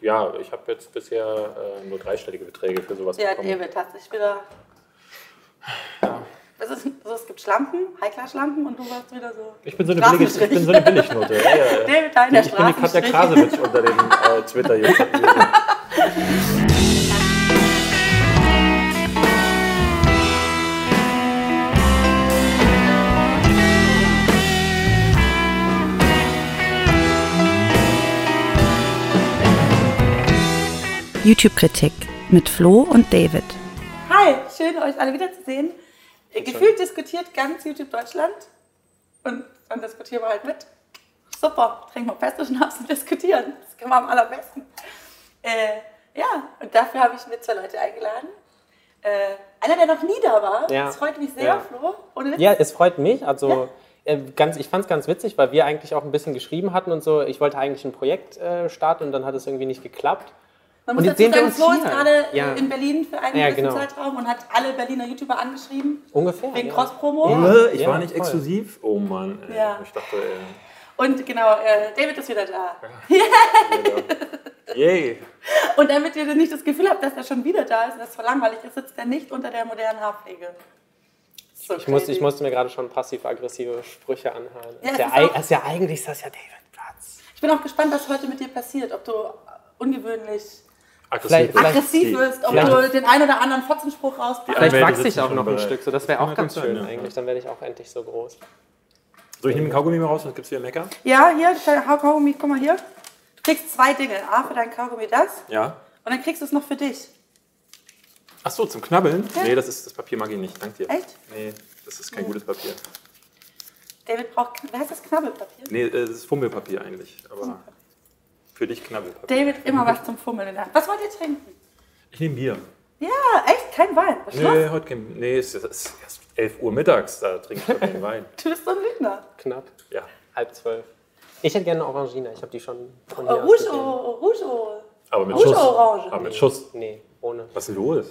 Ja, ich habe jetzt bisher äh, nur dreistellige Beträge für sowas Ja, bekommen. David hat sich wieder. Es, ist, so, es gibt Schlampen, High-Class-Schlampen und du warst wieder so. Ich bin so eine, billige, ich bin so eine Billignote. Ja, ja, ja. David Hein, der Ich bin die Katja. Krasewitsch unter den äh, Twitter-Usern. YouTube-Kritik mit Flo und David. Hi, schön euch alle wiederzusehen. Gefühlt diskutiert ganz YouTube Deutschland und dann diskutieren wir halt mit. Super, trinken wir Pesto Schnaps und diskutieren. Das können wir am allerbesten. Äh, ja, und dafür habe ich mir zwei Leute eingeladen. Äh, einer, der noch nie da war. Ja. Das freut mich sehr, Ja. Flo. Ohne Witz. Ja, es freut mich. Also äh, ganz, ich fand es ganz witzig, weil wir eigentlich auch ein bisschen geschrieben hatten und so. Ich wollte eigentlich ein Projekt äh, starten und dann hat es irgendwie nicht geklappt. Man Und muss jetzt sehen dazu sagen, uns Flo ist gerade äh, Ja. in Berlin für einen Ja, gewissen genau. Zeitraum und hat alle Berliner YouTuber angeschrieben. Ungefähr. Wegen ja. Cross-Promo. Ja. Ich Ja, war nicht voll. exklusiv. Oh Mann. Ey. Ja. Ich dachte, ey. Und genau, äh, David ist wieder da. Yay. Und damit ihr nicht das Gefühl habt, dass er schon wieder da ist und das so langweilig ist, sitzt er nicht unter der modernen Haarpflege. So Ich, musste, ich musste mir gerade schon passiv-aggressive Sprüche anhören. Ja, ist es ja, auch- ist ja eigentlich ist das ja David Platz. Ich bin auch gespannt, was heute mit dir passiert. Ob du ungewöhnlich Vielleicht- vielleicht- aggressiv die- wirst, ob vielleicht- du den ein oder anderen Fotzenspruch rauspackst. Vielleicht wachse ich auch noch ein. Stück. So, das wäre auch Ja, ganz sein, schön ja. eigentlich. Dann werde ich auch endlich so groß. So, ich nehme den Kaugummi mal raus, sonst gibt es wieder Mecker. Ja, hier, dein Kaugummi, guck mal hier. Du kriegst zwei Dinge. A, für dein Kaugummi das Ja. und dann kriegst du es noch für dich. Ach so, zum Knabbeln? Ja. Nee, das, ist, das Papier mag ich nicht. Danke dir. Echt? Nee, das ist kein gutes Papier. David braucht, wer heißt das Knabbelpapier? Nee, äh, das ist Fummelpapier eigentlich. Aber für dich Knabbelpapier. David, immer was zum Fummeln in der Hand. Was wollt ihr trinken? Ich nehme Bier. Ja, echt? Kein Wein. Was Schluss? Nee, heute kein. Nee, es ist es ist erst 11 Uhr mittags, da trinke ich doch keinen Wein. Du bist so ein Lügner. Knapp. Ja. Halb zwölf. Ich hätte gerne eine Orangina. Ich habe die schon von Oh, hier aus Rouge, Rouge, Aber mit Rouge Schuss. Orange. Aber mit Schuss. Nee, ohne. Was ist denn los?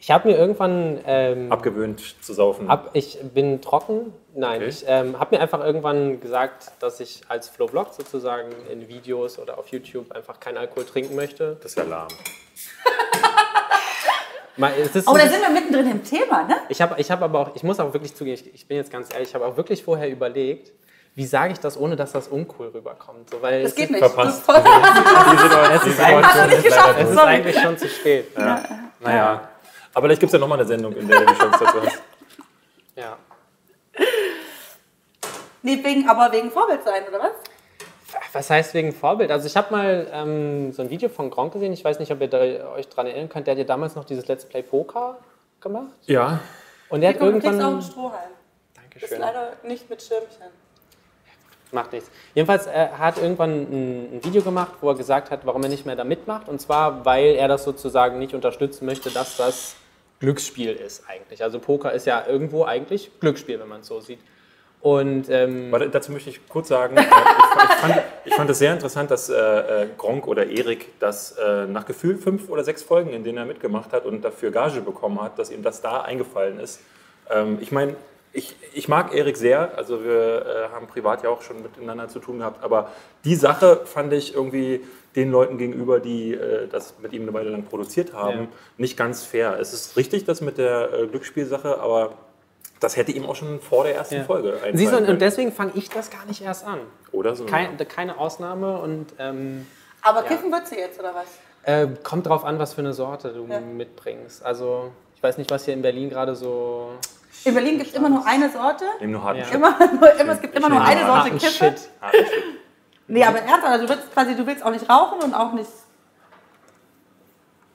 Ich habe mir irgendwann ähm, Abgewöhnt zu saufen. Ab, ich bin trocken. Nein, Okay. ich ähm, habe mir einfach irgendwann gesagt, dass ich als Flow-Blog sozusagen in Videos oder auf YouTube einfach keinen Alkohol trinken möchte. Das ist ja lahm. Mal, es ist Oh, so- da sind wir mittendrin im Thema, ne? ich habe ich hab aber auch, ich muss auch wirklich zugeben, ich, ich bin jetzt ganz ehrlich, ich habe auch wirklich vorher überlegt, wie sage ich das, ohne dass das uncool rüberkommt. So, weil Das es geht ist, nicht. verpasst. Es ist, eigentlich schon, nicht geschafft, es ist sorry. eigentlich schon zu spät. Ja. Naja. Aber vielleicht gibt es ja nochmal eine Sendung, in der du die Chance dazu hast. Ja. Nee, wegen, aber wegen Vorbild sein, oder was? Was heißt wegen Vorbild? Also ich habe mal ähm, so ein Video von Gronk gesehen, ich weiß nicht, ob ihr da, euch daran erinnern könnt, der hat ja damals noch dieses Let's Play Poker gemacht. Ja. Und der hat Guck, du kriegst auch irgendwann... einen Strohhalm. Das ist Dankeschön. leider nicht mit Schirmchen. Macht nichts. Jedenfalls äh, hat irgendwann ein, ein Video gemacht, wo er gesagt hat, warum er nicht mehr da mitmacht. Und zwar, weil er das sozusagen nicht unterstützen möchte, dass das Glücksspiel ist eigentlich. Also Poker ist ja irgendwo eigentlich Glücksspiel, wenn man es so sieht. Und ähm, Warte, dazu möchte ich kurz sagen, ich, fand- ich, fand, ich fand es sehr interessant, dass äh, äh, Gronk oder Erik das äh, nach Gefühl fünf oder sechs Folgen, in denen er mitgemacht hat und dafür Gage bekommen hat, dass ihm das da eingefallen ist. Ähm, ich meine, ich, ich mag Erik sehr, also wir äh, haben privat ja auch schon miteinander zu tun gehabt, aber die Sache fand ich irgendwie den Leuten gegenüber, die äh, das mit ihm eine Weile lang produziert haben, Ja. nicht ganz fair. Es ist richtig, das mit der äh, Glücksspielsache, aber das hätte ihm auch schon vor der ersten Ja. Folge siehst du, und deswegen fange ich das gar nicht erst an. Oder so. Kein, keine Ausnahme und ähm, Aber kiffen wird sie jetzt, oder was? äh, kommt drauf an, was für eine Sorte du Ja. mitbringst. Also ich weiß nicht, was hier in Berlin gerade so... In Berlin gibt es immer nur eine Sorte. Nimm nur harten Ja. Immer, nur, immer, es gibt immer nur eine Sorte Kiffe. Nee, aber ernsthaft, also du willst quasi, du willst auch nicht rauchen und auch nicht.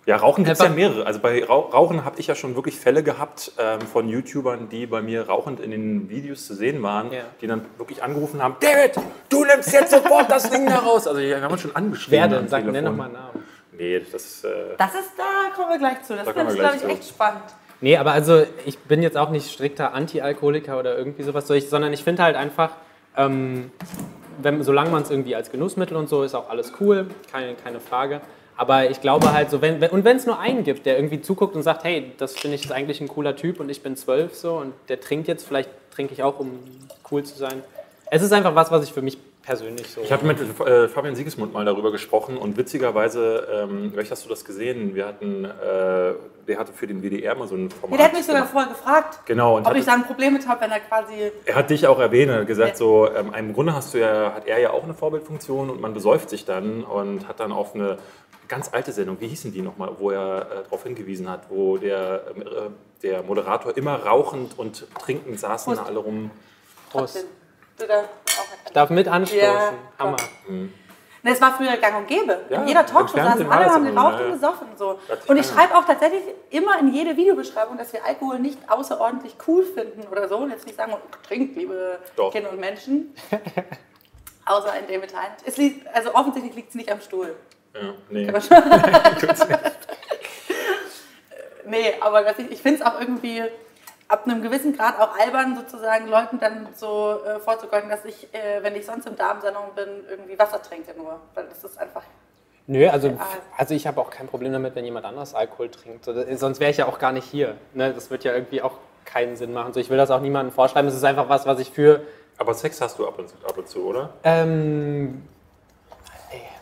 Ja, Rauchen gibt es ja mehrere. Also bei Rau Rauchen habe ich ja schon wirklich Fälle gehabt ähm, von YouTubern, die bei mir rauchend in den Videos zu sehen waren, Ja. die dann wirklich angerufen haben, David, du nimmst jetzt sofort das Ding da raus. Also die haben uns schon angeschrieben. Wer denn? Sag, nenn Telefon. doch mal einen Namen. Nee, das äh, Das ist, da kommen wir gleich zu. Das Da finde wir ich, glaube ich, zu. echt spannend. Nee, aber also ich bin jetzt auch nicht strikter Anti-Alkoholiker oder irgendwie sowas, sondern ich finde halt einfach, ähm, wenn, solange man es irgendwie als Genussmittel und so ist auch alles cool, keine, keine Frage. Aber ich glaube halt so, wenn, und wenn es nur einen gibt, der irgendwie zuguckt und sagt, hey, das finde ich ist eigentlich ein cooler Typ und ich bin zwölf so und der trinkt jetzt, vielleicht trinke ich auch, um cool zu sein. Es ist einfach was, was ich für mich persönlich so. Ich habe mit äh, Fabian Siegesmund mal darüber gesprochen und witzigerweise, ähm, vielleicht hast du das gesehen, wir hatten, äh, der hatte für den WDR mal so ein Format. Ja, der hat mich sogar gemacht. vorher gefragt, Genau, und ob hat, ich da ein Problem mit habe, wenn er quasi. er hat dich auch erwähnt, er hat gesagt, Ja. so, ähm, im Grunde hast du ja, hat er ja auch eine Vorbildfunktion und man besäuft sich dann und hat dann auf eine ganz alte Sendung, wie hießen die nochmal, wo er äh, darauf hingewiesen hat, wo der, ähm, äh, der Moderator immer rauchend und trinkend saßen Prost. alle rum. Prost. Trotzdem. Du da auch Ich darf mit anstoßen. Ja, Hammer. Ne, es war früher gang und gäbe. Ja, in jeder Talkshow saßen alle, haben geraucht und gesoffen. So. Und ich schreibe auch tatsächlich immer in jede Videobeschreibung, dass wir Alkohol nicht außerordentlich cool finden oder so. Und jetzt nicht sagen, oh, trinkt, liebe Doch. Kinder und Menschen. Außer in David Hein. Es liegt, also offensichtlich liegt es nicht am Stuhl. Ja, nee. Nee, aber ich, ich finde es auch irgendwie ab einem gewissen Grad auch albern, sozusagen Leuten dann so äh, vorzugeugen, dass ich, äh, wenn ich sonst im Darmsalon bin, irgendwie Wasser trinke nur. Weil das ist einfach. Nö, also, also ich habe auch kein Problem damit, wenn jemand anders Alkohol trinkt. So, das- Sonst wäre ich ja auch gar nicht hier. Ne? Das wird ja irgendwie auch keinen Sinn machen. So, ich will das auch niemandem vorschreiben. Es ist einfach was, was ich für. Aber Sex hast du ab und zu, ab und zu oder? Ähm,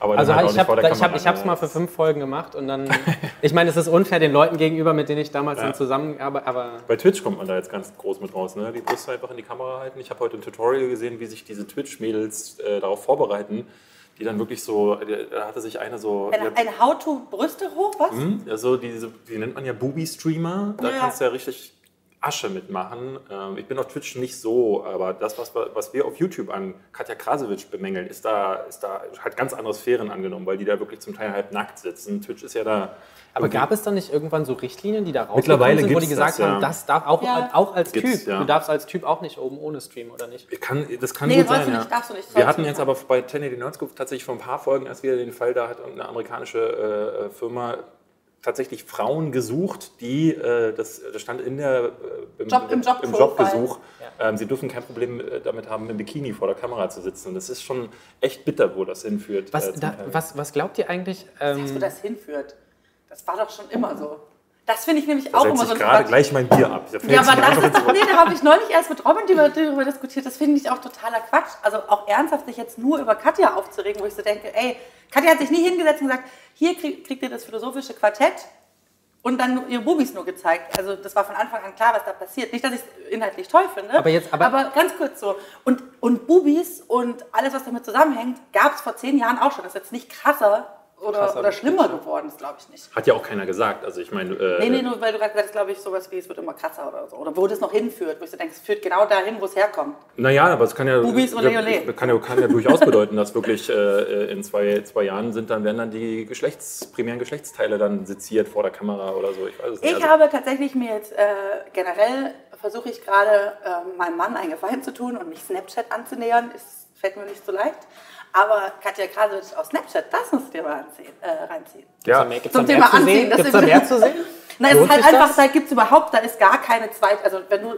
Aber also halt ich habe der ich hab, Kamera, ich hab's mal für fünf Folgen gemacht und dann. ich meine, es ist unfair den Leuten gegenüber, mit denen ich damals Ja. dann zusammengearbeitet aber Bei Twitch kommt man da jetzt ganz groß mit raus, ne? Die Brüste einfach in die Kamera halten. Ich habe heute ein Tutorial gesehen, wie sich diese Twitch-Mädels äh, darauf vorbereiten, die dann wirklich so, äh, da hatte sich eine so, Ein, ein How-to-Brüste hoch, was? Also diese, die nennt man ja Booby-Streamer. Da Ja. kannst du ja richtig Asche mitmachen. Ähm, ich bin auf Twitch nicht so, aber das, was, wir- was wir auf YouTube an Katja Krasowitsch bemängeln, ist da, ist da hat ganz andere Sphären angenommen, weil die da wirklich zum Teil halb nackt sitzen. Twitch ist ja da. Aber gab es dann nicht irgendwann so Richtlinien, die da rausgekommen Mittlerweile sind, wo die gesagt das, ja. haben, das darf auch, Ja. auch als Gibt's, Typ. ja. Du darfst als Typ auch nicht oben ohne streamen, oder nicht? Ich Kann, das kann Nee, gut sein, du ja. nicht, darfst du nicht, Wir hatten jetzt aber bei 1080 Nerdscope tatsächlich vor ein paar Folgen erst wieder den Fall, da hat eine amerikanische äh, Firma tatsächlich Frauen gesucht, die, äh, das, das stand in der, äh, im, Job- im Job- im. Jobgesuch, ähm, sie dürfen kein Problem äh, damit haben, im Bikini vor der Kamera zu sitzen. Und das ist schon echt bitter, wo das hinführt. Was, äh, da, was, was glaubt ihr eigentlich? Ähm, wo das hinführt. Das war doch schon immer so. Das finde ich nämlich da auch immer ich so ein gerade gleich mein Bier ab. Ja, aber das ist doch, nee, da habe ich neulich erst mit Robin darüber, darüber diskutiert. Das finde ich auch totaler Quatsch. Also auch ernsthaft sich jetzt nur über Katja aufzuregen, wo ich so denke, ey, Katja hat sich nie hingesetzt und gesagt, hier krieg, kriegt ihr das philosophische Quartett und dann nur ihre Bubis nur gezeigt. Also das war von Anfang an klar, was da passiert. Nicht, dass ich es inhaltlich toll finde, Aber jetzt- aber- ganz kurz so. Und, und Bubis und alles, was damit zusammenhängt, gab es vor zehn Jahren auch schon. Das ist jetzt nicht krasser oder, oder schlimmer geworden, das glaube ich nicht. Hat ja auch keiner gesagt. Also ich meine, äh, Nee, nee, nur weil du gerade gesagt glaube ich, sowas wie, es wird immer krasser oder so. Oder wo das noch hinführt, wo ich so denke, es führt genau dahin, wo es herkommt. Naja, aber es kann ja, Bubis ole ole. kann ja, kann ja durchaus bedeuten, dass wirklich äh, in zwei, zwei Jahren sind dann werden dann die Geschlechts, primären Geschlechtsteile dann seziert vor der Kamera oder so. Ich weiß es nicht. Ich Also, habe tatsächlich mir jetzt äh, generell versuche ich gerade äh, meinem Mann einen Gefallen zu tun und mich Snapchat anzunähern. Es fällt mir nicht so leicht. Aber Katja Krasowitsch auf Snapchat, das musst du dir mal anziehen, äh, reinziehen. ja, Gibt's Zum Thema zu Anziehen, sehen? das Gibt's da mehr zu sehen? Na, es ist halt einfach, das? da gibt es überhaupt, da ist gar keine zweite, also wenn du,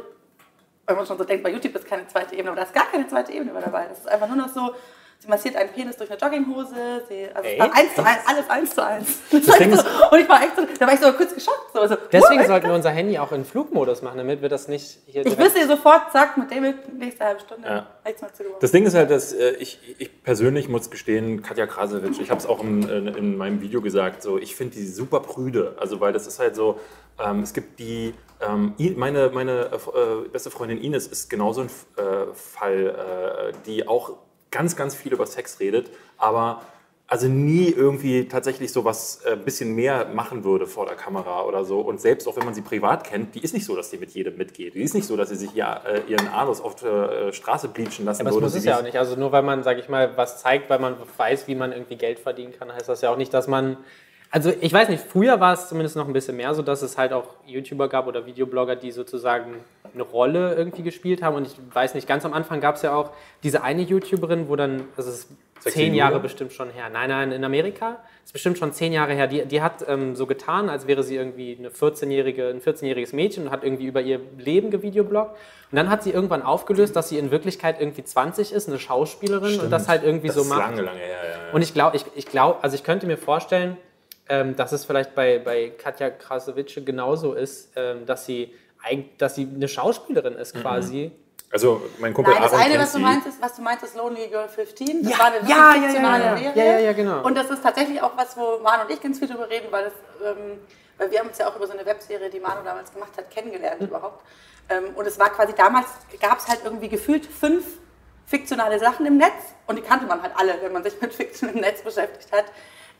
wenn man schon so denkt, bei YouTube ist keine zweite Ebene, aber da ist gar keine zweite Ebene mehr dabei. Das ist einfach nur noch so, sie massiert einen Penis durch eine Jogginghose, sie, also es war Echt? eins zu eins, alles eins zu eins. Das war Ding echt so, und ich war echt so, da war ich so kurz geschockt. So, so, Deswegen sollten wir unser Handy auch in Flugmodus machen, damit wir das nicht hier Ich wüsste sofort, zack, mit David, nächste halbe Stunde, Ja. zu gewonnen. Das Ding ist halt, dass äh, ich, ich persönlich muss gestehen, Katja Krasowitsch, ich habe es auch in, in, in meinem Video gesagt, so, ich finde die super prüde. Also, weil das ist halt so, ähm, es gibt die, ähm, meine, meine äh, beste Freundin Ines ist genauso ein äh, Fall, äh, die auch ganz, ganz viel über Sex redet, aber also nie irgendwie tatsächlich so was ein bisschen mehr machen würde vor der Kamera oder so. Und selbst auch wenn man sie privat kennt, die ist nicht so, dass die mit jedem mitgeht. Die ist nicht so, dass sie sich ja, äh, ihren Anus auf der äh, Straße bleachen lassen Aber das würde. muss Sie es ja auch nicht. Also nur weil man, sage ich mal, was zeigt, weil man weiß, wie man irgendwie Geld verdienen kann, heißt das ja auch nicht, dass man. Also ich weiß nicht, früher war es zumindest noch ein bisschen mehr so, dass es halt auch YouTuber gab oder Videoblogger, die sozusagen eine Rolle irgendwie gespielt haben. Und ich weiß nicht, ganz am Anfang gab es ja auch diese eine YouTuberin, wo dann, also es ist zehn Jahre bestimmt schon her. Nein, nein, in Amerika. Das ist bestimmt schon zehn Jahre her. Die, die hat ähm, so getan, als wäre sie irgendwie eine 14-jährige, ein 14-jähriges Mädchen und hat irgendwie über ihr Leben gevideobloggt. Und dann hat sie irgendwann aufgelöst, dass sie in Wirklichkeit irgendwie 20 ist, eine Schauspielerin und das halt irgendwie das so ist macht. lange, lange her. Ja, ja. Und ich glaube, ich, ich glaube, also ich könnte mir vorstellen, ähm, dass es vielleicht bei, bei Katja Krasowitsche genauso ist, ähm, dass, sie, dass sie eine Schauspielerin ist quasi. Also mein Kumpel Nein, das Aaron eine, was du ist, was du meinst, ist Lonely Girl 15. Das Ja, war eine ja, fiktionale ja, ja. Serie. Ja, ja, ja, genau. Und das ist tatsächlich auch was, wo Manu und ich ganz viel drüber reden, weil, das, ähm, weil wir haben uns ja auch über so eine Webserie, die Manu damals gemacht hat, kennengelernt Mhm. überhaupt. Ähm, und es war quasi damals, gab es halt irgendwie gefühlt fünf fiktionale Sachen im Netz und die kannte man halt alle, wenn man sich mit Fiction im Netz beschäftigt hat.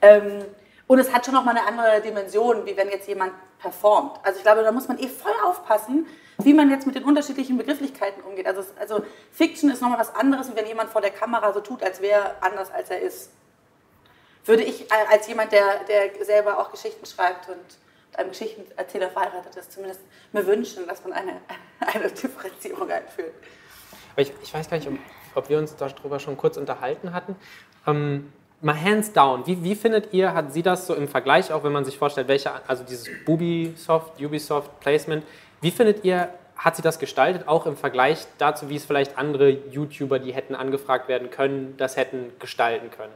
Ähm, und es hat schon noch mal eine andere Dimension, wie wenn jetzt jemand performt. Also ich glaube, da muss man eh voll aufpassen, wie man jetzt mit den unterschiedlichen Begrifflichkeiten umgeht. Also, also Fiction ist nochmal was anderes, wie wenn jemand vor der Kamera so tut, als wäre anders, als er ist. Würde ich äh, als jemand, der, der selber auch Geschichten schreibt und einem Geschichtenerzähler verheiratet ist, zumindest mir wünschen, dass man eine, eine Differenzierung einführt. Ich, ich weiß gar nicht, ob, ob wir uns darüber schon kurz unterhalten hatten. Ähm, mal hands down, wie, wie findet ihr, hat sie das so im Vergleich, auch wenn man sich vorstellt, welche, also dieses Ubisoft, Ubisoft Placement, wie findet ihr, hat sie das gestaltet, auch im Vergleich dazu, wie es vielleicht andere YouTuber, die hätten angefragt werden können, das hätten gestalten können?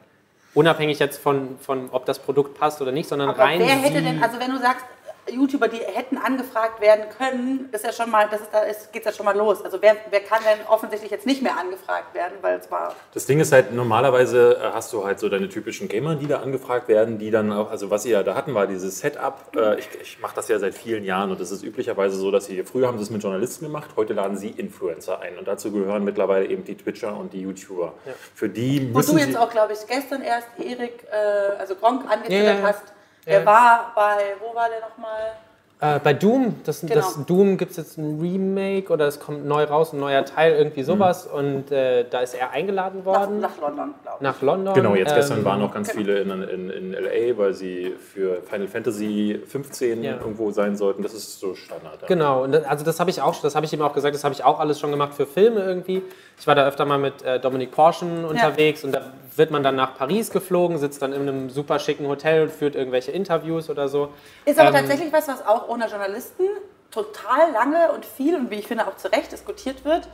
Unabhängig jetzt von, von ob das Produkt passt oder nicht, sondern Aber rein wer hätte denn, also wenn du sagst, YouTuber, die hätten angefragt werden können, ist ja schon mal, das ist, da ist, geht's ja schon mal los. Also wer, wer kann denn offensichtlich jetzt nicht mehr angefragt werden, weil es war Das Ding ist halt, normalerweise äh, hast du halt so deine typischen Gamer, die da angefragt werden, die dann auch, also was sie ja da hatten, war dieses Setup. Äh, ich ich mache das ja seit vielen Jahren und es ist üblicherweise so, dass sie, früher haben sie es mit Journalisten gemacht, heute laden sie Influencer ein und dazu gehören mittlerweile eben die Twitcher und die YouTuber. Für die Wo müssen du jetzt sie, auch, glaube ich, gestern erst Erik, äh, also Gronk angetwittert Ja, ja, ja. hast. Der Ja. war bei, wo war der nochmal? Äh, bei Doom, das, Genau. das Doom gibt es jetzt ein Remake oder es kommt neu raus, ein neuer Teil, irgendwie sowas. Und äh, da ist er eingeladen Nach, worden nach London, glaube ich. nach London. Genau, jetzt gestern Ähm, waren noch ganz genau. viele in, in, in LA, weil sie für Final Fantasy 15 Ja. irgendwo sein sollten. Das ist so Standard. ja. Genau, und das, also das habe ich auch, das habe ich ihm auch gesagt, das habe ich auch alles schon gemacht für Filme irgendwie. Ich war da öfter mal mit äh, Dominik Porschen unterwegs und da wird man dann nach Paris geflogen, sitzt dann in einem super schicken Hotel und führt irgendwelche Interviews oder so. Ist aber Ähm, tatsächlich was, was auch ohne Journalisten total lange und viel und wie ich finde auch zu Recht diskutiert wird,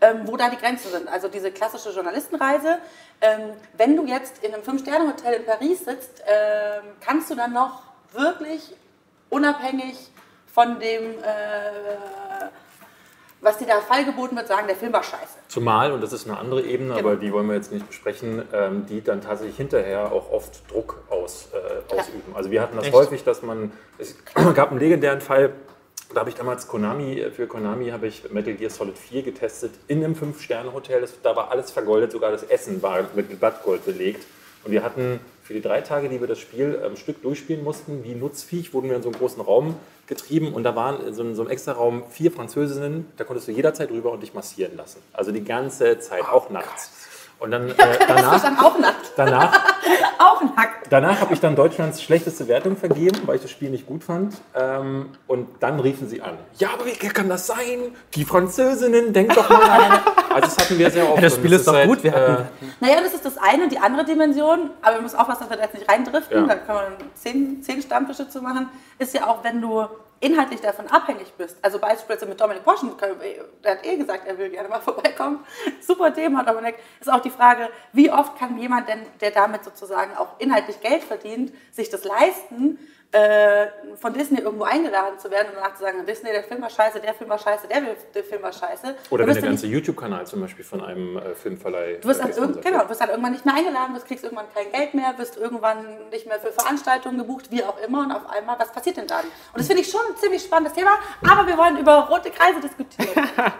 ähm, wo da die Grenzen sind. Also diese klassische Journalistenreise. Ähm, wenn du jetzt in einem Fünf-Sterne-Hotel in Paris sitzt, ähm, kannst du dann noch wirklich unabhängig von dem, äh, was dir da fallgeboten wird, sagen, der Film war scheiße. Zumal, und das ist eine andere Ebene, Genau. aber die wollen wir jetzt nicht besprechen, ähm, die dann tatsächlich hinterher auch oft Druck aus, äh, ausüben. Also wir hatten das Echt? häufig, dass man, es gab einen legendären Fall, da habe ich damals Konami, äh, für Konami habe ich Metal Gear Solid 4 getestet in einem Fünf-Sterne-Hotel. Da war alles vergoldet, sogar das Essen war mit Blattgold belegt. Und wir hatten für die drei Tage, die wir das Spiel am Stück durchspielen mussten, wie Nutzviech, wurden wir in so einen großen Raum getrieben und da waren in so einem, so einem extra Raum vier Französinnen, da konntest du jederzeit rüber und dich massieren lassen. Also die ganze Zeit, auch nachts. Und dann äh, Das ist danach, dann auch nackt. danach Auch nackt. Danach habe ich dann Deutschlands schlechteste Wertung vergeben, weil ich das Spiel nicht gut fand. Ähm, und dann riefen sie an. Ja, aber wie kann das sein? Die Französinnen, denk doch mal an. Also das hatten wir sehr oft. das Und Spiel das ist doch halt, gut, wir hatten- äh, Naja, das ist das eine, die andere Dimension, aber wir müssen aufpassen, dass wir da jetzt nicht reindriften, Ja. da können wir zehn, zehn Stammtische zu machen, ist ja auch, wenn du inhaltlich davon abhängig bist. Also beispielsweise mit Dominik Porschen, der hat eh gesagt, er will gerne mal vorbeikommen. Super Thema, Dominik. Ist auch die Frage, wie oft kann jemand denn, der damit sozusagen auch inhaltlich Geld verdient, sich das leisten, äh, von Disney irgendwo eingeladen zu werden und danach zu sagen, Disney, der Film war scheiße, der Film war scheiße, der, der Film war scheiße. oder wenn der du ganze YouTube-Kanal zum Beispiel von einem äh, Filmverleih. Du wirst, äh, halt irgend, genau, du wirst halt irgendwann nicht mehr eingeladen, wirst, kriegst irgendwann kein Geld mehr, wirst irgendwann nicht mehr für Veranstaltungen gebucht, wie auch immer. Und auf einmal, was passiert denn dann? Und das finde ich schon ein ziemlich spannendes Thema, aber wir wollen über rote Kreise diskutieren.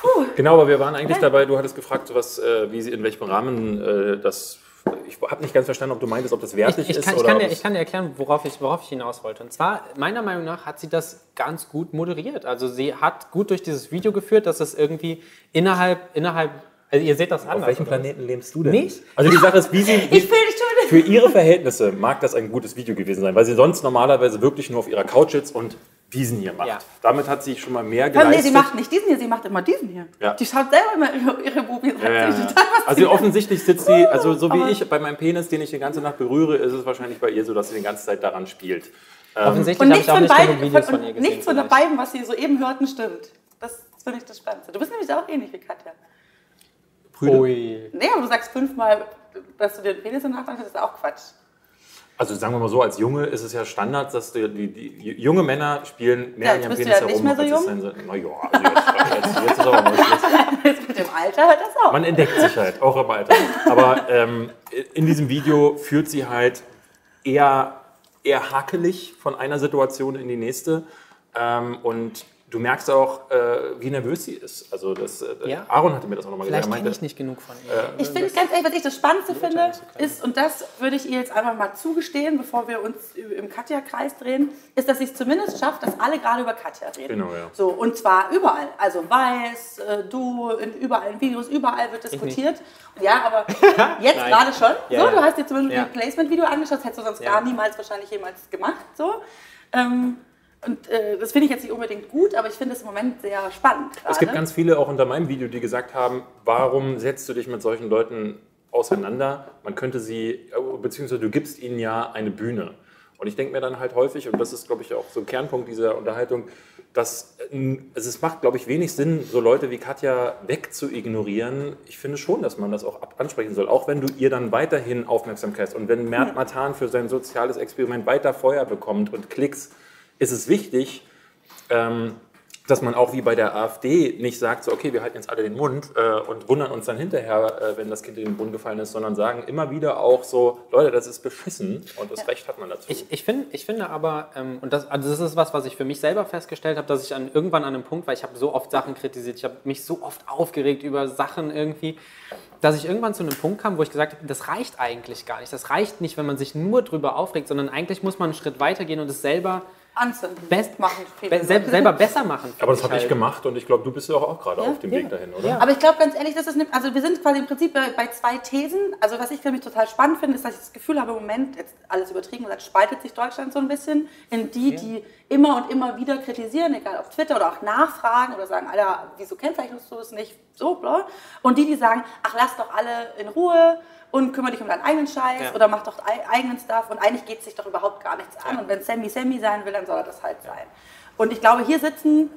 Puh. Genau, aber wir waren eigentlich dabei, du hattest gefragt, was, äh, wie in welchem Rahmen äh, das. Ich habe nicht ganz verstanden, ob du meintest, ob das wertig Ich, ich, ist kann, ich, oder. kann dir, ich kann dir erklären, worauf ich, worauf ich hinaus wollte. Und zwar, meiner Meinung nach hat sie das ganz gut moderiert. Also sie hat gut durch dieses Video geführt, dass es irgendwie innerhalb, innerhalb, also ihr seht das anders. auf welchem? Planeten lebst du denn? Nicht? Also die Sache ist, wie sie. Ich Wie, für ihre Verhältnisse mag das ein gutes Video gewesen sein, weil sie sonst normalerweise wirklich nur auf ihrer Couch sitzt und diesen hier macht. Ja. Damit hat sie schon mal mehr Komm, nee, geleistet. sie macht nicht diesen hier, sie macht immer diesen hier. Ja. Die schaut selber immer ihre, ihre Bubis an. Ja, Also offensichtlich sitzt sie, also so wie Aber- ich bei meinem Penis, den ich die ganze Nacht berühre, ist es wahrscheinlich bei ihr so, dass sie die ganze Zeit daran spielt. Offensichtlich Und habe nichts ich auch von, nicht genug beiden, Videos von, von, ihr und gesehen. nichts von beiden, was sie soeben hörten, stimmt. Das finde ich das Spannendste. Du bist nämlich auch ähnlich wie Katja. Brüder. Ui. Nee, aber du sagst fünfmal, dass du dir den Penis in der Nacht das ist auch Quatsch. Also sagen wir mal so, als Junge ist es ja Standard, dass die, die, die junge Männer spielen mehr Ja, an ihrem Penis ja nicht herum. mehr so als jung. soll. Na ja, also jetzt, jetzt, jetzt ist aber mal Schluss. Jetzt mit dem Alter hört das auch. Man entdeckt sich halt, auch im Alter. Aber ähm, in diesem Video führt sie halt eher, eher hakelig von einer Situation in die nächste. Ähm, und du merkst auch, äh, wie nervös sie ist. Also das, äh, Ja. Aaron hatte mir das auch nochmal gesagt. Vielleicht kenne ich nicht genug von ihr. Ich finde ganz ehrlich, was ich das Spannendste finde, ist, und das würde ich ihr jetzt einfach mal zugestehen, bevor wir uns im Katja-Kreis drehen, ist, dass sie es zumindest schafft, dass alle gerade über Katja reden. Genau, ja. So, und zwar überall. Also Weiß, äh, du, in, überall in Videos, überall wird diskutiert. Ja, aber jetzt gerade schon. Ja, so, ja. du hast dir zum Beispiel Ja. ein Placement-Video angeschaut, das hättest du sonst Ja. gar niemals wahrscheinlich jemals gemacht. So. Ähm, und äh, das finde ich jetzt nicht unbedingt gut, aber ich finde es im Moment sehr spannend. Es gibt ganz viele auch unter meinem Video, die gesagt haben, warum setzt du dich mit solchen Leuten auseinander? Man könnte sie, äh, beziehungsweise du gibst ihnen ja eine Bühne. Und ich denke mir dann halt häufig, und das ist, glaube ich, auch so ein Kernpunkt dieser Unterhaltung, dass äh, also es macht, glaube ich, wenig Sinn, so Leute wie Katja wegzuignorieren. Ich finde schon, dass man das auch ansprechen soll, auch wenn du ihr dann weiterhin Aufmerksamkeit und wenn Mert Matan für sein soziales Experiment weiter Feuer bekommt und Klicks, ist es wichtig, ähm, dass man auch wie bei der AfD nicht sagt, so, okay, wir halten jetzt alle den Mund äh, und wundern uns dann hinterher, äh, wenn das Kind in den Brunnen gefallen ist, sondern sagen immer wieder auch so, Leute, das ist beschissen und das Recht hat man dazu. Ich, ich, find, ich finde aber, ähm, und das, also das ist was, was ich für mich selber festgestellt habe, dass ich an, irgendwann an einem Punkt, weil ich habe so oft Sachen kritisiert, ich habe mich so oft aufgeregt über Sachen irgendwie, dass ich irgendwann zu einem Punkt kam, wo ich gesagt habe, das reicht eigentlich gar nicht. Das reicht nicht, wenn man sich nur drüber aufregt, sondern eigentlich muss man einen Schritt weitergehen und es selber, Anzünden. best machen. be sel Leute. selber besser machen. Aber das habe ich halt. gemacht und ich glaube, du bist ja auch, auch gerade Ja, auf dem ja. Weg dahin, oder? Ja. Aber ich glaube ganz ehrlich, das ist eine, also wir sind quasi im Prinzip bei, bei zwei Thesen. Also was ich nämlich total spannend finde, ist, dass ich das Gefühl habe, im Moment, jetzt alles übertrieben gesagt, spaltet sich Deutschland so ein bisschen in die, die immer und immer wieder kritisieren, egal auf Twitter oder auch nachfragen oder sagen, Alter, wieso kennzeichnest du es nicht? So, bla. Und die, die sagen, ach, lass doch alle in Ruhe und kümmere dich um deinen eigenen Scheiß Ja. oder mach doch ei- eigenen Stuff und eigentlich geht es sich doch überhaupt gar nichts an. Und wenn Sammy Sammy sein will, dann soll er das halt sein. Und ich glaube, hier sitzen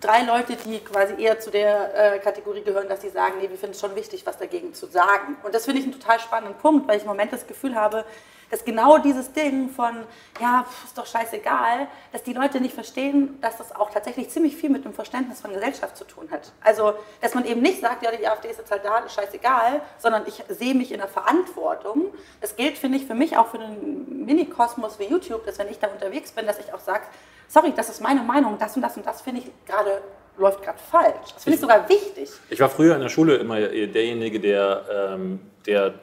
drei Leute, die quasi eher zu der äh, Kategorie gehören, dass sie sagen, nee, wir finden es schon wichtig, was dagegen zu sagen. Und das finde ich einen total spannenden Punkt, weil ich im Moment das Gefühl habe, dass genau dieses Ding von, ja, ist doch scheißegal, dass die Leute nicht verstehen, dass das auch tatsächlich ziemlich viel mit dem Verständnis von Gesellschaft zu tun hat. Also, dass man eben nicht sagt, ja, die AfD ist jetzt halt da, ist scheißegal, sondern ich sehe mich in der Verantwortung. Das gilt, finde ich, für mich auch für einen Mini-Kosmos wie YouTube, dass wenn ich da unterwegs bin, dass ich auch sage, sorry, das ist meine Meinung, das und das und das finde ich gerade, läuft gerade falsch. Das finde ich sogar wichtig. Ich war früher in der Schule immer derjenige, der, ähm, der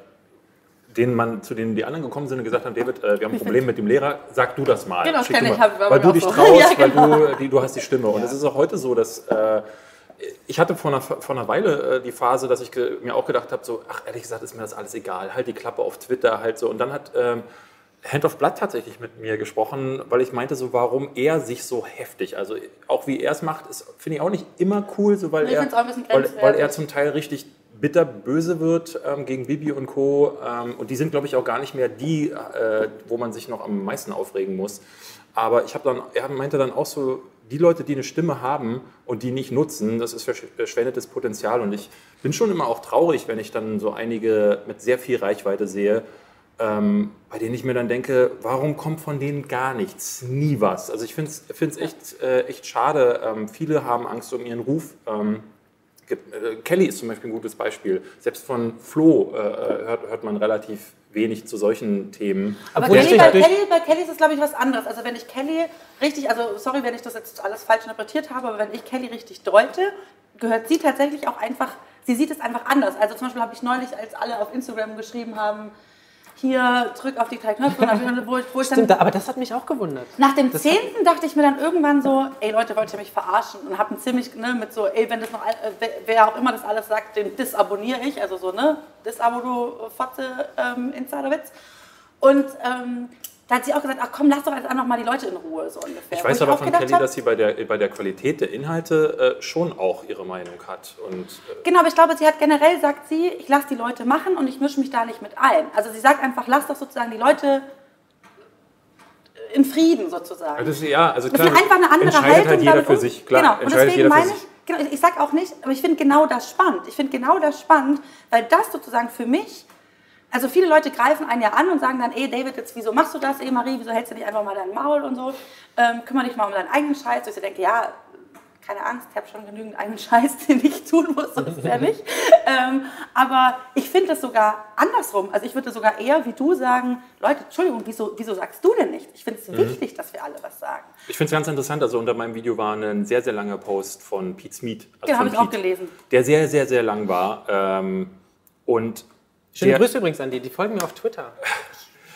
den man, zu denen die anderen gekommen sind und gesagt haben, David, äh, wir haben ein Problem mit dem Lehrer, sag du das mal. Genau, das Schick kenn du ich, hab- weil du dich so. traust, Ja, genau. weil du, die, du hast die Stimme. Und es ist auch heute so, dass äh, ich hatte vor einer, vor einer Weile äh, die Phase, dass ich mir auch gedacht habe, so, ach ehrlich gesagt ist mir das alles egal, halt die Klappe auf Twitter, halt so. Und dann hat ähm, Hand of Blood tatsächlich mit mir gesprochen, weil ich meinte so, warum er sich so heftig, also auch wie er es macht, finde ich auch nicht immer cool, so weil er, weil, weil er zum Teil richtig bitter böse wird ähm, gegen Bibi und Co. Ähm, und die sind, glaube ich, auch gar nicht mehr die, äh, wo man sich noch am meisten aufregen muss. Aber ich habe dann, er meinte dann auch so, die Leute, die eine Stimme haben und die nicht nutzen, das ist versch- verschwendetes Potenzial. Und ich bin schon immer auch traurig, wenn ich dann so einige mit sehr viel Reichweite sehe, ähm, bei denen ich mir dann denke, warum kommt von denen gar nichts, nie was. Also ich finde es echt, äh, echt schade. Ähm, viele haben Angst um ihren Ruf. Äh, Kelly ist zum Beispiel ein gutes Beispiel. Selbst von Flo äh, hört, hört man relativ wenig zu solchen Themen. Aber Obwohl Kelly, bei, Kelly, bei Kelly ist es, glaube ich, was anderes. Also wenn ich Kelly richtig, also sorry, wenn ich das jetzt alles falsch interpretiert habe, aber wenn ich Kelly richtig deute, gehört sie tatsächlich auch einfach, sie sieht es einfach anders. Also zum Beispiel habe ich neulich, als alle auf Instagram geschrieben haben, hier drück auf die drei Knöpfe, und dann- wo, ich- wo ich dann Stimmt, aber das hat mich auch gewundert. Nach dem Das zehnten dachte ich mir dann irgendwann so, ey Leute, wollt ihr mich verarschen? Und hab ein ziemlich, ne, mit so, ey, wenn das noch, äh, wer- wer auch immer das alles sagt, den disabonniere ich. Also so, ne, disabo du Fotze, ähm, Insiderwitz. Und ähm, da hat sie auch gesagt, ach komm, lass doch jetzt einfach mal die Leute in Ruhe, so ungefähr. Ich Wo weiß aber auch von Kelly, hab, dass sie bei der, bei der Qualität der Inhalte äh, schon auch ihre Meinung hat. Und äh, Genau, aber ich glaube, sie hat generell, sagt sie, ich lasse die Leute machen und ich mische mich da nicht mit ein. Also sie sagt einfach, lass doch sozusagen die Leute in Frieden sozusagen. das ist, ja, also Das klar, ist einfach eine andere entscheidet Haltung. halt jeder für sich. Klar, genau. Und deswegen jeder für meine sich. ich, genau, ich sage auch nicht, aber ich finde genau das spannend. Ich finde genau das spannend, weil das sozusagen für mich also viele Leute greifen einen ja an und sagen dann, ey David, jetzt wieso machst du das, ey Marie, wieso hältst du nicht einfach mal dein Maul und so, ähm, kümmere dich mal um deinen eigenen Scheiß. Und ich denke, ja, keine Angst, ich habe schon genügend eigenen Scheiß, den ich tun muss, so ist es ja nicht. Ähm, aber ich finde es sogar andersrum. Also ich würde sogar eher wie du sagen, Leute, Entschuldigung, wieso, wieso sagst du denn nicht? Ich finde es Mhm. wichtig, dass wir alle was sagen. Ich finde es ganz interessant, also unter meinem Video war ein sehr, sehr langer Post von Pete Smith. Also Genau, habe ich auch gelesen. Der sehr, sehr, sehr lang war. Ähm, und Schöne der, Grüße übrigens an die, die folgen mir auf Twitter.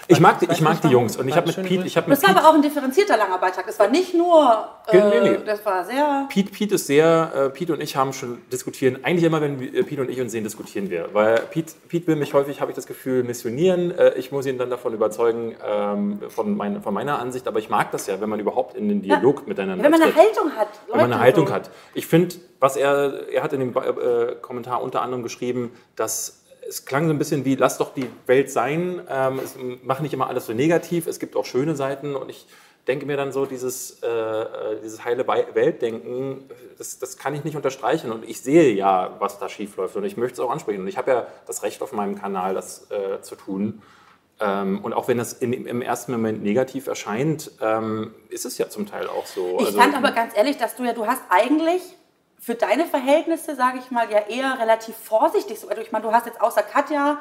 ich mag die, ich mag die. Jungs. Und ich habe mit Pete, ich habe mit Das war Pete, aber auch ein differenzierter langer Beitrag. Das war nicht nur, äh, Nee, nee. das war sehr... Pete, Pete ist sehr, äh, Pete und ich haben schon diskutieren, eigentlich immer, wenn wir, äh, Pete und ich uns sehen, diskutieren wir. Weil Pete, Pete will mich häufig, habe ich das Gefühl, missionieren. Äh, ich muss ihn dann davon überzeugen, ähm, von, mein, von meiner Ansicht. Aber ich mag das ja, wenn man überhaupt in den Dialog miteinander Wenn man eine tritt. Haltung hat. wenn man eine Leute, Haltung so. hat. Ich finde, was er, er hat in dem äh, Kommentar unter anderem geschrieben, dass es klang so ein bisschen wie, lass doch die Welt sein, ähm, es, mach nicht immer alles so negativ, es gibt auch schöne Seiten. Und ich denke mir dann so, dieses, äh, äh, dieses heile Weltdenken, das, das kann ich nicht unterstreichen. Und ich sehe ja, was da schief läuft. Und ich möchte es auch ansprechen. Und ich habe ja das Recht auf meinem Kanal, das äh, zu tun. Ähm, und auch wenn das in, im ersten Moment negativ erscheint, ähm, ist es ja zum Teil auch so. Ich Also- fand aber ganz ehrlich, dass du ja, du hast eigentlich für deine Verhältnisse, sage ich mal, ja eher relativ vorsichtig. So, also ich meine, du hast jetzt außer Katja,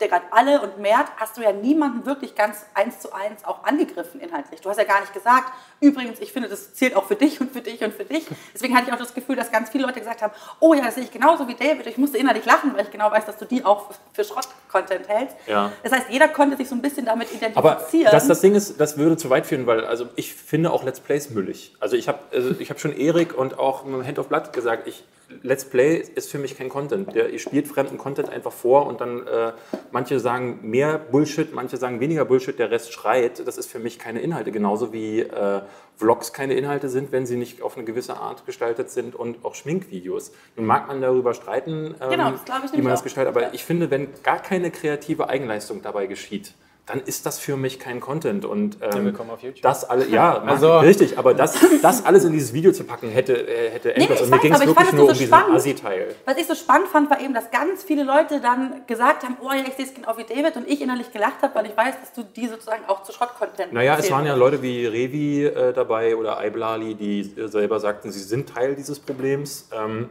der gerade alle und Mert, hast du ja niemanden wirklich ganz eins zu eins auch angegriffen inhaltlich. Du hast ja gar nicht gesagt, übrigens, ich finde, das zählt auch für dich und für dich und für dich. Deswegen hatte ich auch das Gefühl, dass ganz viele Leute gesagt haben, oh ja, das sehe ich genauso wie David. Ich musste innerlich lachen, weil ich genau weiß, dass du die auch für Schrott-Content hältst. Ja. Das heißt, jeder konnte sich so ein bisschen damit Aber identifizieren. das, das Ding ist, das würde zu weit führen, weil also ich finde auch Let's Plays müllig. Also ich habe also ich hab schon Erik und auch mit Hand of Blood gesagt, ich, Let's Play ist für mich kein Content. Der, ihr spielt fremden Content einfach vor und dann äh, manche sagen mehr Bullshit, manche sagen weniger Bullshit, der Rest schreit. Das ist für mich keine Inhalte. Genauso wie äh, Vlogs keine Inhalte sind, wenn sie nicht auf eine gewisse Art gestaltet sind und auch Schminkvideos. Nun mag man darüber streiten, ähm, Genau, glaub ich wie man das gestaltet, aber ich finde, wenn gar keine kreative Eigenleistung dabei geschieht, dann ist das für mich kein Content. Und ähm, willkommen auf YouTube. das alle, ja, Also- richtig, aber das, das alles in dieses Video zu packen, hätte, äh, hätte endlos. ich Und mir ging es aber ich wirklich fand es nur so um diesen spannend. Assi-Teil. Was ich so spannend fand, war eben, dass ganz viele Leute dann gesagt haben, oh ja, ich sehe es genau wie David und ich innerlich gelacht habe, weil ich weiß, dass du die sozusagen auch zu Schrott-Content Naja, es waren ja. Leute wie Revi äh, dabei oder Aiblali, die äh, selber sagten, sie sind Teil dieses Problems. Ähm,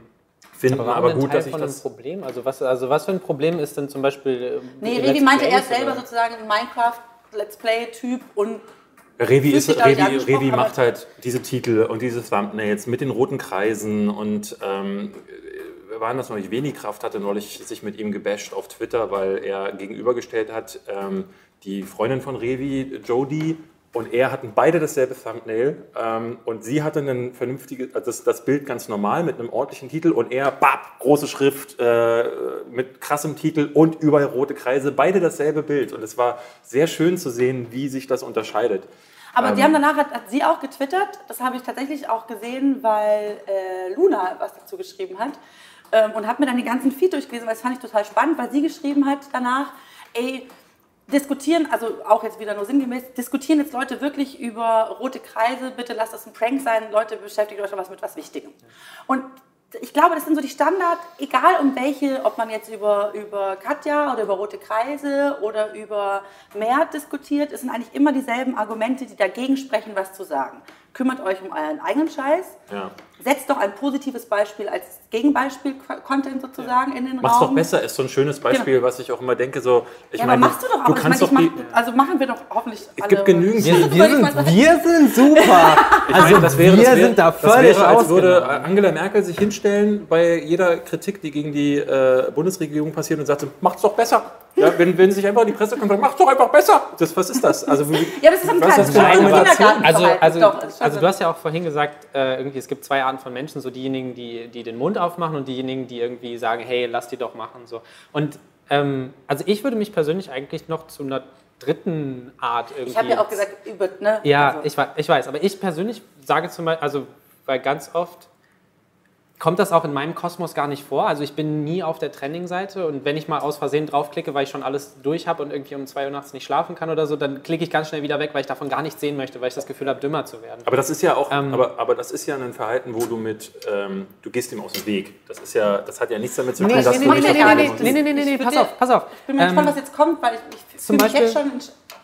finden Aber, aber, gut, Teil dass ich von einem das. Problem? Also was, also was für ein Problem ist denn zum Beispiel... äh, Nee, Let's Revi meinte er selber oder- sozusagen ein Minecraft-Let's Play-Typ und Revi, ist, Revi, Revi macht halt diese Titel und diese Thumbnails mit den roten Kreisen und ähm, wer war denn das neulich? Venikraft hatte neulich sich mit ihm gebasht auf Twitter, weil er gegenübergestellt hat, ähm, die Freundin von Revi, Jodie, und er hatten beide dasselbe Thumbnail ähm, und sie hatte ein vernünftiges, also das, das Bild ganz normal mit einem ordentlichen Titel und er, bap, große Schrift äh, mit krassem Titel und überall rote Kreise, beide dasselbe Bild und es war sehr schön zu sehen, wie sich das unterscheidet. Aber Ähm. die haben danach, hat, hat sie auch getwittert, das habe ich tatsächlich auch gesehen, weil äh, Luna was dazu geschrieben hat ähm, und habe mir dann den ganzen Feed durchgelesen, weil das fand ich total spannend, weil sie geschrieben hat danach, ey, diskutieren, also auch jetzt wieder nur sinngemäß, diskutieren jetzt Leute wirklich über rote Kreise, bitte lasst das ein Prank sein, Leute beschäftigt euch doch was mit was Wichtigem. Und ich glaube, das sind so die Standard, egal um welche, ob man jetzt über, über Katja oder über rote Kreise oder über Mert diskutiert, es sind eigentlich immer dieselben Argumente, die dagegen sprechen, was zu sagen. Kümmert euch um euren eigenen Scheiß, Ja. setzt doch ein positives Beispiel als Gegenbeispiel, Content sozusagen in den Mach's Raum. doch besser, ist so ein schönes Beispiel, was ich auch immer denke, so, ich Ja, meine, aber machst du doch auch. du ich kannst meine, doch ich mach, also machen wir doch hoffentlich es gibt genügend, Wir, wir, ich sind, wir sind super. Also das wäre, wir das wäre, sind da das völlig wäre, als würde ausgenommen. Angela Merkel sich hinstellen bei jeder Kritik, die gegen die äh, Bundesregierung passiert und sagt, macht's doch besser. Ja, wenn, wenn sich einfach die Pressekonferenz, macht's doch einfach besser. Das, was ist das? Also, wie, Ja, das ist ein was kleines? Kindergarten. Also, also, doch, also so. du hast ja auch vorhin gesagt, äh, irgendwie es gibt zwei Arten von Menschen, so diejenigen, die, die den Mund aufmachen und diejenigen, die irgendwie sagen, hey, lass die doch machen. So. Und ähm, also ich würde mich persönlich eigentlich noch zu einer dritten Art irgendwie. Ich habe ja auch gesagt, über, ne? Ja, also, ich, ich weiß, aber ich persönlich sage zum Beispiel, also weil ganz oft kommt das auch in meinem Kosmos gar nicht vor. Also ich bin nie auf der Trending-Seite und wenn ich mal aus Versehen draufklicke, weil ich schon alles durch habe und irgendwie um zwei Uhr nachts nicht schlafen kann oder so, dann klicke ich ganz schnell wieder weg, weil ich davon gar nichts sehen möchte, weil ich das Gefühl habe, dümmer zu werden. Aber das ist ja auch, Ähm. aber, aber das ist ja ein Verhalten, wo du mit, ähm, du gehst ihm aus dem Weg. Das ist ja, das hat ja nichts damit zu tun, Nee, dass nee, du nee, nicht nee, auf nee, nee, nee, nee, nee, nee, pass auf, pass auf. Ich bin mal gespannt, Ähm, was jetzt kommt, weil ich, ich zum fühle mich jetzt schon,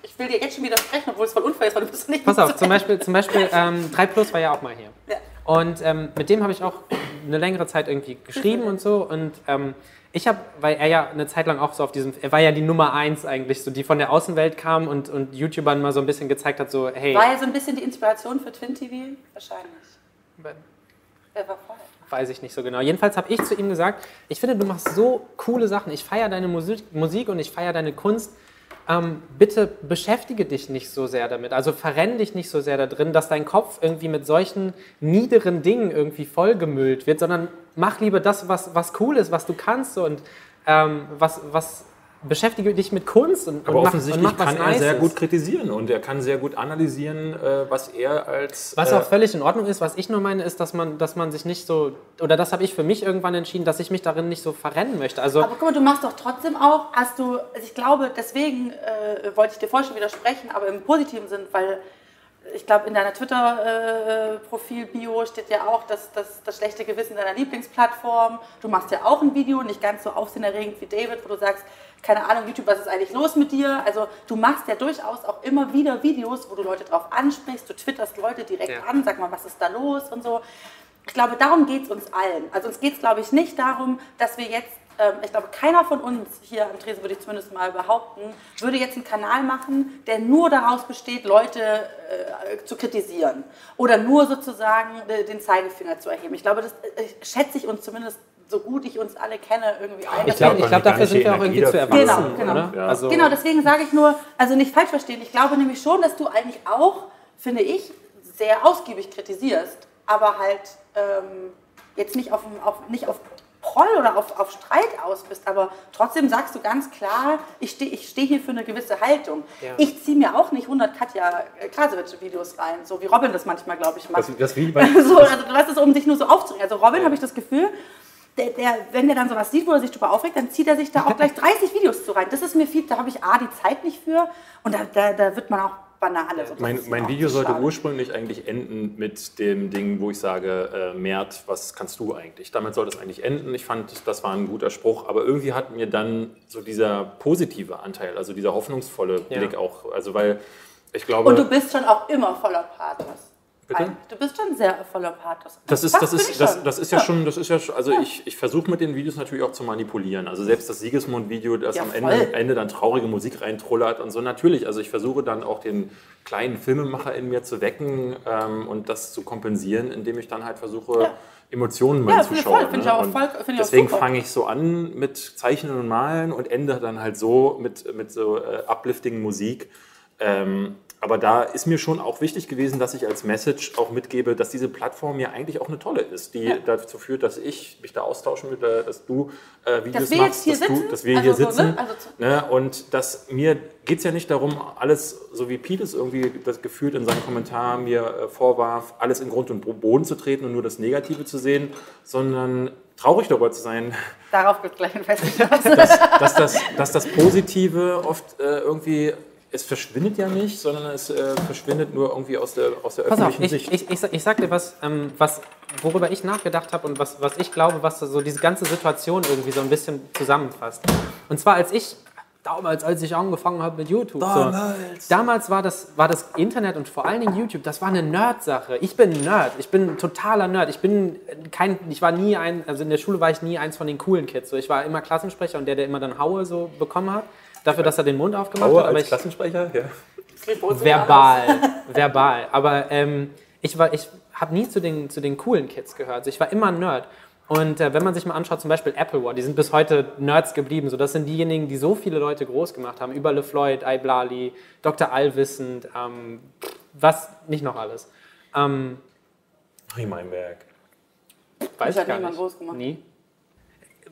ich will dir jetzt schon widersprechen, obwohl es voll unfair ist, weil du bist nicht Pass auf, zu zum Beispiel, zum Beispiel ähm, 3 Plus war ja auch mal hier. Ja. Und ähm, mit dem habe ich auch eine längere Zeit irgendwie geschrieben und so. Und ähm, ich habe, weil er ja eine Zeit lang auch so auf diesem, er war ja die Nummer eins eigentlich, so die von der Außenwelt kam und, und YouTubern mal so ein bisschen gezeigt hat, so, hey, War ja so ein bisschen die Inspiration für Twin TV? Wahrscheinlich. Wer war vorher? weiß ich nicht so genau. Jedenfalls habe ich zu ihm gesagt, ich finde, du machst so coole Sachen, ich feiere deine Musik, Musik und ich feiere deine Kunst. Ähm, bitte beschäftige dich nicht so sehr damit. Also verrenn dich nicht so sehr da drin, dass dein Kopf irgendwie mit solchen niederen Dingen irgendwie vollgemüllt wird, sondern mach lieber das, was, was cool ist, was du kannst und ähm, was, was beschäftige dich mit Kunst und, Aber und mach, offensichtlich und mach was kann er sehr Nices. gut kritisieren und er kann sehr gut analysieren, äh, was er als. Was äh, auch völlig in Ordnung ist, was ich nur meine, ist, dass man, dass man sich nicht so, oder das habe ich für mich irgendwann entschieden, dass ich mich darin nicht so verrennen möchte. Also Aber guck mal, du machst doch trotzdem auch, hast du, also ich glaube, deswegen äh, wollte ich dir vorher schon widersprechen, aber im positiven Sinn, weil ich glaube, in deiner Twitter-Profil-Bio steht ja auch, dass das, das schlechte Gewissen deiner Lieblingsplattform. Du machst ja auch ein Video, nicht ganz so aufsehenerregend wie David, wo du sagst, keine Ahnung, YouTube, was ist eigentlich los mit dir? Also du machst ja durchaus auch immer wieder Videos, wo du Leute drauf ansprichst, du twitterst Leute direkt Ja. an, sag mal, was ist da los und so. Ich glaube, darum geht es uns allen. Also uns geht es, glaube ich, nicht darum, dass wir jetzt, ähm, ich glaube, keiner von uns hier am Tresen, würde ich zumindest mal behaupten, würde jetzt einen Kanal machen, der nur daraus besteht, Leute äh, zu kritisieren oder nur sozusagen äh, den Zeigefinger zu erheben. Ich glaube, das äh, schätze ich uns zumindest so gut ich uns alle kenne irgendwie ein. ich glaube, glaub, dafür sind wir auch irgendwie zu Energie erwachsen, dafür. Genau, oder? genau. Also, Genau, deswegen sage ich nur, also nicht falsch verstehen. Ich glaube nämlich schon, dass du eigentlich auch, finde ich, sehr ausgiebig kritisierst, aber halt ähm, jetzt nicht auf, auf, nicht auf Proll oder auf, auf Streit aus bist, aber trotzdem sagst du ganz klar, ich stehe ich steh hier für eine gewisse Haltung. Ja. Ich ziehe mir auch nicht 100 Katja Krasowitsch-Videos rein, so wie Robin das manchmal, glaube ich, macht. Das, das wie bei, so, also du weißt es, um dich nur so aufzuregen. Also Robin, habe ich das Gefühl, der, der, wenn der dann sowas sieht, wo er sich drüber aufregt, dann zieht er sich da auch gleich 30 Videos zu rein. Das ist mir viel, da habe ich A, die Zeit nicht für und da, da, da wird man auch Banane. So, das Mein, mein Video sollte schade. ursprünglich eigentlich enden mit dem Ding, wo ich sage, äh, Mert, was kannst du eigentlich? Damit sollte es eigentlich enden. Ich fand, das war ein guter Spruch, aber irgendwie hat mir dann so dieser positive Anteil, also dieser hoffnungsvolle Ja. Blick auch, also weil ich glaube... Und du bist schon auch immer voller Pathos. Bitte? Ein- Du bist schon sehr voller Pathos. Das ist, das, ist, ich das, das ist ja schon, das ist ja schon, also ich, ich versuche mit den Videos natürlich auch zu manipulieren. Also selbst das Siegesmund-Video, das Ja, am. Ende, Ende dann traurige Musik reintrullert und so, natürlich. Also ich versuche dann auch den kleinen Filmemacher in mir zu wecken ähm, und das zu kompensieren, indem ich dann halt versuche, Ja. Emotionen Ja, beim ich Zuschauer. voll, finde ich auch voll- ich deswegen fange ich so an mit Zeichnen und Malen und ende dann halt so mit, mit so äh, uplifting Musik. Ähm, aber da ist mir schon auch wichtig gewesen, dass ich als Message auch mitgebe, dass diese Plattform ja eigentlich auch eine tolle ist, die dazu führt, dass ich mich da austauschen will, dass du äh, Videos Dass wir machst, jetzt hier dass, sitzen, du, dass wir also hier so, ne? sitzen. Also zu- ne? Und dass mir geht es ja nicht darum, alles, so wie Pete es irgendwie das gefühlt in seinem Kommentar mir äh, vorwarf, alles in Grund und Boden zu treten und nur das Negative zu sehen, sondern traurig darüber zu sein, Darauf es gleich ein festes dass, dass, das, dass das Positive oft äh, irgendwie, es verschwindet ja nicht, sondern es äh, verschwindet nur irgendwie aus der, aus der Pass auf, öffentlichen ich, Sicht. ich, ich, sag- ich sag dir was, ähm, was, worüber ich nachgedacht habe und was, was ich glaube, was so diese ganze Situation irgendwie so ein bisschen zusammenfasst. Und zwar als ich, damals, als ich angefangen habe mit YouTube, Damals. So, damals war das, war das Internet und vor allen Dingen YouTube, das war eine Nerd-Sache. Ich bin Nerd, ich bin ein totaler Nerd. Ich bin kein, ich war nie ein, also in der Schule war ich nie eins von den coolen Kids. So, ich war immer Klassensprecher und der, der immer dann Haue so bekommen hat, dafür, dass er den Mund aufgemacht Aue hat. Aber als ich, Klassensprecher? Ja. verbal, verbal. Aber ähm, ich, war- ich habe nie zu den, zu den coolen Kids gehört. Also ich war immer ein Nerd. Und äh, wenn man sich mal anschaut, zum Beispiel Apple War, die sind bis heute Nerds geblieben. So, das sind diejenigen, die so viele Leute groß gemacht haben. Über LeFloid, Iblali, Dr. Allwissend, ähm, was nicht noch alles. Ähm, Riemenberg. weiß hat ich gar niemand nicht. groß gemacht. Nie.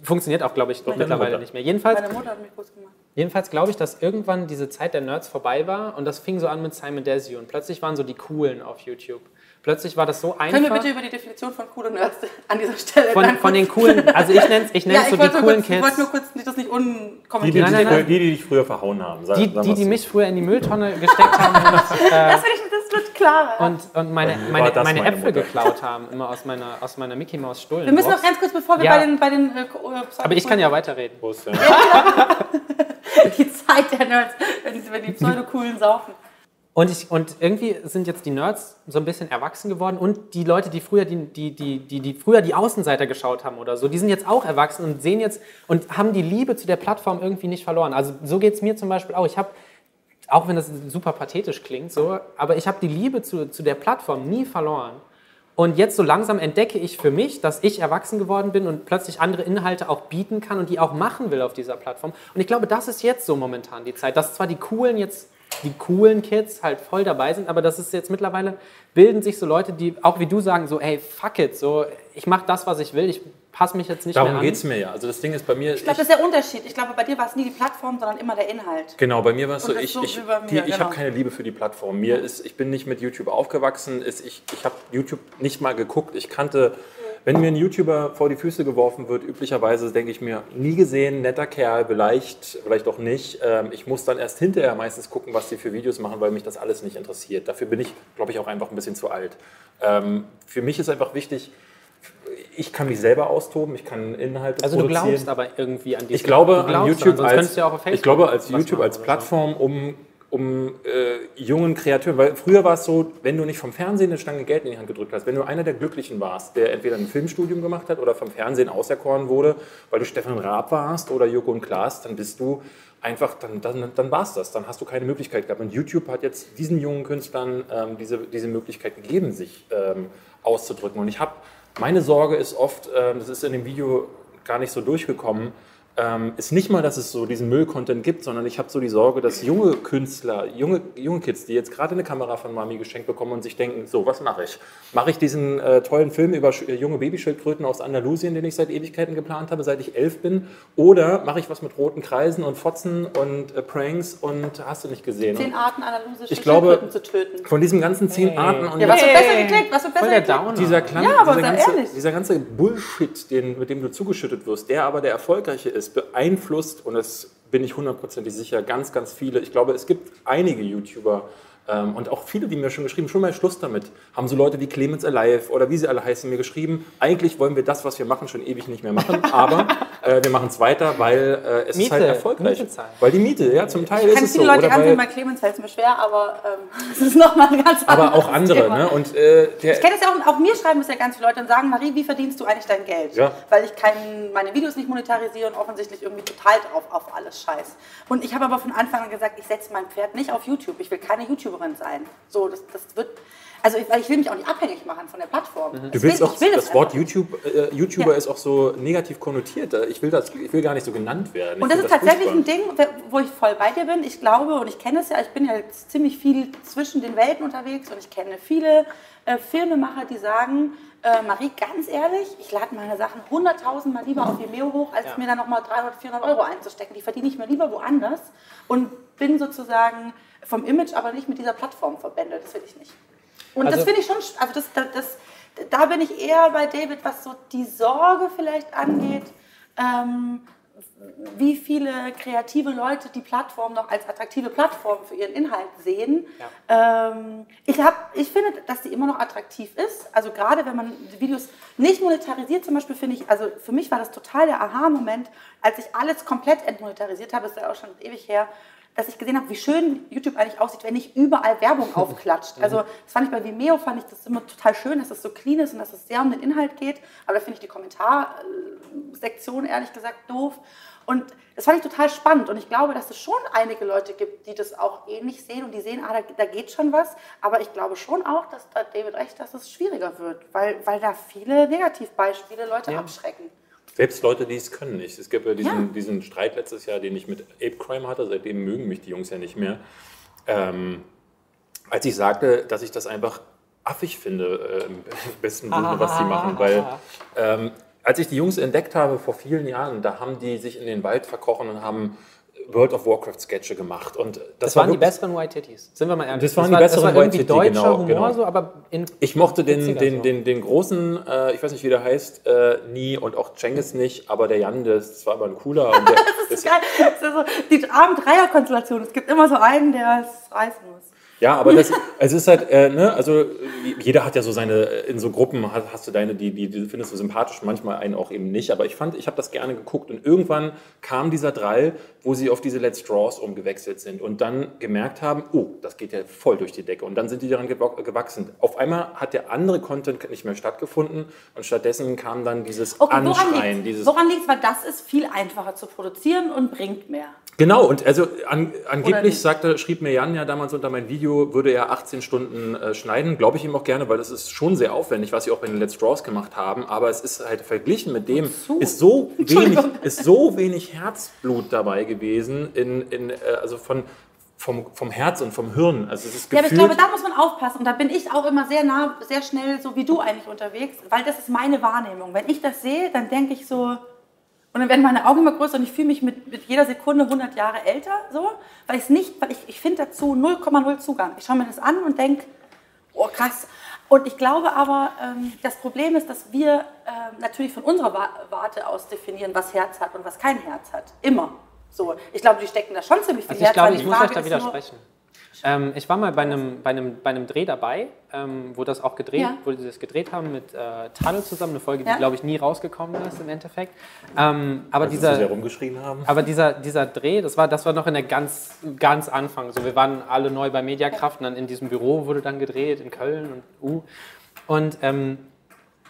Funktioniert auch, glaube ich, Meine mittlerweile Mutter. nicht mehr. Jedenfalls, Meine Mutter hat mich groß gemacht. jedenfalls glaube ich, dass irgendwann diese Zeit der Nerds vorbei war und das fing so an mit Simon Desio und plötzlich waren so die Coolen auf YouTube. Plötzlich war das so einfach. Können wir bitte über die Definition von coole Nerds an dieser Stelle von, dann von den coolen, also ich nenne es ich Ja, nenn's ich so die coolen kurz, ich wollte nur Kids. kurz nicht, das nicht Die, die, unkommentiert Nein, nein, dich, nein. die, die dich früher verhauen haben. Sag, Die, die, die mich früher in die Mülltonne gesteckt haben und, äh, Das, will ich, klarer. und, und meine, meine, meine meine Äpfel Mutter. geklaut haben, immer aus meiner, aus meiner Mickey Maus Stullen. wir müssen noch ganz kurz, bevor wir Ja. bei den, bei den äh, äh, Aber ich kann ja weiterreden. Prost, ja. die Zeit der Nerds, wenn, wenn die pseudo-coolen saufen. Und, ich, und irgendwie sind jetzt die Nerds so ein bisschen erwachsen geworden und die Leute, die früher die, die, die, die, die früher die Außenseiter geschaut haben oder so, die sind jetzt auch erwachsen und sehen jetzt und haben die Liebe zu der Plattform irgendwie nicht verloren. Also so geht es mir zum Beispiel auch. Ich habe, auch wenn das super pathetisch klingt, so, aber ich habe die Liebe zu, zu der Plattform nie verloren. Und jetzt so langsam entdecke ich für mich, dass ich erwachsen geworden bin und plötzlich andere Inhalte auch bieten kann und die auch machen will auf dieser Plattform. Und ich glaube, das ist jetzt so momentan die Zeit, dass zwar die coolen jetzt die coolen Kids halt voll dabei sind, aber das ist jetzt mittlerweile bilden sich so Leute, die auch wie du sagen so, hey, fuck it, so ich mache das, was ich will, ich passe mich jetzt nicht Darum mehr an. geht es mir ja. Also das Ding ist bei mir, Ich glaube, das ist der Unterschied. Ich glaube, bei dir war es nie die Plattform, sondern immer der Inhalt. Genau, bei mir war es so, ich, so ich genau. habe keine Liebe für die Plattform. Mir ist, ich bin nicht mit YouTube aufgewachsen, ist, ich, ich habe YouTube nicht mal geguckt. Ich kannte, wenn mir ein YouTuber vor die Füße geworfen wird, üblicherweise denke ich mir, nie gesehen, netter Kerl, vielleicht, vielleicht auch nicht. Ähm, ich muss dann erst hinterher meistens gucken, was die für Videos machen, weil mich das alles nicht interessiert. Dafür bin ich, glaube ich, auch einfach ein bisschen zu alt. Ähm, für mich ist einfach wichtig, ich kann mich selber austoben, ich kann Inhalte also du produzieren. glaubst aber irgendwie an diese Ich glaube du an YouTube sonst als, du ja ich glaube als YouTube als. Plattform, um, um äh, jungen Kreateuren, weil früher war es so, wenn du nicht vom Fernsehen eine Stange Geld in die Hand gedrückt hast, wenn du einer der Glücklichen warst, der entweder ein Filmstudium gemacht hat oder vom Fernsehen auserkoren wurde, weil du Stefan Raab warst oder Joko und Klaas, dann bist du einfach, dann, dann, dann war es das. Dann hast du keine Möglichkeit gehabt. Und YouTube hat jetzt diesen jungen Künstlern ähm, diese, diese Möglichkeit gegeben, sich ähm, auszudrücken. Und ich habe, meine Sorge ist oft, ähm, das ist in dem Video gar nicht so durchgekommen, ähm, ist nicht mal, dass es so diesen Müll-Content gibt, sondern ich habe so die Sorge, dass junge Künstler, junge, junge Kids, die jetzt gerade eine Kamera von Mami geschenkt bekommen und sich denken, so, was mache ich? Mache ich diesen äh, tollen Film über sch- äh, junge Babyschildkröten aus Andalusien, den ich seit Ewigkeiten geplant habe, seit ich elf bin? Oder mache ich was mit roten Kreisen und Fotzen und äh, Pranks und hast du nicht gesehen? Zehn Und Arten analysische Ich glaube- Schildkröten zu töten. von diesen ganzen zehn Hey. Arten und Ja, was wird besser geklickt? Was wird Voll besser der geklickt? Downer. dieser, Klang, Ja, aber dieser, ganze, ehrlich. dieser ganze Bullshit, den, mit dem du zugeschüttet wirst, der aber der erfolgreiche ist, beeinflusst, und das bin ich hundertprozentig sicher, ganz, ganz viele. Ich glaube, es gibt einige YouTuber und auch viele, die mir schon geschrieben, schon mal Schluss damit, haben so Leute wie Clemens Alive oder wie sie alle heißen, mir geschrieben, eigentlich wollen wir das, was wir machen, schon ewig nicht mehr machen, aber äh, wir machen es weiter, weil äh, es ist Miete, halt erfolgreich. Weil die Miete, ja, zum Teil Ich ist kann es viele so. Leute Oder nehmen, weil, bei Clemens fällt es mir schwer, aber ähm, das ist nochmal ein ganz aber auch andere. Thema. Ne? Und, äh, Ich kenne es ja auch, auch mir schreiben es ja ganz viele Leute und sagen, Marie, wie verdienst du eigentlich dein Geld? Ja. Weil ich kein, meine Videos nicht monetarisiere und offensichtlich irgendwie total drauf auf alles scheiß. Und ich habe aber von Anfang an gesagt, ich setze mein Pferd nicht auf YouTube. Ich will keine YouTuberin sein. So, das, das wird, also ich, weil ich will mich auch nicht abhängig machen von der Plattform. Mhm. Du Das willst will, auch, will das Wort einfach. YouTube, äh, YouTuber Ja. ist auch so negativ konnotiert. Ich will, das, ich will gar nicht so genannt werden. Ich Und das ist tatsächlich furchtbar. ein Ding, wo ich voll bei dir bin. Ich glaube und ich kenne es ja, ich bin ja jetzt ziemlich viel zwischen den Welten unterwegs und ich kenne viele äh, Filmemacher, die sagen, äh, Marie, ganz ehrlich, ich lade meine Sachen 100.000 Mal lieber auf Vimeo hoch, als Ja. mir dann nochmal 300, 400 Euro einzustecken. Die verdiene ich mir lieber woanders und bin sozusagen vom Image aber nicht mit dieser Plattform verbändelt. Das will ich nicht. Und das Also- finde ich schon, also das, das, das, da bin ich eher bei David, was so die Sorge vielleicht angeht. Ähm, wie viele kreative Leute die Plattform noch als attraktive Plattform für ihren Inhalt sehen. Ähm, ich, hab, ich finde, dass die immer noch attraktiv ist. Also gerade wenn man die Videos nicht monetarisiert, zum Beispiel finde ich, also für mich war das total der Aha-Moment, als ich alles komplett entmonetarisiert habe, ist ja auch schon ewig her, dass ich gesehen habe, wie schön YouTube eigentlich aussieht, wenn nicht überall Werbung aufklatscht. Also das fand ich bei Vimeo, fand ich das immer total schön, dass es so clean ist und dass es sehr um den Inhalt geht. Aber da finde ich die Kommentarsektion ehrlich gesagt doof. Und das fand ich total spannend. Und ich glaube, dass es schon einige Leute gibt, die das auch ähnlich sehen und die sehen, ah, da, da geht schon was. Aber ich glaube schon auch, dass da David recht, dass es schwieriger wird, weil, weil da viele Negativbeispiele Leute Ja. abschrecken. Selbst Leute, die es können nicht. Es gibt ja diesen, Ja. diesen Streit letztes Jahr, den ich mit Ape Crime hatte. Seitdem mögen mich die Jungs ja nicht mehr. Ähm, als ich sagte, dass ich das einfach affig finde, äh, im besten Sinne, was sie machen. Weil ähm, als ich die Jungs entdeckt habe vor vielen Jahren, da haben die sich in den Wald verkrochen und haben World of Warcraft Sketche gemacht. Und das, Das war waren die besseren White Titties. Sind wir mal ehrlich. Das waren die war, besseren das war White Titty, deutscher genau, Humor, genau. so, aber in Ich mochte den, den, so. den, den großen, äh, ich weiß nicht, wie der heißt, äh, nie und auch Cengiz nicht, aber der Jan, das, das war aber ein cooler. Der, Das ist geil. Das ist so die armen Dreierkonstellation. Es gibt immer so einen, der es reißen muss. Ja, aber das, es ist halt, äh, ne, also jeder hat ja so seine, in so Gruppen hast, hast du deine, die, die, die findest du sympathisch, manchmal einen auch eben nicht. Aber ich fand, ich habe das gerne geguckt und irgendwann kam dieser Drall, wo sie auf diese Let's Draws umgewechselt sind und dann gemerkt haben, oh, das geht ja voll durch die Decke. Und dann sind die daran gewa- gewachsen. Auf einmal hat der andere Content nicht mehr stattgefunden und stattdessen kam dann dieses Okay, woran Anschreien, Woran liegt Weil das ist viel einfacher zu produzieren und bringt mehr. Genau, und also an, angeblich sagte, schrieb mir Jan ja damals unter mein Video, würde er 18 Stunden äh, schneiden. Glaube ich ihm auch gerne, weil das ist schon sehr aufwendig, was sie auch bei den Let's Draws gemacht haben. Aber es ist halt verglichen mit dem, ist so wenig, ist so wenig Herzblut dabei gewesen, in, in, äh, also von, vom, vom Herz und vom Hirn. Also es ist Ja, aber ich glaube, da muss man aufpassen. Und da bin ich auch immer sehr nah, sehr schnell, so wie du eigentlich unterwegs, weil das ist meine Wahrnehmung. Wenn ich das sehe, dann denke ich so, und dann werden meine Augen immer größer und ich fühle mich mit, mit jeder Sekunde 100 Jahre älter, so, weil, ich's nicht, weil ich, ich finde dazu 0,0 Zugang. Ich schaue mir das an und denke, oh krass. Und ich glaube aber, ähm, das Problem ist, dass wir ähm, natürlich von unserer Wa- Warte aus definieren, was Herz hat und was kein Herz hat. Immer. So. Ich glaube, die stecken da schon ziemlich viel Also ich Herz glaube, ich Die muss Frage euch da widersprechen. Ähm, ich war mal bei einem, bei einem, bei einem Dreh dabei, ähm, wo das auch gedreht, Ja. wo die das gedreht haben mit äh, Tadel zusammen, eine Folge, die Ja. glaube ich nie rausgekommen ist im Endeffekt. Ähm, aber sie dieser, sehr rumgeschrien haben. aber dieser, dieser Dreh, das war, das war noch in der ganz, ganz Anfang. So, wir waren alle neu bei Mediakraft und dann in diesem Büro wurde dann gedreht in Köln und uh. Und ähm,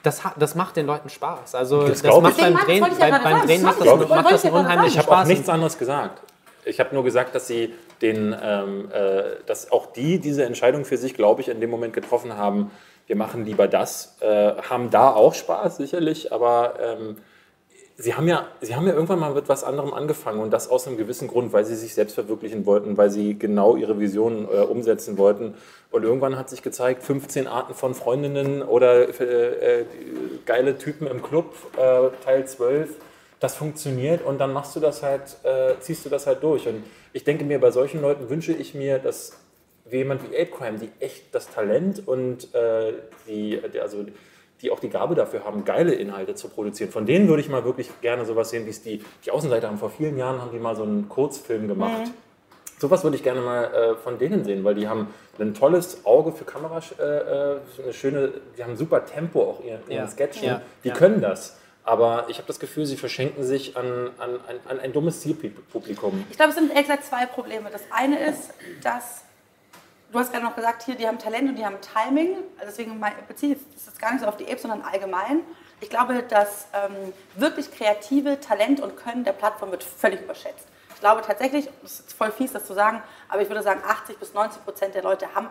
das, das macht den Leuten Spaß. Also Das das, macht beim Drehen, ja bei, beim Drehen das macht das, macht- das unheimlich Ich habe Spaß. auch nichts anderes gesagt. Ich habe nur gesagt, dass sie den, ähm, äh, dass auch die diese Entscheidung für sich, glaube ich, in dem Moment getroffen haben. Wir machen lieber das, äh, haben da auch Spaß sicherlich, aber ähm, sie haben ja, sie haben ja irgendwann mal mit was anderem angefangen und das aus einem gewissen Grund, weil sie sich selbst verwirklichen wollten, weil sie genau ihre Visionen äh, umsetzen wollten. Und irgendwann hat sich gezeigt, 15 Arten von Freundinnen oder äh, äh, geile Typen im Club, äh, Teil 12 das funktioniert und dann machst du das halt, äh, ziehst du das halt durch. Und ich denke mir, bei solchen Leuten wünsche ich mir, dass wie jemand wie Ape Crime, die echt das Talent und äh, die, also die auch die Gabe dafür haben, geile Inhalte zu produzieren. Von denen würde ich mal wirklich gerne sowas sehen, wie es die, die Außenseiter haben. Vor vielen Jahren haben die mal so einen Kurzfilm gemacht. Sowas würde ich gerne mal äh, von denen sehen, weil die haben ein tolles Auge für Kameras, äh, äh, eine schöne, die haben super Tempo auch in ihren Ja. Sketchen. Ja. Die Ja. können das. Aber ich habe das Gefühl, sie verschenken sich an, an, an, an ein dummes Zielpublikum. Ich glaube, es sind ehrlich gesagt zwei Probleme. Das eine ist, dass du hast gerade noch gesagt, hier, die haben Talent und die haben Timing. Also Deswegen beziehe ich das gar nicht so auf die Apes, sondern allgemein. Ich glaube, dass ähm, wirklich kreative Talent und Können der Plattform wird völlig überschätzt. Ich glaube tatsächlich, es ist voll fies, das zu sagen, aber ich würde sagen, 80 bis 90 Prozent der Leute haben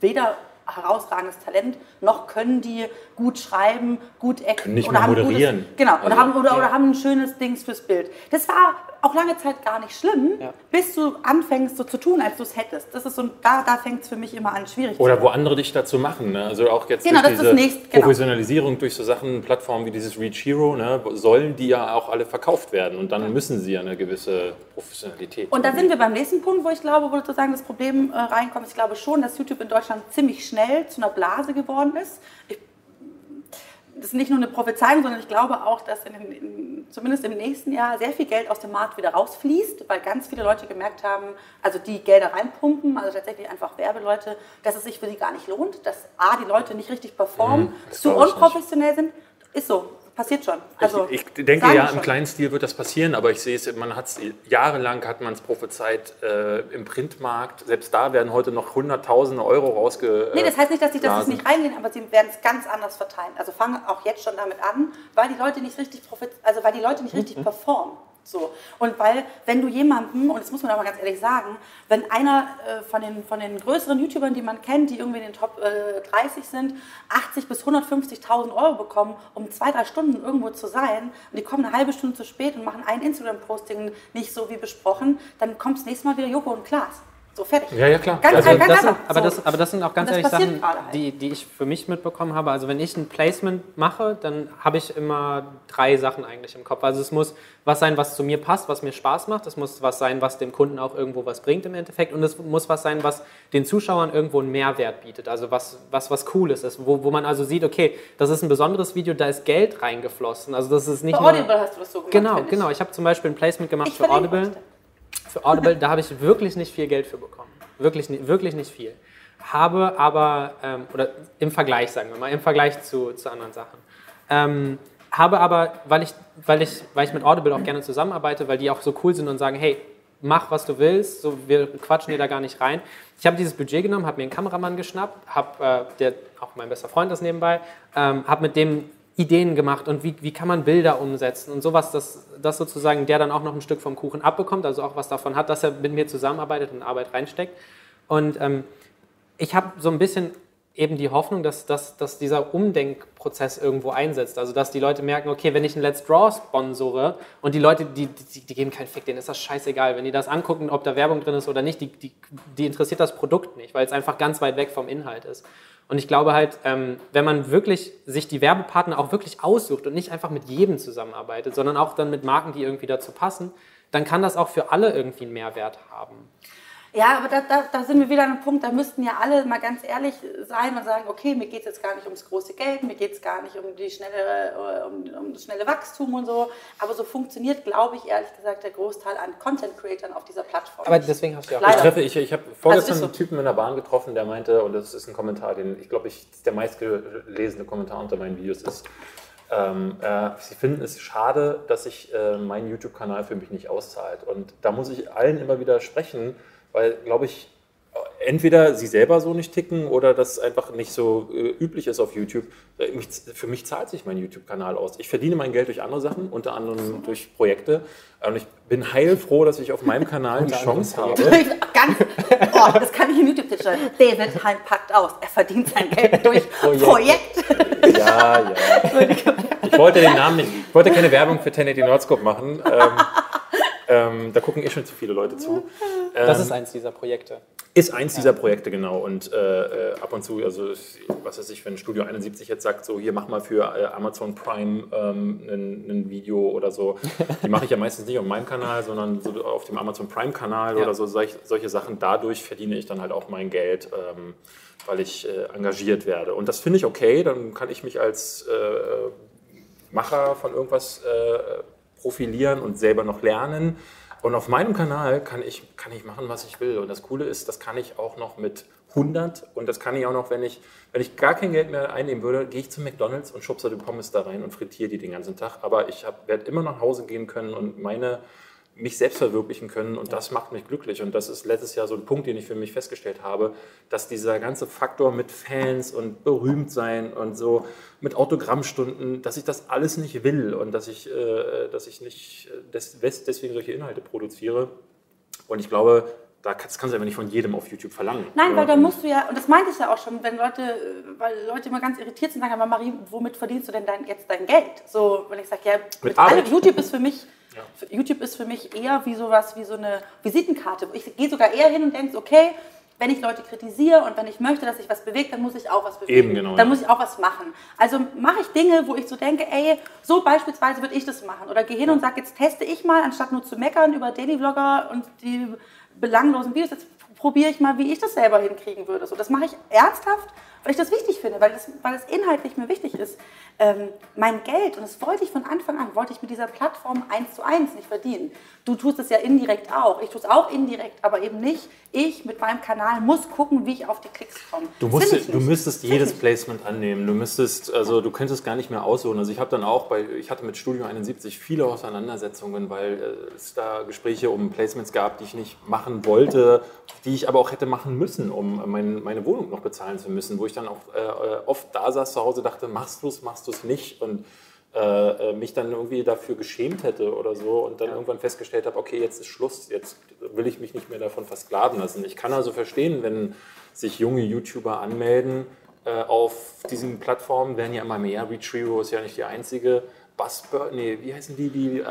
weder herausragendes Talent, noch können die gut schreiben, gut acten. Können nicht oder haben ein gutes- moderieren. Genau, oder, Also, haben, oder, ja. oder haben ein schönes Dings fürs Bild. Das war auch lange Zeit gar nicht schlimm, Ja. bis du anfängst so zu tun, als du es hättest. Das ist so, ein- da, da fängt es für mich immer an, schwierig zu Oder werden. wo andere dich dazu machen. Ne? Also auch jetzt Genau, durch das ist diese das nächste, genau. Professionalisierung, durch so Sachen, Plattformen wie dieses Reach Hero, ne, sollen die ja auch alle verkauft werden. Und dann müssen sie ja eine gewisse Professionalität Und da sind wir beim nächsten Punkt, wo ich glaube, wo sozusagen das Problem äh, reinkommt. Ich glaube schon, dass YouTube in Deutschland ziemlich schnell zu einer Blase geworden ist. Ich, das ist nicht nur eine Prophezeiung, sondern ich glaube auch, dass in den, in, zumindest im nächsten Jahr sehr viel Geld aus dem Markt wieder rausfließt, weil ganz viele Leute gemerkt haben, also die Gelder reinpumpen, also tatsächlich einfach Werbeleute, dass es sich für sie gar nicht lohnt, dass A, die Leute nicht richtig performen, Mhm, zu unprofessionell sind. Ist so, passiert schon. Also, ich, ich denke ja, schon. im kleinen Stil wird das passieren, aber ich sehe es, man hat es jahrelang hat man es prophezeit äh, im Printmarkt. Selbst da werden heute noch hunderttausende Euro rausge. Nee, das heißt nicht, dass sie das nicht reingehen, aber sie werden es ganz anders verteilen. Also fangen auch jetzt schon damit an, weil die Leute nicht richtig profit also weil die Leute nicht Mhm. richtig performen. So. Und weil, wenn du jemanden, und das muss man aber ganz ehrlich sagen, wenn einer äh, von, den, von den größeren YouTubern, die man kennt, die irgendwie in den Top äh, 30 sind, 80 bis 150.000 Euro bekommen, um zwei, drei Stunden irgendwo zu sein, und die kommen eine halbe Stunde zu spät und machen ein Instagram-Posting nicht so wie besprochen, dann kommt das nächste Mal wieder Joko und Klaas. So fertig. Ja, ja, klar. Ganz, Also ganz, ganz sind, aber, so. das, aber das sind auch ganz ehrlich Sachen, halt. die, die ich für mich mitbekommen habe. Also wenn ich ein Placement mache, dann habe ich immer drei Sachen eigentlich im Kopf. Also es muss was sein, was zu mir passt, was mir Spaß macht. Es muss was sein, was dem Kunden auch irgendwo was bringt im Endeffekt. Und es muss was sein, was den Zuschauern irgendwo einen Mehrwert bietet. Also was, was, was Cooles ist, wo, wo man also sieht, okay, das ist ein besonderes Video, da ist Geld reingeflossen. Also das ist nicht Bei nur... Audible hast du das so gemacht. Genau, ich. genau. Ich habe zum Beispiel ein Placement gemacht Ich für Audible. Für Audible, da habe ich wirklich nicht viel Geld für bekommen. Wirklich, wirklich nicht viel. Habe aber, ähm, oder im Vergleich, sagen wir mal, im Vergleich zu, zu anderen Sachen. Ähm, habe aber, weil ich, weil, ich, weil ich mit Audible auch gerne zusammenarbeite, weil die auch so cool sind und sagen, hey, mach, was du willst, so, wir quatschen dir da gar nicht rein. Ich habe dieses Budget genommen, habe mir einen Kameramann geschnappt, habe, äh, der auch mein bester Freund ist nebenbei, ähm, habe mit dem Ideen gemacht und wie, wie kann man Bilder umsetzen und sowas, dass, dass sozusagen der dann auch noch ein Stück vom Kuchen abbekommt, also auch was davon hat, dass er mit mir zusammenarbeitet und Arbeit reinsteckt. Und ähm, ich habe so ein bisschen eben die Hoffnung, dass, dass, dass dieser Umdenkprozess irgendwo einsetzt. Also dass die Leute merken, okay, wenn ich ein Let's Draw sponsore und die Leute, die, die, die geben keinen Fick, denen ist das scheißegal. Wenn die das angucken, ob da Werbung drin ist oder nicht, die, die, die interessiert das Produkt nicht, weil es einfach ganz weit weg vom Inhalt ist. Und ich glaube halt, ähm, wenn man wirklich sich die Werbepartner auch wirklich aussucht und nicht einfach mit jedem zusammenarbeitet, sondern auch dann mit Marken, die irgendwie dazu passen, dann kann das auch für alle irgendwie einen Mehrwert haben. Ja, aber da, da, da sind wir wieder an einem Punkt, da müssten ja alle mal ganz ehrlich sein und sagen, okay, mir geht es jetzt gar nicht ums große Geld, mir geht es gar nicht um, die schnelle, äh, um, um das schnelle Wachstum und so. Aber so funktioniert, glaube ich, ehrlich gesagt, der Großteil an Content-Creatern auf dieser Plattform. Aber deswegen hast du ja auch Leider. Ich treffe, ich, ich habe vorgestern Also so. einen Typen in der Bahn getroffen, der meinte, und das ist ein Kommentar, den ich glaube, ich, der meistgelesene Kommentar unter meinen Videos ist. Ähm, äh, sie finden es schade, dass sich äh, mein YouTube-Kanal für mich nicht auszahlt. Und da muss ich allen immer wieder sprechen, weil, glaube ich, entweder sie selber so nicht ticken oder das einfach nicht so äh, üblich ist auf YouTube. Äh, mich, für mich zahlt sich mein YouTube-Kanal aus. Ich verdiene mein Geld durch andere Sachen, unter anderem durch Projekte. Und ich bin heilfroh, dass ich auf meinem Kanal die Chance habe. Ganz, oh, das kann ich in YouTube stellen. David Hein packt aus. Er verdient sein Geld durch Projekt. Projekt. Ja, ja. Ich wollte den Namen nicht. Ich wollte keine Werbung für 1080 Nordscope machen. Ähm, ähm, da gucken eh schon zu viele Leute zu. Das Ähm, ist eins dieser Projekte. Ist eins dieser Projekte, genau. Und äh, äh, ab und zu, also was weiß ich, wenn Studio 71 jetzt sagt, so hier mach mal für äh, Amazon Prime ähm, ein, ein Video oder so, die mache ich ja meistens nicht auf meinem Kanal, sondern so auf dem Amazon Prime Kanal Ja. oder so solch, solche Sachen. Dadurch verdiene ich dann halt auch mein Geld, ähm, weil ich äh, engagiert werde. Und das finde ich okay, dann kann ich mich als äh, Macher von irgendwas profilieren und selber noch lernen. Und auf meinem Kanal kann ich, kann ich machen, was ich will. Und das Coole ist, das kann ich auch noch mit 100 und das kann ich auch noch, wenn ich, wenn ich gar kein Geld mehr einnehmen würde, gehe ich zu McDonalds und schubse die Pommes da rein und frittiere die den ganzen Tag. Aber ich werde immer nach Hause gehen können und meine mich selbst verwirklichen können und das macht mich glücklich. Und das ist letztes Jahr so ein Punkt, den ich für mich festgestellt habe, dass dieser ganze Faktor mit Fans und berühmt sein und so mit Autogrammstunden, dass ich das alles nicht will und dass ich, äh, dass ich nicht äh, des, deswegen solche Inhalte produziere. Und ich glaube, da kann- das kannst du aber nicht von jedem auf YouTube verlangen. Nein, weil da musst du ja, und das meinte ich ja auch schon, wenn Leute, äh, weil Leute immer ganz irritiert sind, sagen, aber Marie, womit verdienst du denn dein, jetzt dein Geld? So, wenn ich sage, ja, mit allem, YouTube ist für mich, für- YouTube ist für mich eher wie sowas, wie so eine Visitenkarte. Ich gehe sogar eher hin und denke, okay, wenn ich Leute kritisiere und wenn ich möchte, dass sich was bewegt, dann muss ich auch was bewegen. Eben, genau, Dann ja. muss ich auch was machen. Also mache ich Dinge, wo ich so denke, ey, so beispielsweise würde ich das machen. Oder gehe hin und sage, jetzt teste ich mal, anstatt nur zu meckern über Daily Vlogger und die belanglosen Videos, jetzt probiere ich mal, wie ich das selber hinkriegen würde. So, das mache ich ernsthaft, weil ich das wichtig finde, weil das, weil das inhaltlich mir wichtig ist. Ähm, mein Geld, und das wollte ich von Anfang an, wollte ich mit dieser Plattform eins zu eins nicht verdienen. Du tust es ja indirekt auch. Ich tue es auch indirekt, aber eben nicht. Ich mit meinem Kanal muss gucken, wie ich auf die Klicks komme. Du, musst, du müsstest jedes. Placement annehmen. Du müsstest, also du könntest gar nicht mehr aussuchen. Also ich habe dann auch bei, ich hatte mit Studio 71 viele Auseinandersetzungen, weil äh, es da Gespräche um Placements gab, die ich nicht machen wollte, die ich aber auch hätte machen müssen, um mein, meine Wohnung noch bezahlen zu müssen, wo ich dann auch äh, oft da saß zu Hause, dachte, machst du es, machst du es nicht und äh, äh, mich dann irgendwie dafür geschämt hätte oder so und dann irgendwann festgestellt habe, okay, jetzt ist Schluss, jetzt will ich mich nicht mehr davon versklaven lassen. Ich kann also verstehen, wenn sich junge YouTuber anmelden äh, auf diesen Plattformen, werden ja immer mehr, Retrievo ist ja nicht die einzige, Buzzbird, nee, wie heißen die, die äh,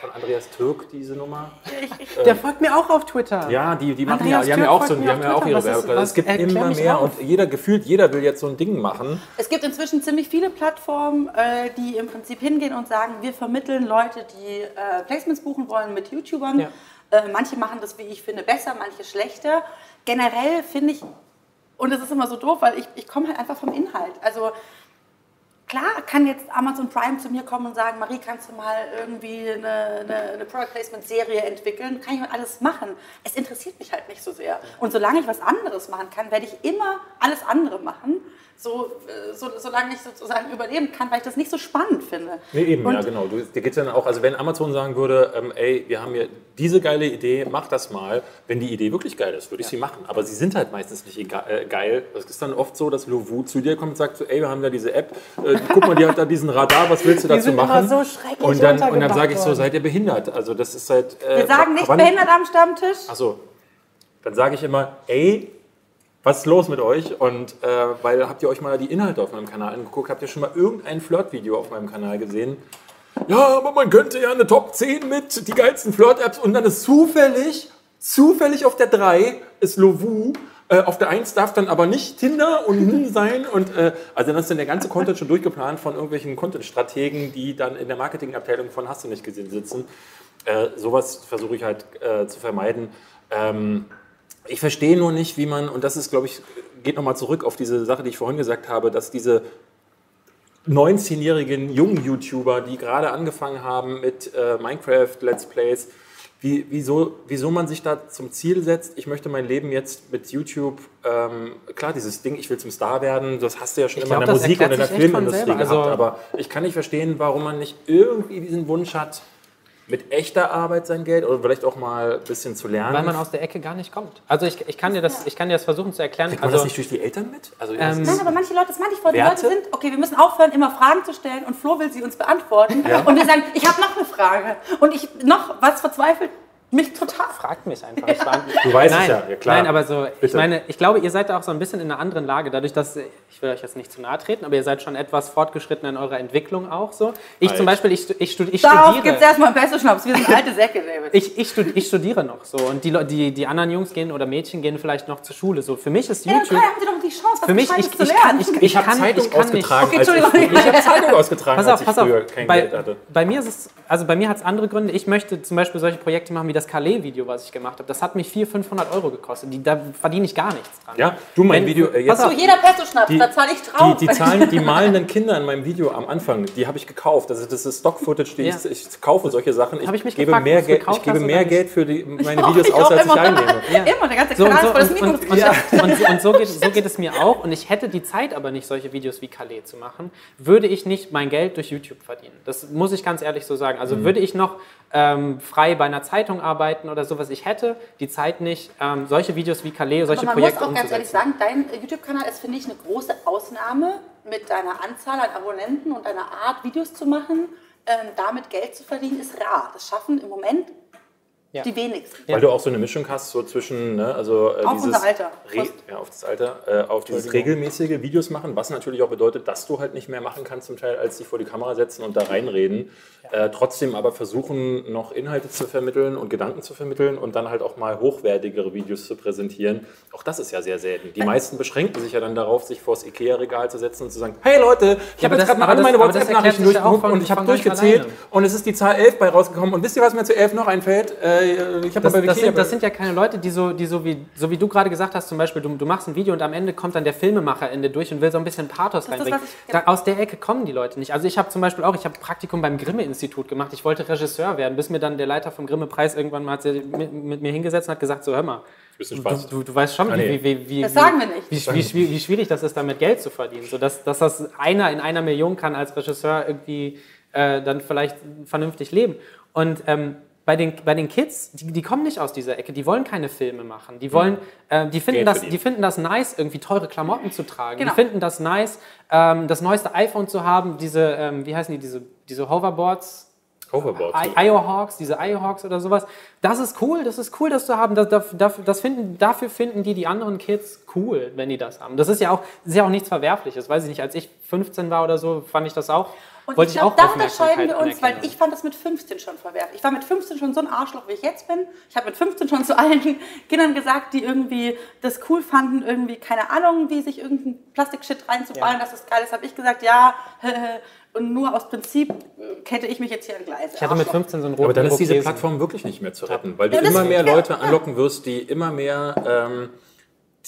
von Andreas Türk, diese Nummer? Der folgt mir auch auf Twitter. Ja, die, die machen ja, die haben ja auch so, die haben ja auch ihre was- Es gibt immer mehr auf. und jeder gefühlt, jeder will jetzt so ein Ding machen. Es gibt inzwischen ziemlich viele Plattformen, äh, die im Prinzip hingehen und sagen, wir vermitteln Leute, die äh, Placements buchen wollen mit YouTubern. Ja. Äh, manche machen das, wie ich finde, besser, manche schlechter. Generell finde ich, und das ist immer so doof, weil ich, ich komme halt einfach vom Inhalt. Also klar kann jetzt Amazon Prime zu mir kommen und sagen, Marie, kannst du mal irgendwie eine, eine, eine Product Placement Serie entwickeln? Kann ich alles machen. Es interessiert mich halt nicht so sehr. Und solange ich was anderes machen kann, werde ich immer alles andere machen. So, äh, so, solange ich sozusagen überleben kann, weil ich das nicht so spannend finde. Nee, eben, Und ja, genau. Du, dir geht's dann auch, also wenn Amazon sagen würde, ähm, ey, wir haben hier diese geile Idee, mach das mal. Wenn die Idee wirklich geil ist, würde ich sie machen. Aber sie sind halt meistens nicht äh, geil. Es ist dann oft so, dass Lovu zu dir kommt und sagt so, ey, wir haben da diese App, äh, guck mal, die hat da diesen Radar, was willst du dazu sind immer machen? so schrecklich und dann, und dann sage ich so, seid ihr behindert? Also das ist halt... Äh, Wir sagen nicht wann- behindert am Stammtisch. Achso, dann sage ich immer, ey, was ist los mit euch? Und äh, weil habt ihr euch mal die Inhalte auf meinem Kanal angeguckt? Habt ihr schon mal irgendein Flirt-Video auf meinem Kanal gesehen? Ja, aber man könnte ja eine Top 10 mit die geilsten Flirt-Apps und dann ist zufällig, zufällig auf der 3 ist Lovu. Äh, auf der 1 darf dann aber nicht Tinder und hm sein. Und, äh, also dann ist dann der ganze Content schon durchgeplant von irgendwelchen Content-Strategen, die dann in der Marketingabteilung von Hast du nicht gesehen sitzen. Äh, sowas versuche ich halt äh, zu vermeiden. Ähm, ich verstehe nur nicht, wie man, und das ist, glaube ich, geht nochmal zurück auf diese Sache, die ich vorhin gesagt habe, dass diese 19-jährigen jungen YouTuber, die gerade angefangen haben mit äh, Minecraft Let's Plays, wie, wieso, wieso man sich da zum Ziel setzt, ich möchte mein Leben jetzt mit YouTube, ähm, klar, dieses Ding, ich will zum Star werden, das hast du ja schon Ich immer in glaub, der das Musik und in der Filmindustrie selber. gehabt, Also- aber ich kann nicht verstehen, warum man nicht irgendwie diesen Wunsch hat, mit echter Arbeit sein Geld oder vielleicht auch mal ein bisschen zu lernen. Weil man aus der Ecke gar nicht kommt. Also ich, ich, kann, dir das, ich kann dir das versuchen zu erklären. Kriegt man Also, das nicht durch die Eltern mit? Also, Ähm, Nein, aber manche Leute, das meine ich vor, die Werte? Leute sind, okay, wir müssen aufhören, immer Fragen zu stellen und Flo will sie uns beantworten. Und wir sagen, ich habe noch eine Frage. Und ich noch was verzweifelt mich total. fragt mich einfach. Ich war, Du weißt es nein, ja, ja, klar. Nein, aber so, ich Bitte. meine, ich glaube, ihr seid da auch so ein bisschen in einer anderen Lage, dadurch, dass, ich will euch jetzt nicht zu nahe treten, aber ihr seid schon etwas fortgeschritten in eurer Entwicklung auch so. Ich Alt. zum Beispiel, ich, ich, stu- ich Darauf gibt es studiere. erstmal einen Beste-Schnaps. Wir sind alte Säcke, David. Ich, ich, studi ich studiere noch so und die, die, die anderen Jungs gehen oder Mädchen gehen vielleicht noch zur Schule. So, für mich ist ja, YouTube. haben Sie doch die Chance, was Für mich, ich, zu ich, lernen. kann, ich, ich, Ich habe kann, Zeitung ich kann nicht. ausgetragen, Okay, ich, Entschuldigung. ich habe Zeitung ausgetragen, Pass auf, als ich pass auf. früher kein Bei, Geld hatte. bei mir ist es, also bei mir hat es andere Gründe. Ich möchte zum Beispiel solche Projekte machen wie das Calais-Video, was ich gemacht habe. Das hat mich 400, 500 Euro gekostet. Die, da verdiene ich gar nichts dran. Ja, du mein Wenn- Video äh, jetzt. Pass auf, So, jeder Pesto-Schnaps, Die- da zahle ich Die, drauf. die, Zahlen, die malenden Kinder in meinem Video am Anfang, die habe ich gekauft. Also das ist Stock-Footage, die Ja. ich, ich kaufe solche Sachen. Ich ich mich gebe gefragt, mehr, Geld, ich gebe mehr? Geld für die, meine auch, Videos ich aus, als ich einnehme. Ja. Immer, der ganze So, Kanal und, ist vor das so, Mikro und, und, und, und so, geht, so geht es mir auch. Und ich hätte die Zeit aber nicht, solche Videos wie Calais zu machen, würde ich nicht mein Geld durch YouTube verdienen. Das muss ich ganz ehrlich so sagen. Mhm. Also würde ich noch ähm, frei bei einer Zeitung arbeiten oder sowas, ich hätte die Zeit nicht, ähm, solche Videos wie Calais, solche Aber man Projekte muss auch ganz ehrlich sagen, dein äh, YouTube-Kanal ist, finde ich, eine große Ausnahme mit deiner Anzahl an Abonnenten und deiner Art, Videos zu machen. Ähm, damit Geld zu verdienen, ist rar. Das schaffen im Moment Ja. die wenigsten. Weil du auch so eine Mischung hast, so zwischen, ne, also äh, Auf dieses unser Alter. Re ja, auf das Alter, äh, auf dieses regelmäßige Videos machen, was natürlich auch bedeutet, dass du halt nicht mehr machen kannst zum Teil, als dich vor die Kamera setzen und da reinreden. Äh, trotzdem aber versuchen, noch Inhalte zu vermitteln und Gedanken zu vermitteln und dann halt auch mal hochwertigere Videos zu präsentieren. Auch das ist ja sehr selten. Die meisten beschränken sich ja dann darauf, sich vors Ikea-Regal zu setzen und zu sagen, hey Leute, ich Ja, habe jetzt gerade mal alle meine WhatsApp-Nachrichten ja durchgeguckt und ich habe durchgezählt alleine. und es ist die Zahl 11 bei rausgekommen. Und wisst ihr, was mir zu 11 noch einfällt? Äh, ich habe Das, bei das, sind, das sind ja keine Leute, die so, die so, wie, so wie du gerade gesagt hast, zum Beispiel, du, du machst ein Video und am Ende kommt dann der Filmemacherende durch und will so ein bisschen Pathos das, reinbringen. was ich-. Da, aus der Ecke kommen die Leute nicht. Also ich habe zum Beispiel auch, ich habe Praktikum beim Grimme-Institut gemacht. Ich wollte Regisseur werden, bis mir dann der Leiter vom Grimme-Preis irgendwann mal mit, mit mir hingesetzt und hat gesagt, so hör mal, Bisschen du, Spaß. du, du weißt schon, Ah, nee. wie, Das wie schwierig das ist, damit Geld zu verdienen. So, dass, dass das einer in einer Million kann als Regisseur irgendwie äh, dann vielleicht vernünftig leben. Und ähm, bei den, bei den Kids, die, die kommen nicht aus dieser Ecke, die wollen keine Filme machen. Die wollen, äh, die, finden Geld das, verdienen. die finden das nice, irgendwie teure Klamotten zu tragen. Genau. Die finden das nice, ähm, das neueste iPhone zu haben, diese, ähm, wie heißen die, diese, diese Hoverboards, Hoverboard. I- IO-Hawks, diese IO-Hawks oder sowas. Das ist cool, das ist cool, das zu haben. Das, das, das, das finden, dafür finden die die anderen Kids cool, wenn die das haben. Das ist ja auch, ist ja auch nichts Verwerfliches. Weiß ich nicht, als ich 15 war oder so, fand ich das auch Und wollte ich ich glaube, auch da unterscheiden wir uns, weil ich fand das mit 15 schon verwerflich. Ich war mit 15 schon so ein Arschloch, wie ich jetzt bin. Ich habe mit 15 schon zu allen Kindern gesagt, die irgendwie das cool fanden, irgendwie, keine Ahnung, wie sich irgendein Plastikshit reinzuballen, Ja. dass das geil ist, habe ich gesagt, ja, und nur aus Prinzip äh, kette ich mich jetzt hier an Gleise. Ich hatte mit Arschloch. 15 so einen roten Aber dann ist diese. Plattform wirklich nicht mehr zu retten, weil du Ja, immer mehr Leute ja. anlocken wirst, die immer mehr, ähm,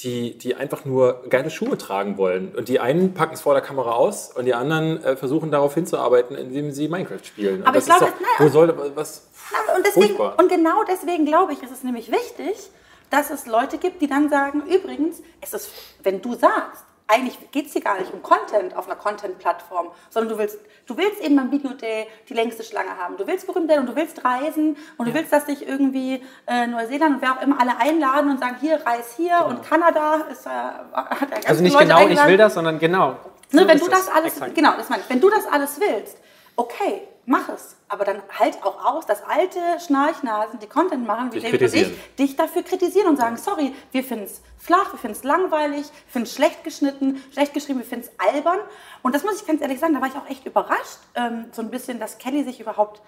die, die einfach nur geile Schuhe tragen wollen. Und die einen packen es vor der Kamera aus und die anderen äh, versuchen darauf hinzuarbeiten, indem sie Minecraft spielen. Und Aber das ich glaube, doch, wo soll was? Na, Und, deswegen, Furchtbar. und genau deswegen glaube ich, ist es nämlich wichtig, dass es Leute gibt, die dann sagen, übrigens, es ist, wenn du sagst, eigentlich geht es hier gar nicht um Content auf einer Content-Plattform, sondern du willst, du willst eben beim Video Day die längste Schlange haben. Du willst berühmt werden und du willst reisen und du willst, dass dich irgendwie äh, Neuseeland und wer auch immer alle einladen und sagen, hier, reis hier und Kanada ist, äh, hat ja ganz Also nicht Leute genau, ich eingeladen. will das, sondern genau. Ne, So wenn ist du das es. alles, Exakt. genau, das meine ich. Wenn du das alles willst, okay, mach es. Aber dann halt auch aus, dass alte Schnarchnasen, die Content machen, wie Dich David und ich, dich dafür kritisieren und sagen, sorry, wir finden es flach, wir finden es langweilig, wir finden es schlecht geschnitten, schlecht geschrieben, wir finden es albern. Und das muss ich ganz ehrlich sagen, da war ich auch echt überrascht, ähm, so ein bisschen, dass Kelly sich überhaupt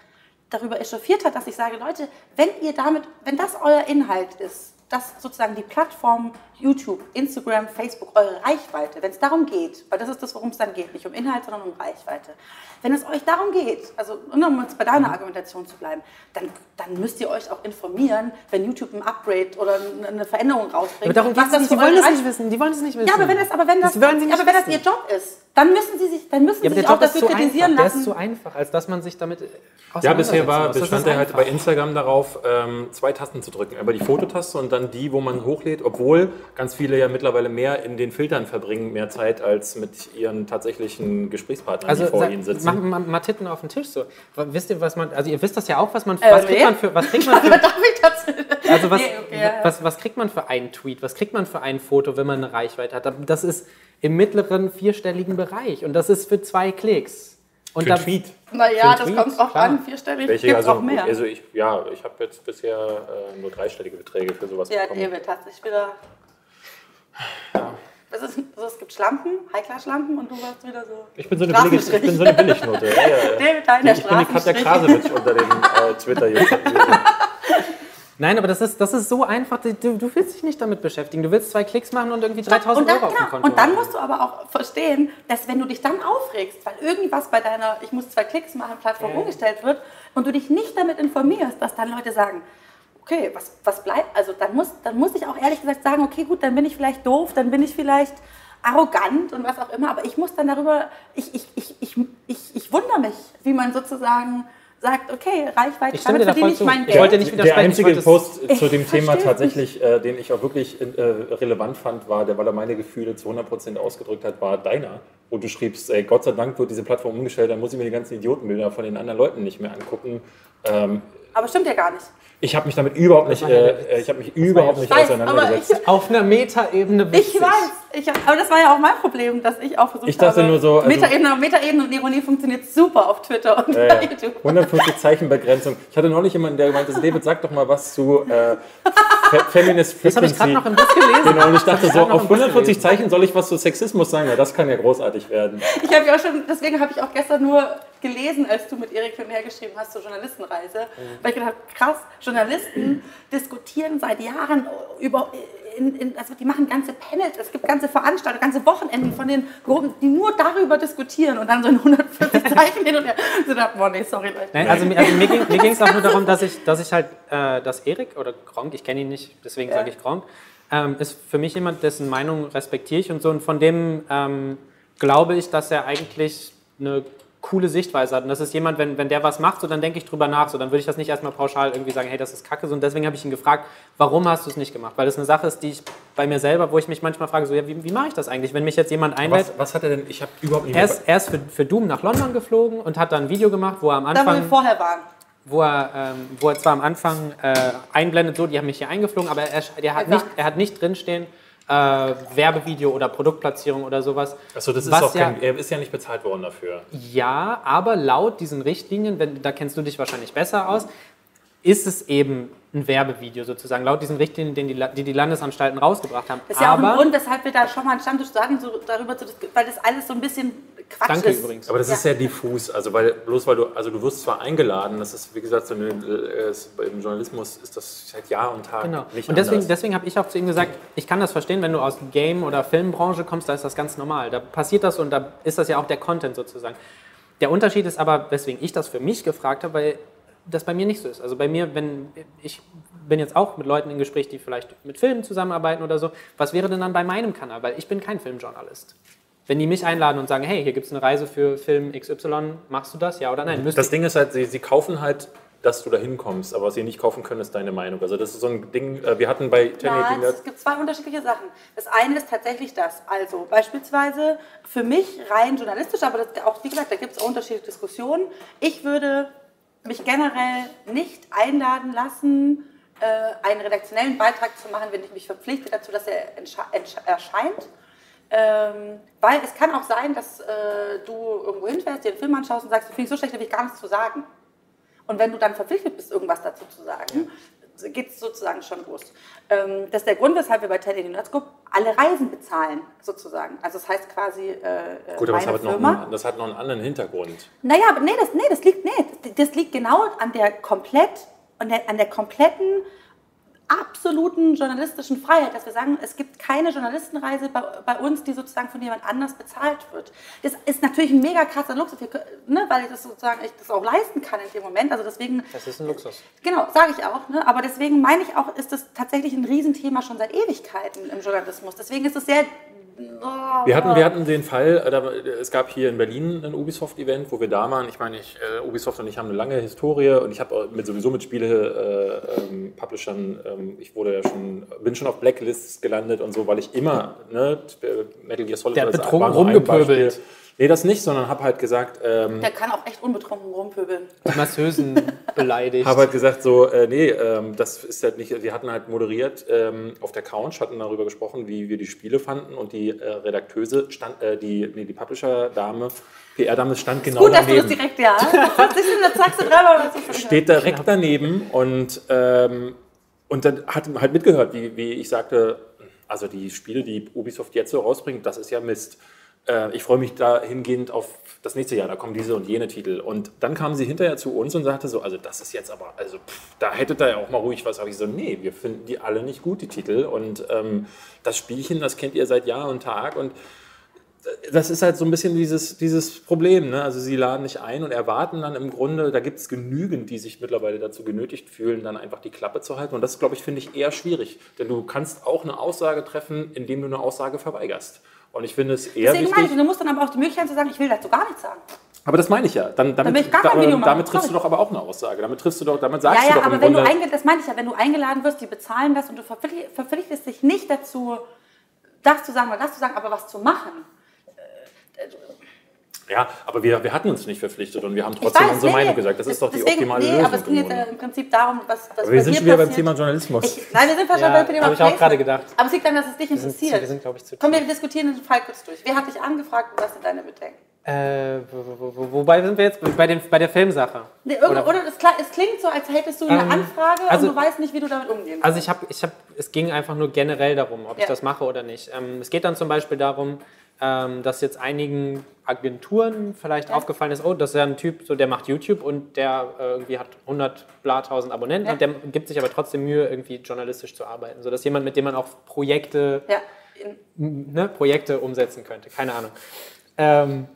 darüber echauffiert hat, dass ich sage, Leute, wenn ihr damit, wenn das euer Inhalt ist, dass sozusagen die Plattform YouTube, Instagram, Facebook, eure Reichweite, wenn es darum geht, weil das ist das, worum es dann geht, nicht um Inhalt, sondern um Reichweite. Wenn es euch darum geht, also um jetzt bei deiner Argumentation zu bleiben, dann, dann müsst ihr euch auch informieren, wenn YouTube ein Upgrade oder eine Veränderung rausbringt. Aber darum was geht's nicht. Die wollen das nicht wissen. Die wollen es nicht wissen. Ja, aber wenn das, aber wenn das, das wollen sie nicht aber wenn das ihr Job ist, dann müssen sie sich, dann müssen Ja, sie sich auch dafür kritisieren einfach. Der lassen. ist zu einfach, als dass man sich damit Ja, bisher war. Das bestand er halt bei Instagram darauf, ähm, zwei Tasten zu drücken. Einmal die Fototaste und dann die, wo man hochlädt, obwohl ganz viele ja mittlerweile mehr in den Filtern verbringen, mehr Zeit als mit ihren tatsächlichen Gesprächspartnern, Also die vor sag, ihnen sitzen. mach mal, mal Titten auf den Tisch so. Wisst ihr, was man, also ihr wisst das ja auch, was man, Äh, was kriegt man für, was kriegt man für, Darf ich das? also was, Nee, okay, was, was kriegt man für einen Tweet, was kriegt man für ein Foto, wenn man eine Reichweite hat? Das ist im mittleren vierstelligen Bereich und das ist für zwei Klicks. Und Für da, Tweet. Naja, das Tweets, kommt drauf klar. an. Vierstellig Welche, gibt es also, auch mehr. also ich, ja, ich habe jetzt bisher äh, nur dreistellige Beträge für sowas ja, bekommen. David hat sich wieder... Es, ist, also es gibt Schlampen, Heikler-Schlampen und du warst wieder so... Ich bin so eine, billige, ich bin so eine Billignote. Ja, ja, ja. David Hein, der Ich bin die Katja. Krasowitsch unter den äh, Twitter-Usern. nein, aber das ist, das ist so einfach. Du, du willst dich nicht damit beschäftigen. Du willst zwei Klicks machen und irgendwie 3000 und dann, Euro auf dem Konto und dann musst du aber auch verstehen, dass wenn du dich dann aufregst, weil irgendwas bei deiner Ich muss zwei Klicks machen Plattform umgestellt wird und du dich nicht damit informierst, dass dann Leute sagen, okay, was, was bleibt, also dann muss, dann muss ich auch ehrlich gesagt sagen, okay, gut, dann bin ich vielleicht doof, dann bin ich vielleicht arrogant und was auch immer, aber ich muss dann darüber, ich, ich, ich, ich, ich, ich wundere mich, wie man sozusagen sagt, okay, Reichweite, Ich damit verdiene ich mein Ich Geld. wollte nicht Der einzige ich Post zu Ich dem Thema tatsächlich, äh, den ich auch wirklich äh, relevant fand, war, der, weil er meine Gefühle zu 100% ausgedrückt hat, war deiner. Wo du schriebst, ey, Gott sei Dank wird diese Plattform umgestellt, dann muss ich mir die ganzen Idiotenbilder von den anderen Leuten nicht mehr angucken. Ähm, Aber stimmt ja gar nicht. ich habe mich damit überhaupt nicht, äh, ich habe mich überhaupt nicht weiß, auseinandergesetzt. aber Auf einer Metaebene witzig. Ich weiß, ich, hab- aber das war ja auch mein Problem, dass ich auch versucht Ich dachte habe. nur so, also- Metaebene, Metaebene und Ironie funktioniert super auf Twitter und Äh, bei YouTube. 150 Zeichen Begrenzung. Ich hatte neulich jemanden, der gemeint hat, David, sag doch mal was zu äh, Fe Feminist Das habe ich gerade Frequency. noch im Bus gelesen. Genau, und ich dachte so, auf im Bus 140 gelesen. Zeichen soll ich was zu Sexismus sagen? Ja, das kann ja großartig werden. Ich habe ja auch schon, deswegen habe ich auch gestern nur gelesen, als du mit Erik hin und her geschrieben hast zur Journalistenreise, Mhm. Weil ich gedacht habe, krass, Journalisten diskutieren seit Jahren über, in, in, also die machen ganze Panels, es gibt ganze Veranstaltungen, ganze Wochenenden von den Gruppen, die nur darüber diskutieren und dann so in 140 Zeichen hin und her. So boah, nee, sorry Leute. Nein, also, mir- also mir ging ging's auch nur darum, dass ich, dass ich halt, äh, dass Erik oder Gronk, ich kenne ihn nicht, deswegen sage ich Gronk, ähm, ist für mich jemand, dessen Meinung respektiere ich und so. Und von dem ähm, glaube ich, dass er eigentlich eine coole Sichtweise hat. Und das ist jemand, wenn, wenn der was macht, so dann denke ich drüber nach. So, dann würde ich das nicht erstmal pauschal irgendwie sagen, hey, das ist kacke. So, und deswegen habe ich ihn gefragt, warum hast du es nicht gemacht? Weil das eine Sache ist, die ich bei mir selber, wo ich mich manchmal frage, so, ja, wie, wie mache ich das eigentlich? Wenn mich jetzt jemand einlädt, Was, was hat er denn? Ich habe überhaupt nicht er ist, er ist für, für Doom nach London geflogen und hat dann ein Video gemacht, wo er am Da, wo wir Anfang vorher waren. wo er, ähm, wo er zwar am Anfang äh, einblendet, so, die haben mich hier eingeflogen, aber er, der hat, nicht, er hat nicht drinstehen, äh, Werbevideo oder Produktplatzierung oder sowas. Achso, das ist Was auch ja- kein, er ist ja nicht bezahlt worden dafür. Ja, aber laut diesen Richtlinien, wenn, da kennst du dich wahrscheinlich besser aus, ist es eben ein Werbevideo sozusagen, laut diesen Richtlinien, den die, die die Landesanstalten rausgebracht haben. Das ist ja auch aber ein Grund, weshalb wir da schon mal einen Stammtisch zu hatten, so darüber zu diskutieren, weil das alles so ein bisschen Quatsch Danke ist. übrigens. Aber das Ja. ist sehr diffus, also weil bloß weil du, also du wirst zwar eingeladen, das ist wie gesagt so eine, äh, im Journalismus ist das seit Jahr und Tag Genau. nicht Und deswegen, anders. deswegen habe ich auch zu ihm gesagt, ich kann das verstehen, wenn du aus Game- oder Filmbranche kommst, da ist das ganz normal. Da passiert das und da ist das ja auch der Content sozusagen. Der Unterschied ist aber, weswegen ich das für mich gefragt habe, weil das bei mir nicht so ist. Also bei mir, wenn ich bin jetzt auch mit Leuten im Gespräch, die vielleicht mit Filmen zusammenarbeiten oder so, was wäre denn dann bei meinem Kanal? Weil ich bin kein Filmjournalist. Wenn die mich einladen und sagen, hey, hier gibt es eine Reise für Film XY, machst du das, ja oder nein? Müsste Das Ding ist halt, sie, sie kaufen halt, dass du da hinkommst, aber was sie nicht kaufen können, ist deine Meinung. Also das ist so ein Ding, äh, wir hatten bei Nein, es gibt zwei unterschiedliche Sachen. Das eine ist tatsächlich das. Also beispielsweise für mich rein journalistisch, aber das, auch wie gesagt, da gibt es unterschiedliche Diskussionen. Ich würde mich generell nicht einladen lassen, äh, einen redaktionellen Beitrag zu machen, wenn ich mich verpflichte dazu, dass er erscheint. Ähm, weil es kann auch sein, dass äh, du irgendwo hinfährst, dir einen Film anschaust und sagst, du findest so schlecht, da habe ich gar nichts zu sagen. Und wenn du dann verpflichtet bist, irgendwas dazu zu sagen, geht es sozusagen schon los. Ähm, das ist der Grund, weshalb wir bei Teddy Nerds Group alle Reisen bezahlen, sozusagen. Also das heißt quasi äh, äh, Gut, aber das hat, noch, Firma. einen- das hat noch einen anderen Hintergrund. Naja, aber nee, das, nee, das liegt, nee, das, das liegt genau an der komplett, an der, an der kompletten absoluten journalistischen Freiheit, dass wir sagen, es gibt keine Journalistenreise bei, bei uns, die sozusagen von jemand anders bezahlt wird. Das ist natürlich ein mega krasser Luxus, ne, weil ich das sozusagen ich das auch leisten kann in dem Moment. Also deswegen Das ist ein Luxus. Genau, sage ich auch. Ne? Aber deswegen meine ich auch, ist das tatsächlich ein Riesenthema schon seit Ewigkeiten im Journalismus. Deswegen ist es sehr. Oh, Wir hatten, wir hatten den Fall, äh, da, es gab hier in Berlin ein Ubisoft-Event, wo wir da waren. Ich meine, ich, äh, Ubisoft und ich haben eine lange Historie und ich habe mit, sowieso mit Spiele-Publishern, ähm, ich wurde ja schon, bin schon auf Blacklists gelandet und so, weil ich immer, ne, Metal Gear Solid Der hat das betrunken rumgepöbelt. Nee, das nicht, sondern habe halt gesagt, ähm, Der kann auch echt unbetrunken rumpöbeln. Die Masseusen beleidigt. habe halt gesagt so, äh, nee, ähm, das ist halt nicht, wir hatten halt moderiert ähm, auf der Couch, hatten darüber gesprochen, wie wir die Spiele fanden und die äh, Redakteuse stand, äh, die, nee, die Publisher-Dame, PR-Dame stand genau Gut, dass du das daneben. direkt, ja. Das sagst du dreimal, was Steht direkt daneben und, ähm, und dann hat halt mitgehört, wie, wie ich sagte, also die Spiele, die Ubisoft jetzt so rausbringt, das ist ja Mist. Äh, ich freue mich dahingehend auf das nächste Jahr, da kommen diese und jene Titel. Und dann kam sie hinterher zu uns und sagte so, also das ist jetzt aber, also pff, da hättet ihr ja auch mal ruhig was. Habe ich so, nee, wir finden die alle nicht gut, die Titel. Und ähm, das Spielchen, das kennt ihr seit Jahr und Tag und das ist halt so ein bisschen dieses, dieses Problem. Ne? Also sie laden nicht ein und erwarten dann im Grunde, da gibt es genügend, die sich mittlerweile dazu genötigt fühlen, dann einfach die Klappe zu halten. Und das, glaube ich, finde ich eher schwierig. Denn du kannst auch eine Aussage treffen, indem du eine Aussage verweigerst. Und ich finde es eher Deswegen meine ich, wichtig. du musst dann aber auch die Möglichkeit zu sagen, ich will dazu gar nichts sagen. Aber das meine ich ja. Dann, damit, kein da- Video machen. damit triffst du doch aber auch eine Aussage. Damit triffst du doch, damit sagst Ja, du ja, doch aber im wenn du Grunde. eingeladen, das meine ich ja, wenn du eingeladen wirst, die bezahlen das und du verpflicht- verpflichtest dich nicht dazu, das zu sagen oder das zu sagen, aber was zu machen. Ja, aber wir, wir hatten uns nicht verpflichtet und wir haben trotzdem unsere Meinung gesagt. Das ist doch die deswegen- optimale nee, Lösung. aber es ging jetzt äh, Grunde. im Prinzip darum, was, was aber wir sind schon wieder beim. Thema Journalismus. Ich, nein, wir sind fast Ja, schon beim Thema hab ich auch gerade gedacht. Aber es liegt daran, dass es dich wir, sind, interessiert. wir sind, glaube ich, zu Komm, wir diskutieren den Fall kurz durch. Wer hat dich angefragt und was sind deine Bedenken? Äh, wo, wo, wo, wobei sind wir jetzt? Bei, dem, bei der Filmsache. Nee, Oder- oder es, klar- es klingt so, als hättest du eine Ähm, Anfrage also- und du weißt nicht, wie du damit umgehen Also ich habe, ich hab, es ging einfach nur generell darum, ob ich Ja. das mache oder nicht. Ähm, es geht dann zum Beispiel darum, ähm, dass jetzt einigen Agenturen vielleicht Ja. aufgefallen ist, oh, das ist ja ein Typ, so, der macht YouTube und der äh, irgendwie hat 100 bla 1000 Abonnenten Ja. und der gibt sich aber trotzdem Mühe, irgendwie journalistisch zu arbeiten. So dass jemand, mit dem man auch Projekte Ja, ne, Projekte umsetzen könnte. Keine Ahnung. Ähm,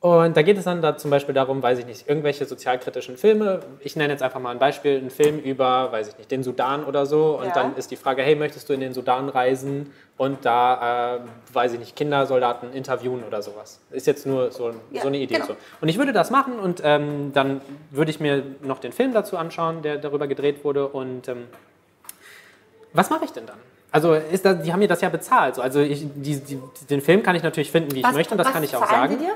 und da geht es dann da zum Beispiel darum, weiß ich nicht, irgendwelche sozialkritischen Filme. Ich nenne jetzt einfach mal ein Beispiel, einen Film über, weiß ich nicht, den Sudan oder so. Und Ja. dann ist die Frage, hey, möchtest du in den Sudan reisen und da, äh, weiß ich nicht, Kindersoldaten interviewen oder sowas? Ist jetzt nur so, Ja, so eine Idee. genau. So. Und ich würde das machen und ähm, dann würde ich mir noch den Film dazu anschauen, der darüber gedreht wurde. Und ähm, was mache ich denn dann? Also ist das, die haben mir das ja bezahlt. So. Also ich, die, die, den Film kann ich natürlich finden, wie ich was, möchte, und das kann ich auch sagen. Sie dir?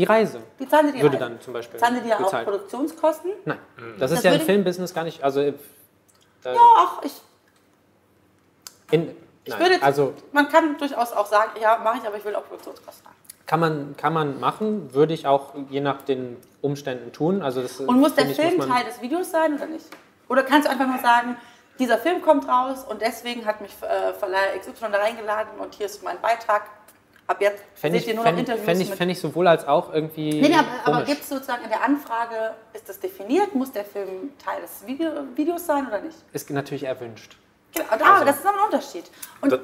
Die Reise Die zahlen sie dir würde ein. dann zum Beispiel Zahlen sie dir auch. Produktionskosten? Nein, das ist Das ja im Filmbusiness gar nicht. Also äh, da, Ach, ich, in, ich nein, würde, also man kann durchaus auch sagen, ja, mache ich, aber ich will auch Produktionskosten haben. kann man, kann man machen, würde ich auch je nach den Umständen tun. Also das, Und muss der Film muss Teil des Videos sein oder nicht? Oder kannst du einfach nur sagen, dieser Film kommt raus und deswegen hat mich äh, Verleiher XY da reingeladen und hier ist mein Beitrag. Ab jetzt Fände seht ich, ihr nur noch fänd, Interviews fänd ich, fänd ich sowohl als auch irgendwie. Nee, nee, aber, aber gibt es sozusagen in der Anfrage, ist das definiert? Muss der Film Teil des Video, Videos sein oder nicht? Ist natürlich erwünscht. Genau, da, das ist noch ein Unterschied. Und Das-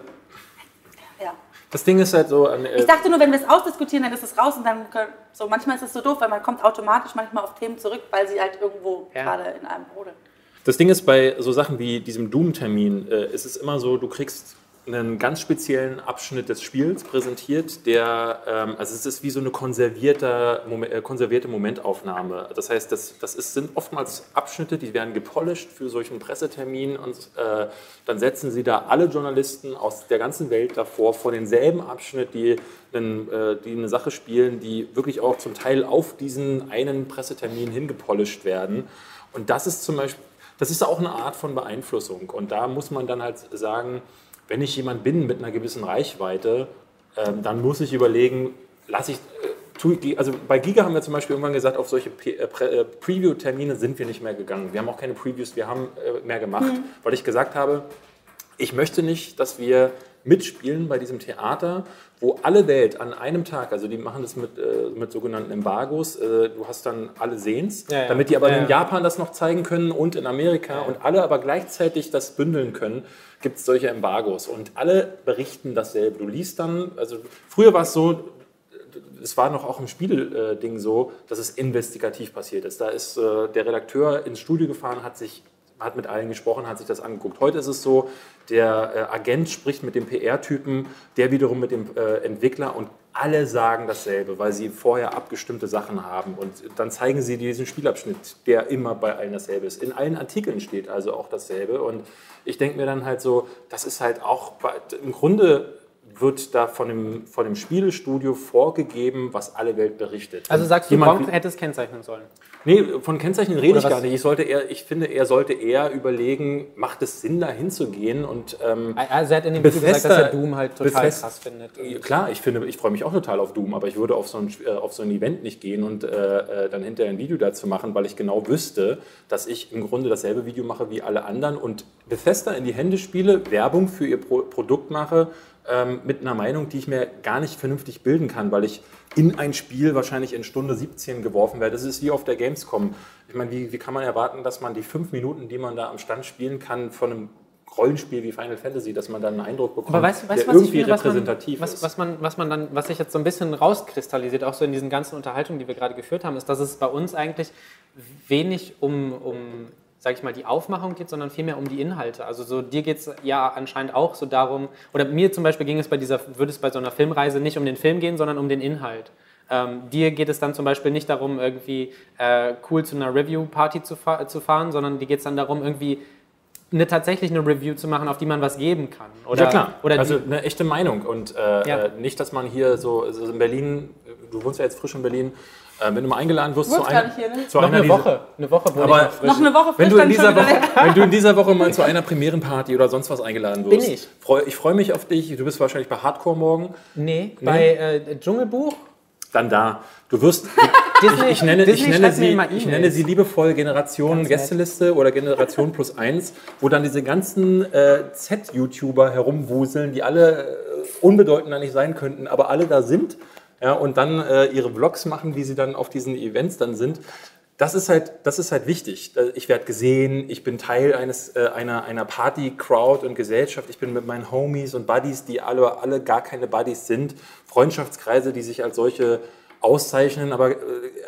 ja. Das Ding ist halt so, an, äh, Ich dachte nur, wenn wir es ausdiskutieren, dann ist es raus und dann können, so manchmal ist es so doof, weil man kommt automatisch manchmal auf Themen zurück, weil sie halt irgendwo Ja. gerade in einem brodeln. Das Ding ist, bei so Sachen wie diesem Doom-Termin äh, ist es immer so, du kriegst einen ganz speziellen Abschnitt des Spiels präsentiert, der, ähm, also es ist wie so eine konservierte, Momen- äh, konservierte Momentaufnahme. Das heißt, das, das ist, sind oftmals Abschnitte, die werden gepolished für solchen Pressetermin und äh, dann setzen sie da alle Journalisten aus der ganzen Welt davor vor denselben Abschnitt, die, einen, äh, die eine Sache spielen, die wirklich auch zum Teil auf diesen einen Pressetermin hingepolished werden. Und das ist zum Beispiel, das ist auch eine Art von Beeinflussung. Und da muss man dann halt sagen, wenn ich jemand bin mit einer gewissen Reichweite, ähm, dann muss ich überlegen, lasse ich. Äh, tu- also bei Giga haben wir zum Beispiel irgendwann gesagt, auf solche äh, äh, Preview-Termine sind wir nicht mehr gegangen. Wir haben auch keine Previews, wir haben äh, mehr gemacht, weil ich gesagt habe, ich möchte nicht, dass wir mitspielen bei diesem Theater, wo alle Welt an einem Tag, also die machen das mit, äh, mit sogenannten Embargos, äh, du hast dann alle Sehens, Ja, ja. damit die aber Ja, in ja. Japan das noch zeigen können und in Amerika und alle aber gleichzeitig das bündeln können, gibt es solche Embargos und alle berichten dasselbe. Du liest dann, also früher war es so, es war noch auch im Spielding so, dass es investigativ passiert ist. Da ist äh, der Redakteur ins Studio gefahren, hat sich hat mit allen gesprochen, hat sich das angeguckt. Heute ist es so, der äh, Agent spricht mit dem PR-Typen, der wiederum mit dem äh, Entwickler und alle sagen dasselbe, weil sie vorher abgestimmte Sachen haben. Und dann zeigen sie diesen Spielabschnitt, der immer bei allen dasselbe ist. In allen Artikeln steht also auch dasselbe. Und ich denke mir dann halt so, das ist halt auch, im Grunde wird da von dem, von dem Spielestudio vorgegeben, was alle Welt berichtet. Also sagst du, jemand Gronk hätte es kennzeichnen sollen. Nee, von Kennzeichnen rede Oder ich gar nicht. Ich, sollte eher, ich finde, er sollte eher überlegen, macht es Sinn, da hinzugehen und ähm, Also er hat in dem Video gesagt, dass er Doom halt total Bethesda- krass findet. Klar, ich finde, ich freue mich auch total auf Doom, aber ich würde auf so ein, äh, auf so ein Event nicht gehen und äh, äh, dann hinterher ein Video dazu machen, weil ich genau wüsste, dass ich im Grunde dasselbe Video mache wie alle anderen und Bethesda in die Hände spiele, Werbung für ihr Pro Produkt mache, ähm, mit einer Meinung, die ich mir gar nicht vernünftig bilden kann, weil ich in ein Spiel wahrscheinlich in Stunde 17 geworfen werde. Das ist wie auf der Gamescom. Ich meine, wie, wie kann man erwarten, dass man die fünf Minuten, die man da am Stand spielen kann, von einem Rollenspiel wie Final Fantasy, dass man dann einen Eindruck bekommt, Aber weißt du, weißt, der irgendwie finde, was man, repräsentativ was, ist. was, man, was man dann, was sich jetzt so ein bisschen rauskristallisiert, auch so in diesen ganzen Unterhaltungen, die wir gerade geführt haben, ist, dass es bei uns eigentlich wenig um, um sag ich mal, die Aufmachung geht, sondern vielmehr um die Inhalte. Also so dir geht es ja anscheinend auch so darum, oder mir zum Beispiel ging es bei dieser, würde es bei so einer Filmreise nicht um den Film gehen, sondern um den Inhalt. Ähm, dir geht es dann zum Beispiel nicht darum, irgendwie äh, cool zu einer Review-Party zu, fa zu fahren, sondern dir geht es dann darum, irgendwie eine, tatsächlich eine Review zu machen, auf die man was geben kann. Oder, ja klar, Oder also eine echte Meinung und äh, Ja. äh, nicht, dass man hier so, also in Berlin, du wohnst ja jetzt frisch in Berlin, äh, wenn du mal eingeladen wirst zu einer, nicht hier, ne? zu noch einer eine Woche. Eine Woche Aber ich noch eine Woche wenn du, in dieser Woche, wenn du in dieser Woche mal zu einer Premierenparty oder sonst was eingeladen wirst, Bin ich. Freu, ich freue mich auf dich. Du bist wahrscheinlich bei Hardcore morgen. Nee, bei äh, Dschungelbuch. Dann da. Du wirst. Disney- ich, ich, nenne, ich, nenne sie, ich nenne sie liebevoll Generation Ganz nett. Gästeliste oder Generation plus eins, wo dann diese ganzen äh, Z-YouTuber herumwuseln, die alle äh, unbedeutender nicht sein könnten, aber alle da sind. Ja, und dann äh, ihre Vlogs machen, wie sie dann auf diesen Events dann sind. Das ist halt, das ist halt wichtig. Äh, Ich werde gesehen, ich bin Teil eines, äh, einer, einer Party-Crowd und Gesellschaft. Ich bin mit meinen Homies und Buddies, die alle, alle gar keine Buddies sind. Freundschaftskreise, die sich als solche auszeichnen, aber äh,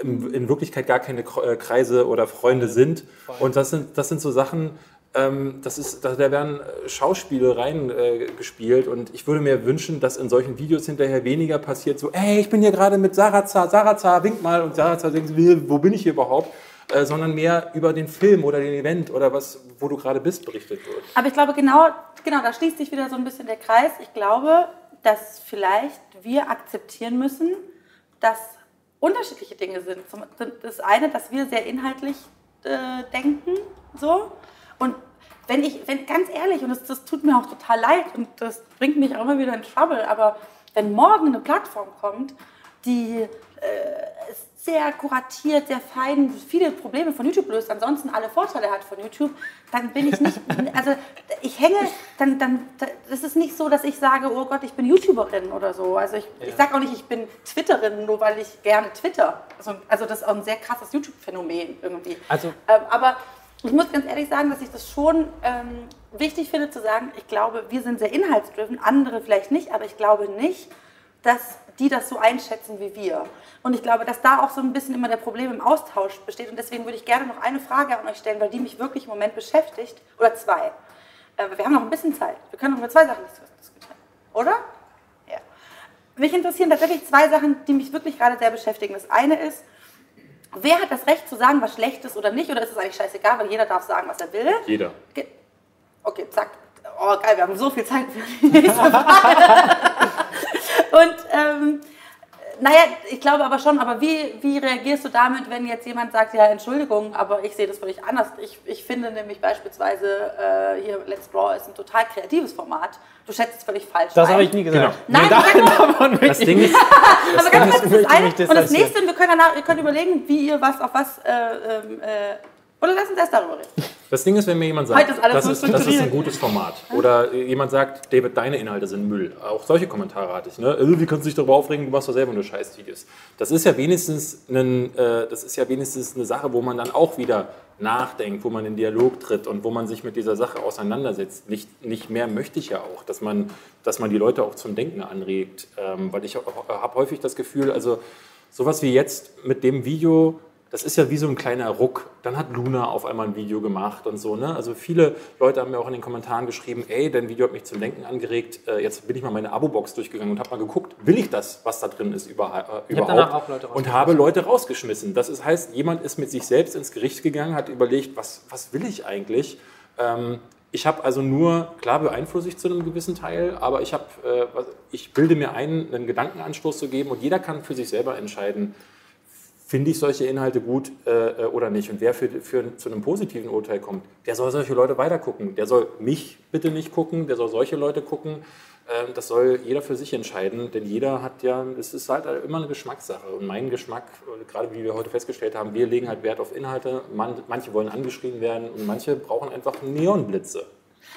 in, Wirklichkeit gar keine äh, Kreise oder Freunde sind. Und das sind, das sind so Sachen, das ist, da, werden äh, Schauspiele reingespielt äh, und ich würde mir wünschen, dass in solchen Videos hinterher weniger passiert, so, ey, ich bin hier gerade mit Sarazar, Sarazar, wink mal und Sarazar denkt, wo bin ich hier überhaupt? Äh, sondern mehr über den Film oder den Event oder was, wo du gerade bist, berichtet wird. Aber ich glaube, genau, genau, da schließt sich wieder so ein bisschen der Kreis. Ich glaube, dass vielleicht wir akzeptieren müssen, dass unterschiedliche Dinge sind. Das eine, dass wir sehr inhaltlich äh, denken, so. Und wenn ich, wenn ganz ehrlich, und das, das tut mir auch total leid und das bringt mich auch immer wieder in Trouble, aber wenn morgen eine Plattform kommt, die äh, sehr kuratiert, sehr fein, viele Probleme von YouTube löst, ansonsten alle Vorteile hat von YouTube, dann bin ich nicht, also ich hänge, dann, dann, das ist nicht so, dass ich sage, oh Gott, ich bin YouTuberin oder so. Also ich, ja. ich sage auch nicht, ich bin Twitterin, nur weil ich gerne Twitter. Also, also das ist auch ein sehr krasses YouTube-Phänomen irgendwie. Also, ähm, aber ich muss ganz ehrlich sagen, dass ich das schon ähm, wichtig finde zu sagen, ich glaube, wir sind sehr inhaltsdriven, andere vielleicht nicht, aber ich glaube nicht, dass die das so einschätzen wie wir. Und ich glaube, dass da auch so ein bisschen immer der Problem im Austausch besteht. Und deswegen würde ich gerne noch eine Frage an euch stellen, weil die mich wirklich im Moment beschäftigt. Oder zwei. Äh, wir haben noch ein bisschen Zeit. Wir können noch über zwei Sachen diskutieren. Oder? Ja. Mich interessieren tatsächlich zwei Sachen, die mich wirklich gerade sehr beschäftigen. Das eine ist, wer hat das Recht zu sagen, was schlecht ist oder nicht? Oder ist es eigentlich scheißegal, weil jeder darf sagen, was er will? Jeder. Okay, zack. Oh, geil, wir haben so viel Zeit für die nächste Frage. Und ähm, naja, ich glaube aber schon, aber wie, wie reagierst du damit, wenn jetzt jemand sagt, ja, Entschuldigung, aber ich sehe das völlig anders. Ich, ich finde nämlich beispielsweise äh, hier Let's Draw ist ein total kreatives Format. Du schätzt es völlig falsch. Das habe ich nie gesagt. Genau. Nein, nee, da, das Ding ist, das aber ganz kurz, das eine. Und das nächste, wir können danach, ihr könnt überlegen, wie ihr was auf was äh, ähm, äh, oder lass uns erst darüber reden. Das Ding ist, wenn mir jemand sagt, ist das, ist, das ist ein gutes Format. Oder jemand sagt, David, deine Inhalte sind Müll. Auch solche Kommentare hatte ich. Ne? Äh, wie kannst du dich darüber aufregen, du machst doch selber nur Scheißvideos. Das ist ja wenigstens ein, äh, das ist ja wenigstens eine Sache, wo man dann auch wieder nachdenkt, wo man in Dialog tritt und wo man sich mit dieser Sache auseinandersetzt. Nicht, nicht mehr möchte ich ja auch, dass man, dass man die Leute auch zum Denken anregt. Ähm, weil ich habe häufig das Gefühl, also sowas wie jetzt mit dem Video, das ist ja wie so ein kleiner Ruck. Dann hat Luna auf einmal ein Video gemacht und so. Ne? Also viele Leute haben mir auch in den Kommentaren geschrieben, ey, dein Video hat mich zum Denken angeregt. Äh, jetzt bin ich mal meine Abo-Box durchgegangen und habe mal geguckt, will ich das, was da drin ist, über, äh, überhaupt? und habe Leute rausgeschmissen. Das ist, heißt, jemand ist mit sich selbst ins Gericht gegangen, hat überlegt, was, was will ich eigentlich? Ähm, ich habe also nur, klar beeinflusse ich zu einem gewissen Teil, aber ich, hab, äh, ich bilde mir ein, einen Gedankenanstoß zu geben und jeder kann für sich selber entscheiden, finde ich solche Inhalte gut äh, äh, oder nicht. Und wer für, für, zu einem positiven Urteil kommt, der soll solche Leute weitergucken. Der soll mich bitte nicht gucken, der soll solche Leute gucken. Ähm, das soll jeder für sich entscheiden, denn jeder hat ja, es ist halt immer eine Geschmackssache. Und mein Geschmack, gerade wie wir heute festgestellt haben, wir legen halt Wert auf Inhalte. Man, manche wollen angeschrien werden und manche brauchen einfach Neonblitze.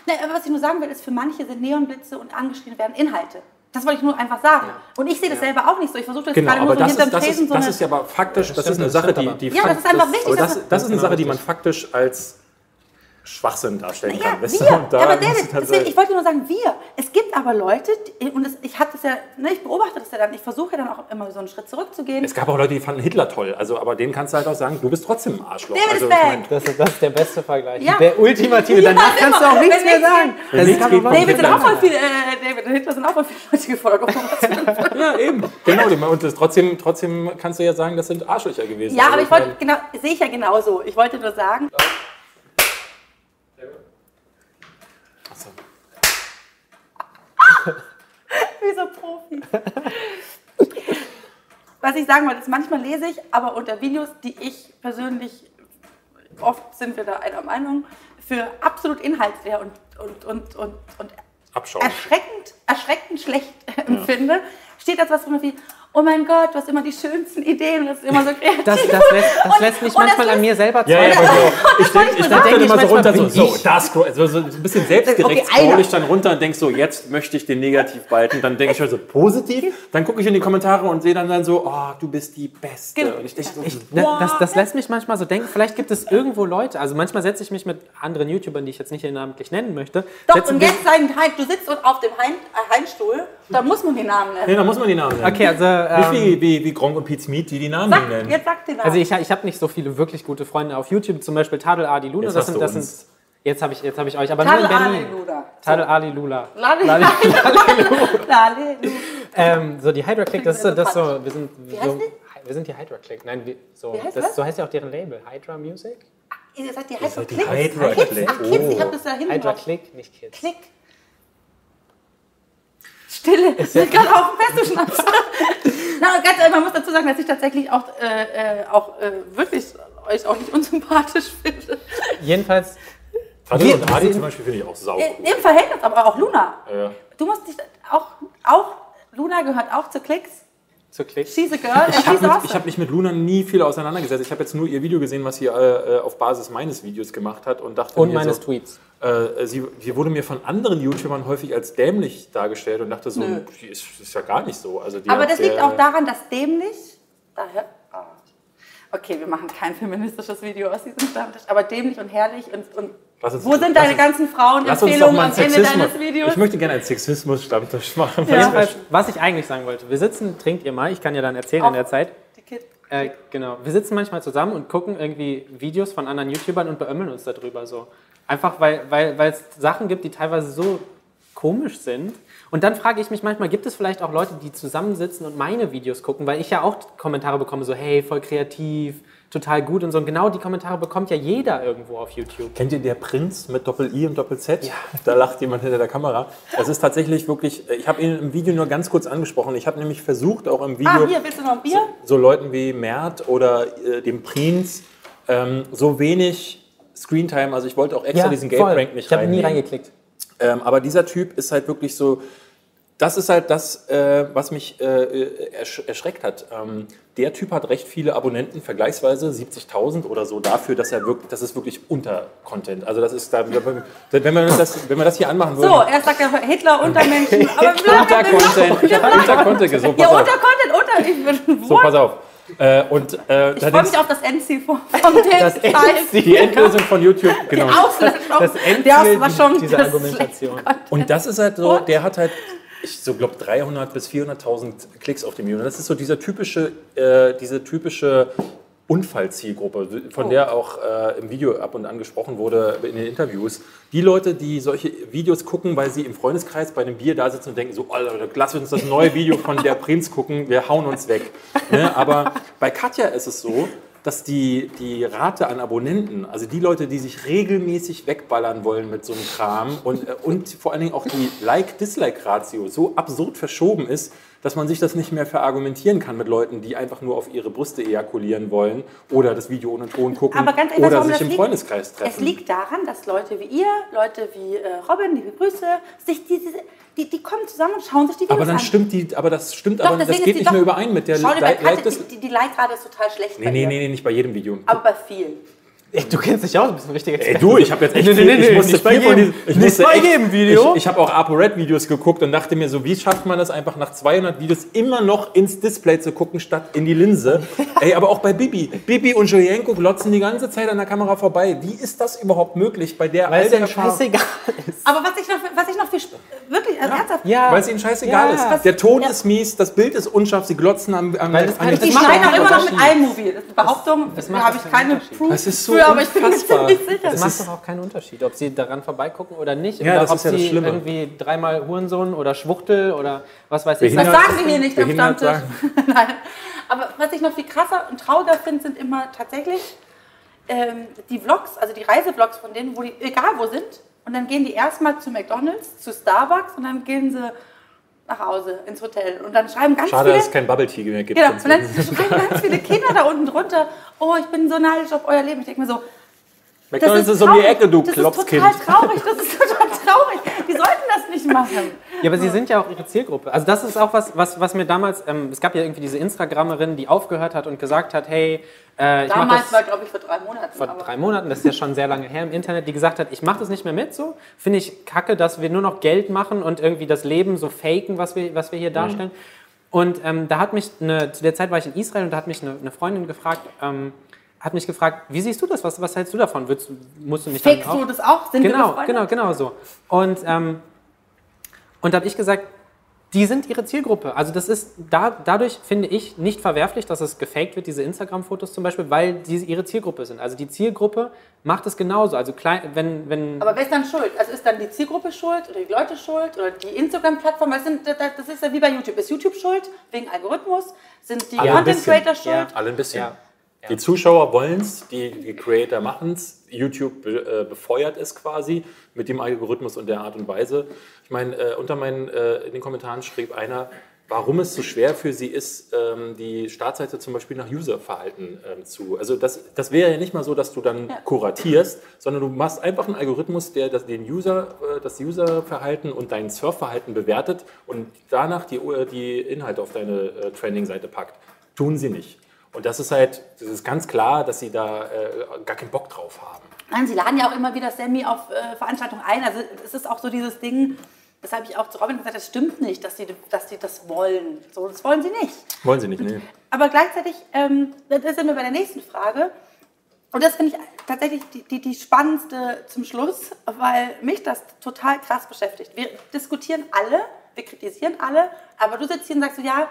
Nee, aber was ich nur sagen will, ist, für manche sind Neonblitze und angeschrien werden Inhalte. Das wollte ich nur einfach sagen. Ja. Und ich sehe das ja. selber auch nicht so. Ich versuche das genau, gerade nur so hinterm ist, das Tresen ist, so Das ist ja aber faktisch, das, das ist eine Sache, die, die Ja, das ist einfach wichtig. Das, das, ist eine Sache, die man faktisch als Schwachsinn darstellen ja, kann. Wir, aber David, deswegen, ich wollte nur sagen, wir. Es gibt aber Leute, die, und das, ich habe das ja, ne, ich beobachte das ja dann, ich versuche ja dann auch immer so einen Schritt zurückzugehen. Es gab auch Leute, die fanden Hitler toll, also, aber denen kannst du halt auch sagen, du bist trotzdem ein Arschloch. David also, ist ich mein, das, das, ist der beste Vergleich. Ja. Der ultimative, danach kannst du auch nichts mehr sagen. David sind auch voll viele, äh, David und Hitler sind auch voll viele Leute gefolgt. ja, eben. Genau, und das, trotzdem, trotzdem kannst du ja sagen, das sind Arschlöcher gewesen. Ja, also, aber ich wollte, genau, sehe ich ja genauso. Ich wollte nur sagen... Wie so Profis. Was ich sagen wollte, ist, manchmal lese ich, aber unter Videos, die ich persönlich, oft sind wir da einer Meinung, für absolut inhaltsleer und, und, und, und, und erschreckend, erschreckend schlecht empfinde, steht das was drin wie, oh mein Gott, du hast immer die schönsten Ideen und das ist immer so kreativ. Das, das, lässt, das und, lässt mich manchmal an mir selber zweifeln. Ja, ja, so. Ich denke ich denk dann immer so runter, so, so, das, so, so ein bisschen selbstgerecht okay, scroll ich dann runter und denke so, jetzt möchte ich den Negativbalken. Dann denke ich also positiv, dann gucke ich in die Kommentare und sehe dann, dann so, oh, du bist die Beste. Genau. Und ich denke so, ich, das, das lässt mich manchmal so denken, vielleicht gibt es irgendwo Leute, also manchmal setze ich mich mit anderen YouTubern, die ich jetzt nicht hier namentlich nennen möchte. Doch, und jetzt sein, du sitzt auf dem Heim, äh, Heimstuhl, da muss man die Namen nennen. Ja, da muss man die Namen nennen. Okay, also... Ähm, wie, wie, wie Gronk und Pete Smith, die die Namen sag, nennen. Jetzt sag die Namen. Also ich, ich habe nicht so viele wirklich gute Freunde auf YouTube, zum Beispiel Tadel Adi Luna. Jetzt das sind, das sind, jetzt habe ich, hab ich euch, aber Tadel nur in Berlin. Ali Lula. Tadel Ali Lula. Lali, Lali, Lali, ähm, So die Hydra Click, das ist so, das so, wir sind Wie heißt so, die? wir sind die Hydra Click. Nein, wir, so, Wie heißt das, was? so heißt ja auch deren Label, Hydra Music. Ihr seid die Hydra Click. Hydra Click. ach, Kids, ich Oh. habe das da hinten Hydra drauf. Click, nicht Kids. Klick. Stille. Ich bin gerade auf dem Festschnaps. Na, ganz ehrlich, man muss dazu sagen, dass ich tatsächlich auch, äh, äh, auch äh, wirklich euch auch nicht unsympathisch finde. Jedenfalls, Tadel Wir- und Adi zum Beispiel finde ich auch sau Äh, cool. Im Verhältnis, aber auch Luna. Ja. Du musst dich auch, auch, Luna gehört auch zu Klicks. Zu Klicks. She's a girl and Ich habe awesome. hab mich mit Luna nie viel auseinandergesetzt. Ich habe jetzt nur ihr Video gesehen, was sie äh, auf Basis meines Videos gemacht hat und dachte Und mir meines so, Tweets. äh, sie, sie wurde mir von anderen YouTubern häufig als dämlich dargestellt und dachte so, Nö. die ist, ist ja gar nicht so. Also die Aber das liegt auch daran, dass dämlich. Daher. ah. Okay, wir machen kein feministisches Video aus diesem Stammtisch, aber dämlich und herrlich und. und uns- wo sind deine ganzen Frauenempfehlungen am Ende deines Videos? Ich möchte gerne einen Sexismus-Stammtisch machen. Ja. Jedenfalls, was ich eigentlich sagen wollte, wir sitzen, trinkt ihr mal, ich kann ja dann erzählen in Auf- der Zeit. Äh, genau. Wir sitzen manchmal zusammen und gucken irgendwie Videos von anderen YouTubern und beömmeln uns darüber so. Einfach weil, weil, weil es Sachen gibt, die teilweise so komisch sind. Und dann frage ich mich manchmal, gibt es vielleicht auch Leute, die zusammensitzen und meine Videos gucken, weil ich ja auch Kommentare bekomme, so hey, voll kreativ, total gut und so. Und genau die Kommentare bekommt ja jeder irgendwo auf YouTube. Kennt ihr der Prinz mit Doppel-I und Doppel-Z? Da lacht jemand hinter der Kamera. Es ist tatsächlich wirklich, ich habe ihn im Video nur ganz kurz angesprochen. Ich habe nämlich versucht, auch im Ah, Video hier, willst du noch ein Bier? so Leuten wie Mert oder äh, dem Prinz ähm, so wenig Screentime, also ich wollte auch extra diesen Gay-Prank nicht Ich habe nie reingeklickt. Ähm, aber dieser Typ ist halt wirklich so, das ist halt das, äh, was mich äh, ersch erschreckt hat. Ähm, der Typ hat recht viele Abonnenten, vergleichsweise 70.000 oder so, dafür, dass er wirklich, das ist wirklich unter-Content. Also das ist da, wenn wir das, wenn wir das hier anmachen würden. So, erst sagt er Hitler unter Menschen. Aber wir Unter-Content, unter-Content, so, Ja, pass auf. unter Content, unter. Ich bin, So, pass auf. Äh, und äh, ich freue mich auf das Endziel vom, vom Das Teil. die Endlösung von YouTube, genau. Auslöschung. Das Der Endziel war schon dieser das Argumentation. Content. Und das ist halt so, der hat halt, ich so glaube 300 bis 400.000 Klicks auf dem Video. Das ist so dieser typische, äh, diese typische Unfallzielgruppe, von der auch äh, im Video ab und an gesprochen wurde in den Interviews. Die Leute, die solche Videos gucken, weil sie im Freundeskreis bei einem Bier da sitzen und denken so, Alter, lass uns das neue Video von der Prinz gucken, wir hauen uns weg. Ne? Aber bei Katja ist es so, dass die, die Rate an Abonnenten, also die Leute, die sich regelmäßig wegballern wollen mit so einem Kram und, äh, und vor allen Dingen auch die Like-Dislike-Ratio so absurd verschoben ist, dass man sich das nicht mehr verargumentieren kann mit Leuten, die einfach nur auf ihre Brüste ejakulieren wollen oder das Video ohne Ton gucken Aber ganz oder sich im liegt? Freundeskreis treffen. Es liegt daran, dass Leute wie ihr, Leute wie äh, Robin, liebe Grüße, sich diese, die, die kommen zusammen und schauen sich die Videos aber dann an. stimmt die, aber das stimmt, Doch, aber das geht nicht doch- mehr überein mit der Schau dir bei die, die, Like-Rate ist total schlecht Nee, bei nee, nee, nee, nicht bei jedem Video. Aber bei vielen. Ey, du kennst dich aus, du bist ein richtiger Ey, du, ich habe jetzt echt Nee, nee, viel, nee, ich musste nicht bei viel von jedem- diesen, ich nicht musste echt, Video. Ich, ich habe auch ApoRed-Videos geguckt und dachte mir so, wie schafft man das einfach nach 200 Videos immer noch ins Display zu gucken, statt in die Linse? Ey, aber auch bei Bibi. Bibi und Julienko glotzen die ganze Zeit an der Kamera vorbei. Wie ist das überhaupt möglich bei der Weil Erfahrung- scheißegal ist. Aber was ich noch, was ich noch viel, also ernsthaft, Ja. Weil es ihnen scheißegal Ja. ist. Der Ton Ja. ist mies, das Bild ist unscharf, sie glotzen am, am, Weil das an macht schneiden auch immer noch mit iMovie. Das ist eine Behauptung, Das da macht habe ich keinen keine Unterschied. Proof Das ist so für, aber ich bin mir ziemlich sicher. Das Das macht doch auch keinen Unterschied, ob sie daran vorbeigucken oder nicht. Ja, oder das ob ist ja das sie Schlimme. irgendwie dreimal Hurensohn oder Schwuchtel oder was weiß ich. Das sagen wir hier nicht am Stammtisch. Nein. Aber was ich noch viel krasser und trauriger finde, sind immer tatsächlich ähm, die Vlogs, also die Reisevlogs von denen, wo die egal wo sind. Und dann gehen die erstmal zu McDonalds, zu Starbucks und dann gehen sie nach Hause ins Hotel. Und dann schreiben ganz Schade, viele. dass es kein Bubble Tea mehr gibt. Genau, und dann schreiben ganz viele Kinder da unten drunter, oh, ich bin so neidisch auf euer Leben. Ich denke mir so, McDonalds ist um die. Ecke, du Das Klopfkind. ist total traurig, das ist total traurig. Die sollten das nicht machen. Ja, aber sie sind ja auch ihre Zielgruppe. Also das ist auch was, was, was mir damals, ähm, es gab ja irgendwie diese Instagrammerin, die aufgehört hat und gesagt hat, hey, äh, ich Damals das war, glaube ich, vor drei Monaten. vor aber- drei Monaten, das ist ja schon sehr lange her im Internet, die gesagt hat, ich mache das nicht mehr mit so. Finde ich kacke, dass wir nur noch Geld machen und irgendwie das Leben so faken, was wir, was wir hier darstellen. Und ähm, da hat mich, eine, zu der Zeit war ich in Israel und da hat mich eine, eine Freundin gefragt, ähm, hat mich gefragt, wie siehst du das? Was, was hältst du davon? Würdest, du- musst du nicht auch- du das auch? Sind Genau, genau, genau so. Und, ähm, und da habe ich gesagt, die sind ihre Zielgruppe. Also das ist da, dadurch, finde ich, nicht verwerflich, dass es gefaked wird, diese Instagram-Fotos zum Beispiel, weil die ihre Zielgruppe sind. Also die Zielgruppe macht es genauso. Also klein, wenn, wenn Aber wer ist dann schuld? Also ist dann die Zielgruppe schuld oder die Leute schuld oder die Instagram-Plattform? Was sind- Das das ist ja wie bei YouTube. Ist YouTube schuld wegen Algorithmus? Sind die Alle ein Content bisschen. Creator schuld? Ja. Alle ein bisschen. Ja. Die Zuschauer wollen es, die, die Creator machen es, YouTube be, äh, befeuert es quasi mit dem Algorithmus und der Art und Weise. Ich meine, äh, unter meinen, äh, in den Kommentaren schrieb einer, warum es so schwer für sie ist, ähm, die Startseite zum Beispiel nach Userverhalten ähm, zu. Also das, das wäre ja nicht mal so, dass du dann Ja. kuratierst, sondern du machst einfach einen Algorithmus, der das, den User, äh, das Userverhalten und dein Surfverhalten bewertet und danach die, äh, die Inhalte auf deine äh, Trending-Seite packt. Tun sie nicht. Und das ist halt, das ist ganz klar, dass sie da äh, gar keinen Bock drauf haben. Nein, sie laden ja auch immer wieder Sammy auf äh, Veranstaltungen ein. Also es ist auch so dieses Ding, das habe ich auch zu Robin gesagt, das stimmt nicht, dass sie, dass sie das wollen. So, das wollen sie nicht. Wollen sie nicht, nee. Aber gleichzeitig, ähm, das sind wir bei der nächsten Frage. Und das finde ich tatsächlich die, die, die spannendste zum Schluss, weil mich das total krass beschäftigt. Wir diskutieren alle, wir kritisieren alle, aber du sitzt hier und sagst so, ja,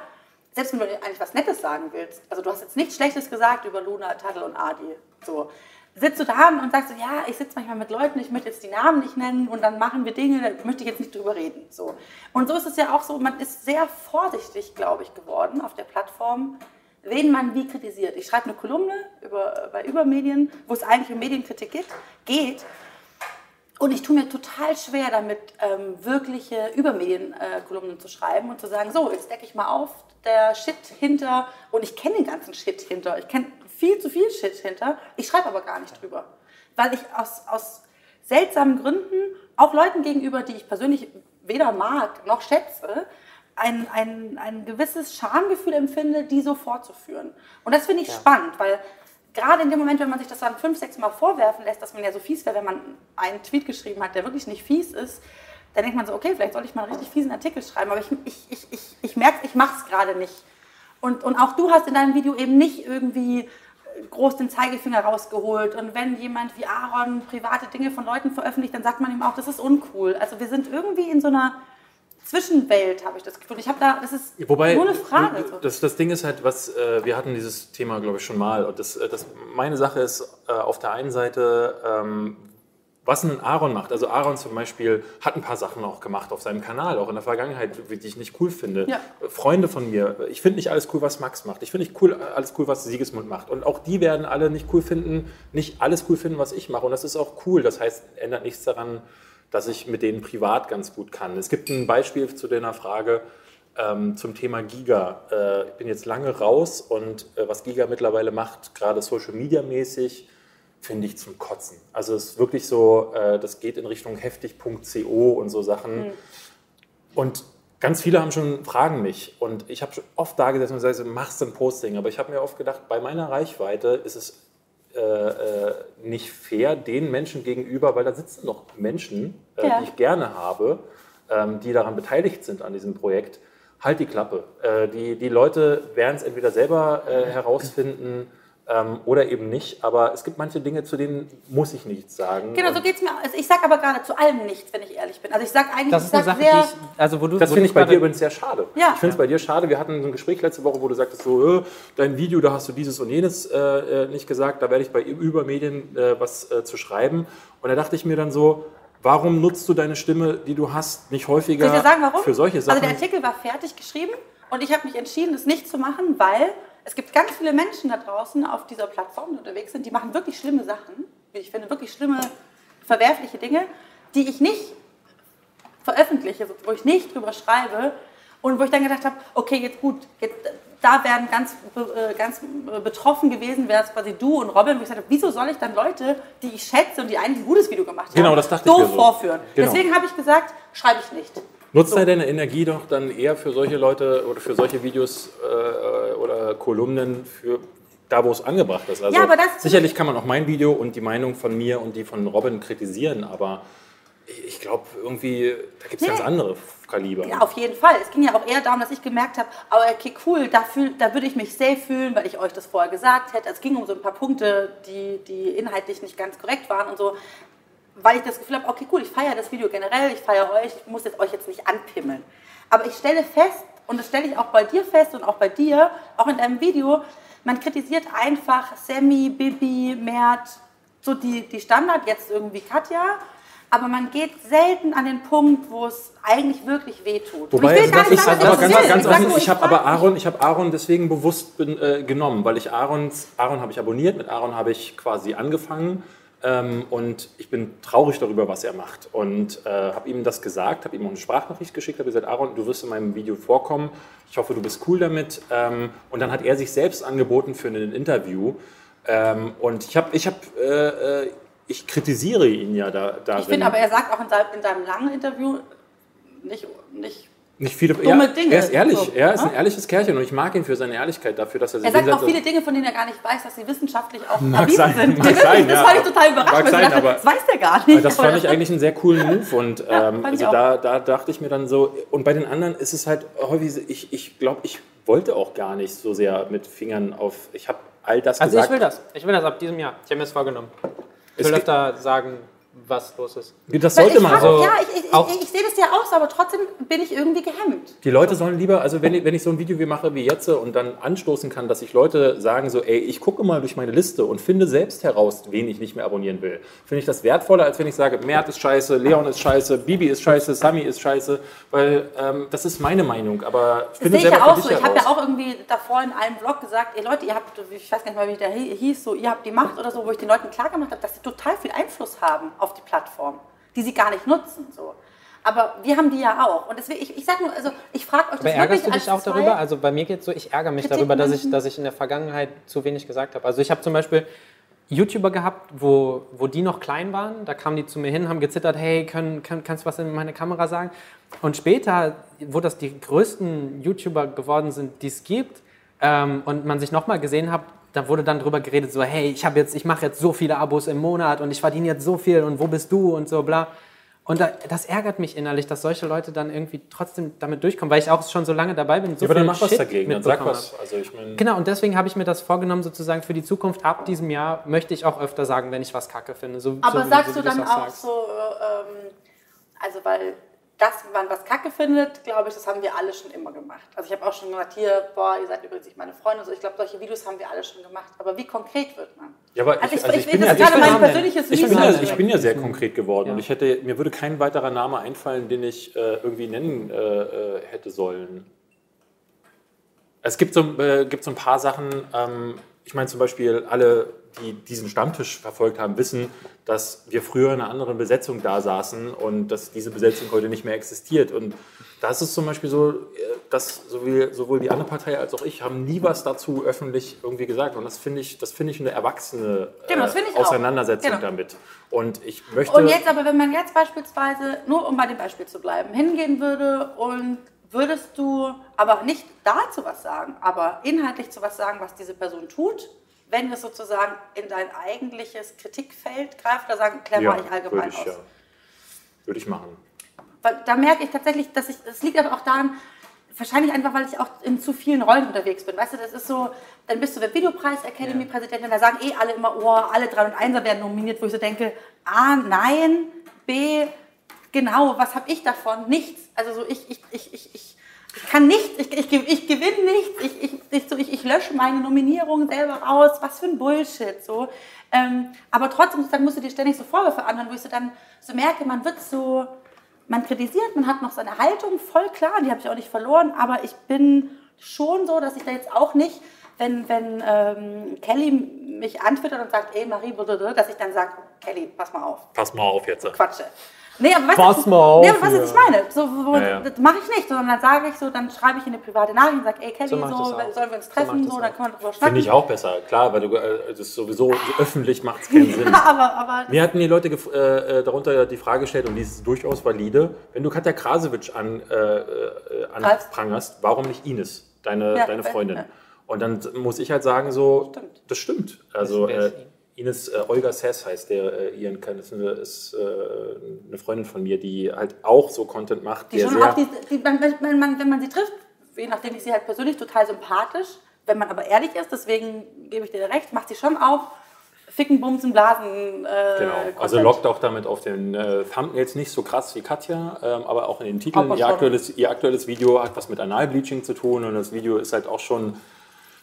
selbst wenn du eigentlich was Nettes sagen willst, also du hast jetzt nichts Schlechtes gesagt über Luna, Tadel und Adi, so, sitzt du da und sagst so, ja, ich sitze manchmal mit Leuten, ich möchte jetzt die Namen nicht nennen und dann machen wir Dinge, da möchte ich jetzt nicht drüber reden, so. Und so ist es ja auch so, man ist sehr vorsichtig, glaube ich, geworden auf der Plattform, wen man wie kritisiert. Ich schreibe eine Kolumne über, bei Übermedien, wo es eigentlich um Medienkritik geht, geht und ich tue mir total schwer damit, ähm, wirkliche Übermedien-Kolumnen zu schreiben und zu sagen, so, jetzt decke ich mal auf, der Shit hinter, und ich kenne den ganzen Shit hinter, ich kenne viel zu viel Shit hinter, ich schreibe aber gar nicht drüber. Weil ich aus, aus seltsamen Gründen, auch Leuten gegenüber, die ich persönlich weder mag noch schätze, ein, ein, ein gewisses Schamgefühl empfinde, die so fortzuführen. Und das finde ich spannend, weil gerade in dem Moment, wenn man sich das dann fünf, sechs Mal vorwerfen lässt, dass man ja so fies wäre, wenn man einen Tweet geschrieben hat, der wirklich nicht fies ist, dann denkt man so, okay, vielleicht soll ich mal einen richtig fiesen Artikel schreiben, aber ich, ich, ich, ich, ich merke, ich mache es gerade nicht. Und, und auch du hast in deinem Video eben nicht irgendwie groß den Zeigefinger rausgeholt. Und wenn jemand wie Aaron private Dinge von Leuten veröffentlicht, dann sagt man ihm auch, das ist uncool. Also wir sind irgendwie in so einer Zwischenwelt, habe ich das Gefühl. Ich habe da, das ist Wobei, nur eine Frage. so. das, das Ding ist halt, was äh, wir hatten dieses Thema, glaube ich, schon mal. Und das, äh, das, meine Sache ist äh, auf der einen Seite, ähm, was ein Aaron macht. Also Aaron zum Beispiel hat ein paar Sachen auch gemacht auf seinem Kanal, auch in der Vergangenheit, die ich nicht cool finde. Ja. Freunde von mir, ich finde nicht alles cool, was Max macht. Ich finde nicht cool, alles cool, was Siegesmund macht. Und auch die werden alle nicht cool finden, nicht alles cool finden, was ich mache. Und das ist auch cool. Das heißt, ändert nichts daran, dass ich mit denen privat ganz gut kann. Es gibt ein Beispiel zu deiner Frage ähm, zum Thema Giga. Äh, ich bin jetzt lange raus und äh, was Giga mittlerweile macht, gerade Social Media mäßig, finde ich zum Kotzen. Also es ist wirklich so, äh, das geht in Richtung heftig.co und so Sachen. Und ganz viele haben schon, fragen mich. Und ich habe schon oft da gesessen und gesagt, machst du ein Posting. Aber ich habe mir oft gedacht, bei meiner Reichweite ist es äh, äh, nicht fair den Menschen gegenüber, weil da sitzen noch Menschen, äh, Ja. die ich gerne habe, ähm, die daran beteiligt sind an diesem Projekt. Halt die Klappe. Äh, die, die Leute werden es entweder selber äh, herausfinden ähm, oder eben nicht. Aber es gibt manche Dinge, zu denen muss ich nichts sagen. Genau, so geht es mir. auch. Also ich sage aber gerade zu allem nichts, wenn ich ehrlich bin. Also ich sage eigentlich, Das ist eine sag Sache, die sehr, ich, also wo du, Das finde ich bei dir übrigens sehr schade. Ja. Ich finde es bei dir schade. Wir hatten so ein Gespräch letzte Woche, wo du sagtest, so, äh, dein Video, da hast du dieses und jenes äh, äh, nicht gesagt, da werde ich bei Übermedien äh, was äh, zu schreiben. Und da dachte ich mir dann so, warum nutzt du deine Stimme, die du hast, nicht häufiger Soll ich dir sagen, warum? für solche Sachen? Also der Artikel war fertig geschrieben und ich habe mich entschieden, es nicht zu machen, weil es gibt ganz viele Menschen da draußen auf dieser Plattform, die unterwegs sind, die machen wirklich schlimme Sachen, wie ich finde, wirklich schlimme, verwerfliche Dinge, die ich nicht veröffentliche, wo ich nicht drüber schreibe und wo ich dann gedacht habe, okay, jetzt gut, jetzt, da wären ganz, äh, ganz betroffen gewesen, wäre es quasi du und Robin, wo ich gesagt habe, wieso soll ich dann Leute, die ich schätze und die eigentlich ein gutes Video gemacht haben, Genau, das dachte ich so mir so. vorführen. Genau. Deswegen habe ich gesagt, schreibe ich nicht. Nutzt er deine Energie doch dann eher für solche Leute oder für solche Videos äh, oder Kolumnen für da, wo es angebracht ist. Also Ja, aber das- sicherlich kann man auch mein Video und die Meinung von mir und die von Robin kritisieren, aber ich, glaube irgendwie, da gibt es Nee. ganz andere Kaliber. Ja, auf jeden Fall. Es ging ja auch eher darum, dass ich gemerkt habe, aber okay, cool, da, fühl, da würde ich mich safe fühlen, weil ich euch das vorher gesagt hätte. Es ging um so ein paar Punkte, die, die inhaltlich nicht ganz korrekt waren und so. Weil ich das Gefühl habe, okay, cool, ich feiere das Video generell, ich feiere euch, ich muss jetzt euch jetzt nicht anpimmeln. Aber ich stelle fest, und das stelle ich auch bei dir fest und auch bei dir, auch in deinem Video, man kritisiert einfach Sammy, Bibi, Mert, so die, die Standard, jetzt irgendwie Katja, aber man geht selten an den Punkt, wo es eigentlich wirklich wehtut. Wobei, ich will also das sagen, aber dass ganz, ganz Ich sag offen, nur, ich habe aber. Aaron, ich habe Aaron deswegen bewusst äh, genommen, weil ich Aarons, Aaron habe ich abonniert, mit Aaron habe ich quasi angefangen Ähm, und ich bin traurig darüber, was er macht. Und äh, habe ihm das gesagt, habe ihm auch eine Sprachnachricht geschickt, habe gesagt, Aaron, du wirst in meinem Video vorkommen. Ich hoffe, du bist cool damit. Ähm, und dann hat er sich selbst angeboten für ein Interview. Ähm, und ich habe, ich habe, äh, äh, ich kritisiere ihn ja da, darin. Ich finde aber, er sagt auch in seinem, in seinem langen Interview nicht, nicht nicht viele Dumme ja, Dinge. Er ist ehrlich, So, er ist ein ne? ehrliches Kerlchen und ich mag ihn für seine Ehrlichkeit dafür, dass er sich Er sagt auch viele Dinge, von denen er gar nicht weiß, dass sie wissenschaftlich auch Mag sein, sind. mag sein, das ja. fand ich total überraschend. Sein, dachte, aber- das weiß der gar nicht. Das fand ich eigentlich einen sehr coolen Move und Ja, ähm, also da, da dachte ich mir dann so, und bei den anderen ist es halt häufig, ich, ich glaube, ich wollte auch gar nicht so sehr mit Fingern auf, ich habe all das Also gesagt. ich will das. Ich will das ab diesem Jahr. Ich habe mir das vorgenommen. Ich will öfter sagen, was los ist. Das sollte ich man frag- so. Ja, ich, ich, ich, ich sehe das ja auch so, aber trotzdem bin ich irgendwie gehemmt. Die Leute sollen lieber, also wenn ich, wenn ich so ein Video wie mache wie jetzt und dann anstoßen kann, dass sich Leute sagen so, ey, ich gucke mal durch meine Liste und finde selbst heraus, wen ich nicht mehr abonnieren will. Finde ich das wertvoller, als wenn ich sage, Mert ist scheiße, Leon ist scheiße, Bibi ist scheiße, Sami ist scheiße, weil ähm, das ist meine Meinung, aber Das finde sehe ich selber ja auch so. Ich habe ja auch irgendwie davor in einem Blog gesagt, ey Leute, ihr habt, ich weiß gar nicht mal, wie der hi- hieß, so, ihr habt die Macht oder so, wo ich den Leuten klar gemacht habe, dass sie total viel Einfluss haben auf die Plattform, die sie gar nicht nutzen. So. Aber wir haben die ja auch. Und deswegen, ich, ich sag nur, also ich frage euch das Aber ärgerst du dich auch darüber? Also bei mir geht es so, ich ärgere mich darüber, dass ich, dass ich in der Vergangenheit zu wenig gesagt habe. Also ich habe zum Beispiel YouTuber gehabt, wo, wo die noch klein waren. Da kamen die zu mir hin, haben gezittert, hey, können, kann, kannst du was in meine Kamera sagen? Und später, wo das die größten YouTuber geworden sind, die es gibt, ähm, und man sich nochmal gesehen hat, da wurde dann drüber geredet, so, hey, ich habe jetzt, ich mache jetzt so viele Abos im Monat und ich verdiene jetzt so viel und wo bist du und so bla. Und da, das ärgert mich innerlich, dass solche Leute dann irgendwie trotzdem damit durchkommen, weil ich auch schon so lange dabei bin. und So Ja, aber dann mach was Shit dagegen, dann sag was. Also ich meine, Genau, und deswegen habe ich mir das vorgenommen, sozusagen für die Zukunft ab diesem Jahr möchte ich auch öfter sagen, wenn ich was kacke finde. So, Aber so, sagst so, du dann auch sagst. so, äh, ähm, also weil das, wenn man was Kacke findet, glaube ich, das haben wir alle schon immer gemacht. Also ich habe auch schon gesagt, hier, boah, ihr seid übrigens nicht meine Freunde. So, ich glaube, solche Videos haben wir alle schon gemacht. Aber wie konkret wird man? ja, aber Also ich, also ich, will bin das ja- gerade ich mein persönliches Ich bin, Reason. ja, ich bin ja sehr konkret geworden Ja. und ich hätte, mir würde kein weiterer Name einfallen, den ich äh, irgendwie nennen äh, äh, hätte sollen. Es gibt so, äh, gibt so ein paar Sachen, ähm, ich meine zum Beispiel alle, die diesen Stammtisch verfolgt haben, wissen, dass wir früher in einer anderen Besetzung da saßen und dass diese Besetzung heute nicht mehr existiert. Und das ist zum Beispiel so, äh, dass sowohl, die andere Partei als auch ich haben nie was dazu öffentlich irgendwie gesagt. Und das finde ich, das finde ich eine erwachsene äh, Genau, ich. Auseinandersetzung Genau. damit. Und ich möchte. Und jetzt aber, wenn man jetzt beispielsweise, nur um bei dem Beispiel zu bleiben, hingehen würde und würdest du aber nicht dazu was sagen, aber inhaltlich zu was sagen, was diese Person tut, wenn es sozusagen in dein eigentliches Kritikfeld greift, oder sagen, klär mal ich allgemein würde ich, aus. ja. Würde ich machen. Weil da merke ich tatsächlich, dass ich, es liegt aber auch daran, wahrscheinlich einfach, weil ich auch in zu vielen Rollen unterwegs bin. Weißt du, das ist so, dann bist du der Videopreis Academy Präsidentin, da sagen eh alle immer, oh, alle 3 und 1 werden nominiert, wo ich so denke, A, nein, B, genau, was habe ich davon? Nichts. Also so, ich, ich, ich, ich, ich, ich kann nichts, ich, ich, ich gewinne nichts, ich, ich, ich, so, ich, ich lösche meine Nominierung selber raus, was für ein Bullshit, so. Ähm, aber trotzdem, dann musst du dir ständig so Vorwürfe anhören, wo ich so dann so merke, man wird so, man kritisiert, man hat noch seine Haltung, voll klar, die habe ich auch nicht verloren, aber ich bin schon so, dass ich da jetzt auch nicht, wenn, wenn ähm, Kelly mich antwittert und sagt, ey Marie, dass ich dann sage, Kelly, pass mal auf, Pass mal auf jetzt. Quatsche. Nee, aber weißt Pass mal auf, Nee, aber weißt du, was ich meine? So, wo, Ja, ja. Das mache ich nicht, sondern dann sage ich so, dann schreibe ich in eine private Nachricht und sage, ey Kelly, So so, das sollen wir uns So treffen, so, das dann können wir drüber schnacken. Finde ich auch besser, klar, weil du äh, das ist sowieso öffentlich macht es keinen Sinn. aber, aber Mir hatten die Leute äh, äh, darunter die Frage gestellt, und die ist durchaus valide, wenn du Katja Krasowitsch an, äh, äh, anprangerst, warum nicht Ines, deine, Ja, deine Freundin? ja. Und dann muss ich halt sagen, so, Stimmt. das stimmt. Also sie? Ines äh, Olga Sess heißt der, äh, ihren kann, ist, eine, ist äh, eine Freundin von mir, die halt auch so Content macht, die der schon auch, die, die, wenn, wenn, man, wenn man sie trifft, je nachdem ich sie halt persönlich total sympathisch, wenn man aber ehrlich ist, deswegen gebe ich dir recht, macht sie schon auch Ficken, Bumsen, Blasen. Äh, Genau, also lockt auch damit auf den äh, Thumbnails nicht so krass wie Katja, ähm, aber auch in den Titeln. Ihr aktuelles, ihr aktuelles Video hat was mit Analbleaching zu tun und das Video ist halt auch schon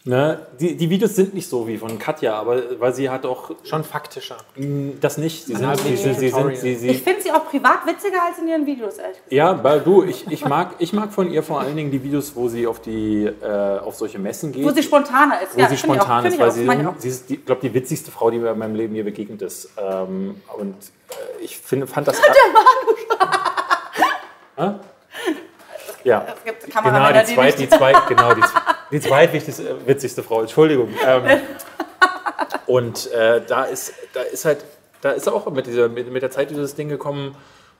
Ne? Die, die Videos sind nicht so wie von Katja, aber weil sie hat auch Schon faktischer. mh, das nicht. Sie sind, sie, sind, sie, sind, Tutorial. sie, Ich sie, finde sie auch privat witziger als in ihren Videos, ehrlich gesagt. ja, weil du, ich, ich, mag, ich mag von ihr vor allen Dingen die Videos, wo sie auf, die, äh, auf solche Messen geht. Wo sie spontaner ist. wo ja, sie find ich auch, spontan find ist, ich weil auch, sie, ich auch. sie ist, glaube die witzigste Frau, die mir in meinem Leben hier begegnet ist. Ähm, und äh, ich finde, fand das. Hä? Ja. Es gibt Genau, Kameramänner, die, zweit, die, nicht- zweit, genau, die, die zweitwichtigste, äh, witzigste Frau, Entschuldigung. Ähm, und äh, da, ist, da ist halt, da ist auch mit, dieser, mit, mit der Zeit dieses Ding gekommen,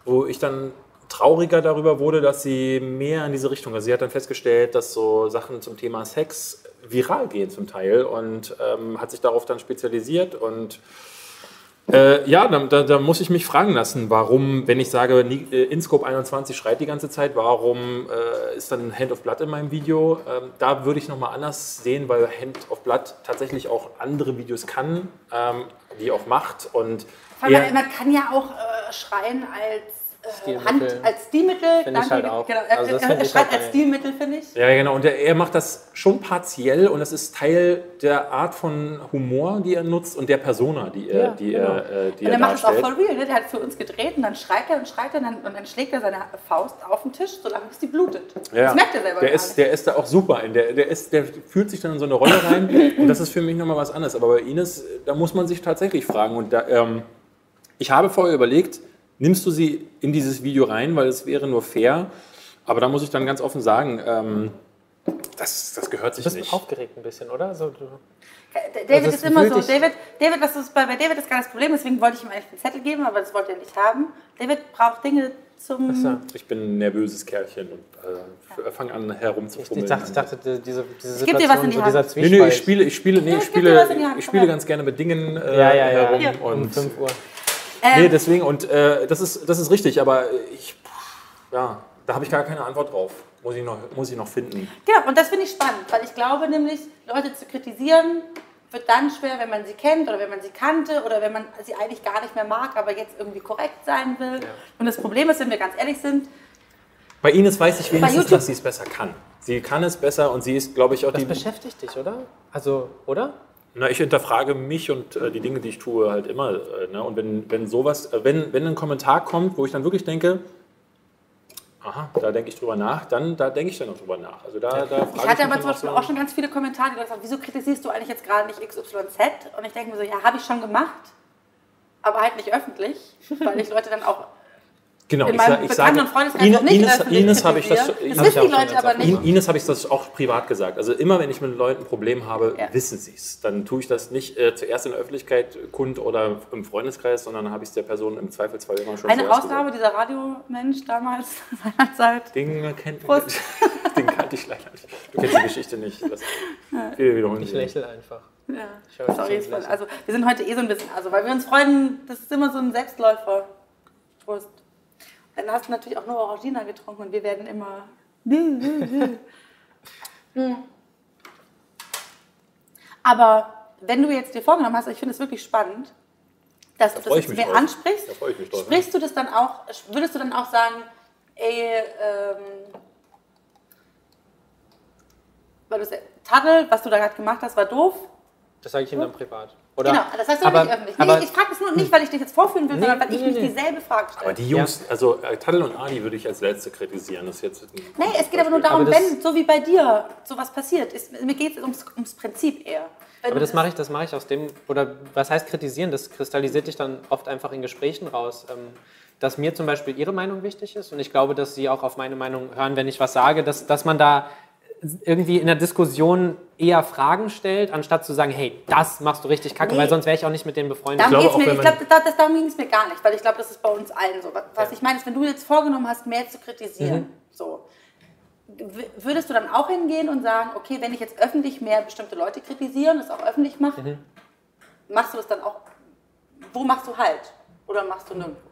wo ich dann trauriger darüber wurde, dass sie mehr in diese Richtung, also sie hat dann festgestellt, dass so Sachen zum Thema Sex viral gehen zum Teil und ähm, hat sich darauf dann spezialisiert und äh, ja, da, da, da muss ich mich fragen lassen, warum, wenn ich sage, äh, InScope 21 schreit die ganze Zeit, warum äh, ist dann Hand of Blood in meinem Video? Ähm, da würde ich nochmal anders sehen, weil Hand of Blood tatsächlich auch andere Videos kann, ähm, die auch macht und eher- man kann ja auch äh, schreien als Stilmittel. Hand, als Stilmittel. Finde ich halt auch. Genau, er, Also das er, er schreit halt als. Stilmittel, finde ich. Ja, genau. Und er, er macht das schon partiell und das ist Teil der Art von Humor, die er nutzt und der Persona, die er, Ja, die genau. er, äh, die Und er er macht es auch voll real. Ne? Der hat für uns gedreht und dann schreit er und schreit er und dann, und dann schlägt er seine Faust auf den Tisch, solange bis die blutet. Ja. Das merkt er selber der ist, nicht. Der ist da auch super in. Der, der, ist, der fühlt sich dann in so eine Rolle rein und das ist für mich nochmal was anderes. Aber bei Ines, da muss man sich tatsächlich fragen. Und da, ähm, ich habe vorher überlegt, nimmst du sie in dieses Video rein, weil es wäre nur fair. Aber da muss ich dann ganz offen sagen, ähm, das, das gehört sich Du bist nicht. aufgeregt ein bisschen, oder? So, du, David Also ist immer so. David, David, was ist bei, bei David ist gar das Problem, deswegen wollte ich ihm eigentlich einen Zettel geben, aber das wollte er nicht haben. David braucht Dinge zum. so. Ich bin ein nervöses Kerlchen und äh, fange an Ich, herumzufummeln. ich, dachte, ich dachte, die- diese, diese geb dir was in Situation, die so Hand. dieser Nee, Zwiespalt. nee, ich spiele, ich spiele, nee, Ja, ich ich spiele, ich spiele ganz gerne mit Dingen äh, Ja, ja, ja. herum. Hier. um Und 5 Uhr. Ähm, Nee, deswegen, und äh, das, ist, das ist richtig, aber ich, ja, da habe ich gar keine Antwort drauf. Muss ich noch, muss ich noch finden. Genau, und das finde ich spannend, weil ich glaube nämlich, Leute zu kritisieren wird dann schwer, wenn man sie kennt oder wenn man sie kannte oder wenn man sie eigentlich gar nicht mehr mag, aber jetzt irgendwie korrekt sein will. Und das Problem ist, wenn wir ganz ehrlich sind, Bei Ines weiß ich wenigstens, dass sie es besser kann. Sie kann es besser und sie ist, glaube ich, auch Das die. beschäftigt dich, oder? Also, oder? Na, ich hinterfrage mich und äh, die Dinge, die ich tue, halt immer. Äh, ne? Und wenn, wenn sowas, äh, wenn, wenn ein Kommentar kommt, wo ich dann wirklich denke, aha, da denke ich drüber nach, dann da denke ich dann auch drüber nach. Also da, da ich hatte mich aber zum Beispiel auch schon ganz viele Kommentare, die gesagt haben, wieso kritisierst du eigentlich jetzt gerade nicht XYZ? Und ich denke mir so, ja, habe ich schon gemacht, aber halt nicht öffentlich, weil ich Leute dann auch Genau, in ich, meinem sage, Ines, nicht Ines, habe ich das, Das wissen die Leute aber nicht. In- Ines habe ich das auch privat gesagt. Also immer, wenn ich mit Leuten ein Problem habe, Ja. wissen sie es. Dann tue ich das nicht äh, zuerst in der Öffentlichkeit kund oder im Freundeskreis, sondern habe ich es der Person im Zweifelsfall immer schon Eine Ausnahme, dieser Radiomensch damals, seinerzeit. Den, kennt, Prost. den kannte ich leider nicht. Du kennst die Geschichte nicht. Das, wir wiederholen Ich lächle einfach. Ja. Sorry, also wir sind heute eh so ein bisschen, also weil wir uns freuen, das ist immer so ein Selbstläufer. Prost. Dann hast du natürlich auch nur Orangina getrunken und wir werden immer. Hm. Aber wenn du jetzt dir vorgenommen hast, ich finde es wirklich spannend, dass du freu das jetzt mehr drauf. ansprichst, Da freu ich mich drauf, sprichst du das dann auch, würdest du dann auch sagen, ey, ähm, weil du Tadel, was du da gerade gemacht hast, war doof, Das sage ich ihm dann privat. Oder? Genau, das heißt du aber, nicht öffentlich. Nee, aber, ich frage das nur nicht, weil ich dich jetzt vorführen will, Nee, sondern weil ich nee, mich nee. dieselbe Frage Aber stelle. die Jungs, also äh, Tadel und Adi würde ich als Letzte kritisieren. Das jetzt Nee, es geht aber nur darum, Aber wenn, so wie bei dir, sowas passiert. Ist, mir geht es ums, ums Prinzip eher. Wenn aber das mache ich, das mache ich aus dem, oder was heißt kritisieren? Das kristallisiert sich dann oft einfach in Gesprächen raus. Ähm, dass mir zum Beispiel ihre Meinung wichtig ist und ich glaube, dass sie auch auf meine Meinung hören, wenn ich was sage, dass, dass man da irgendwie in der Diskussion eher Fragen stellt, anstatt zu sagen, hey, das machst du richtig kacke, Nee. weil sonst wäre ich auch nicht mit denen befreundet. Darum glaube mir, wenn ich glaube, das, das, darum ging es mir gar nicht, weil ich glaube, das ist bei uns allen so. Was Ja. ich meine, ist, wenn du jetzt vorgenommen hast, mehr zu kritisieren, Mhm. so, würdest du dann auch hingehen und sagen, okay, wenn ich jetzt öffentlich mehr bestimmte Leute kritisiere und das auch öffentlich mache, Mhm. machst du das dann auch, wo machst du halt? Oder machst du nirgendwo?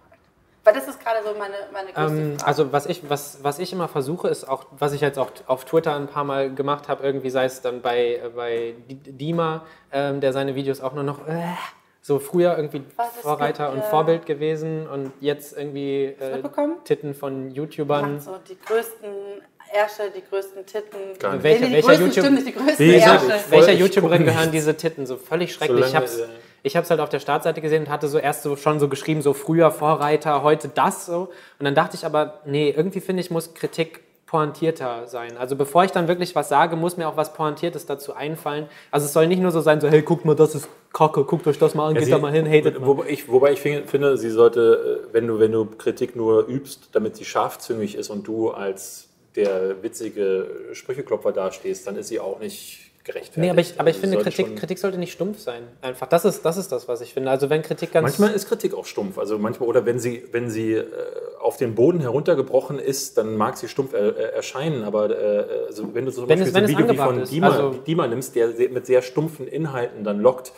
Weil das ist gerade so meine, meine größte Ähm, Frage. also was ich, was, was ich immer versuche, ist auch, was ich jetzt auch auf Twitter ein paar Mal gemacht habe, irgendwie sei es dann bei, äh, bei Di- Dima, ähm, der seine Videos auch nur noch äh, so früher irgendwie es Vorreiter gibt, und äh, Vorbild gewesen und jetzt irgendwie äh? Titten von YouTubern. Macht so die größten Ärsche, die größten Titten. Welche- Nee, die welcher größten YouTube- stimmt nicht, die größten Ärsche. Welcher YouTuberin gehören diese Titten? So völlig schrecklich. ich Solange, hab's, ich hab's halt auf der Startseite gesehen und hatte so erst so schon so geschrieben, so früher Vorreiter, heute das so. Und dann dachte ich aber, nee, irgendwie finde ich, muss Kritik pointierter sein. Also bevor ich dann wirklich was sage, muss mir auch was Pointiertes dazu einfallen. Also es soll nicht nur so sein, so hey, guckt mal, das ist Kacke, guckt euch das mal an, Ja, geht sie- da mal hin, hatet mal. Wobei ich, wobei ich fin- finde, sie sollte, äh, wenn du, wenn du Kritik nur übst, damit sie scharfzüngig ist und du als der witzige Sprücheklopfer dastehst, dann ist sie auch nicht gerechtfertigt. Nee, aber ich, aber ich Also finde, Kritik, Kritik sollte nicht stumpf sein. Einfach, das ist, das ist das, was ich finde. Also wenn Kritik ganz... Manchmal ist Kritik auch stumpf. Also manchmal, oder wenn sie, wenn sie äh, auf den Boden heruntergebrochen ist, dann mag sie stumpf er, äh, erscheinen. Aber äh, also wenn du zum Wenn Beispiel es- so ein wenn Video wie von. Dima, Also- Dima nimmst, der mit sehr stumpfen Inhalten dann lockt,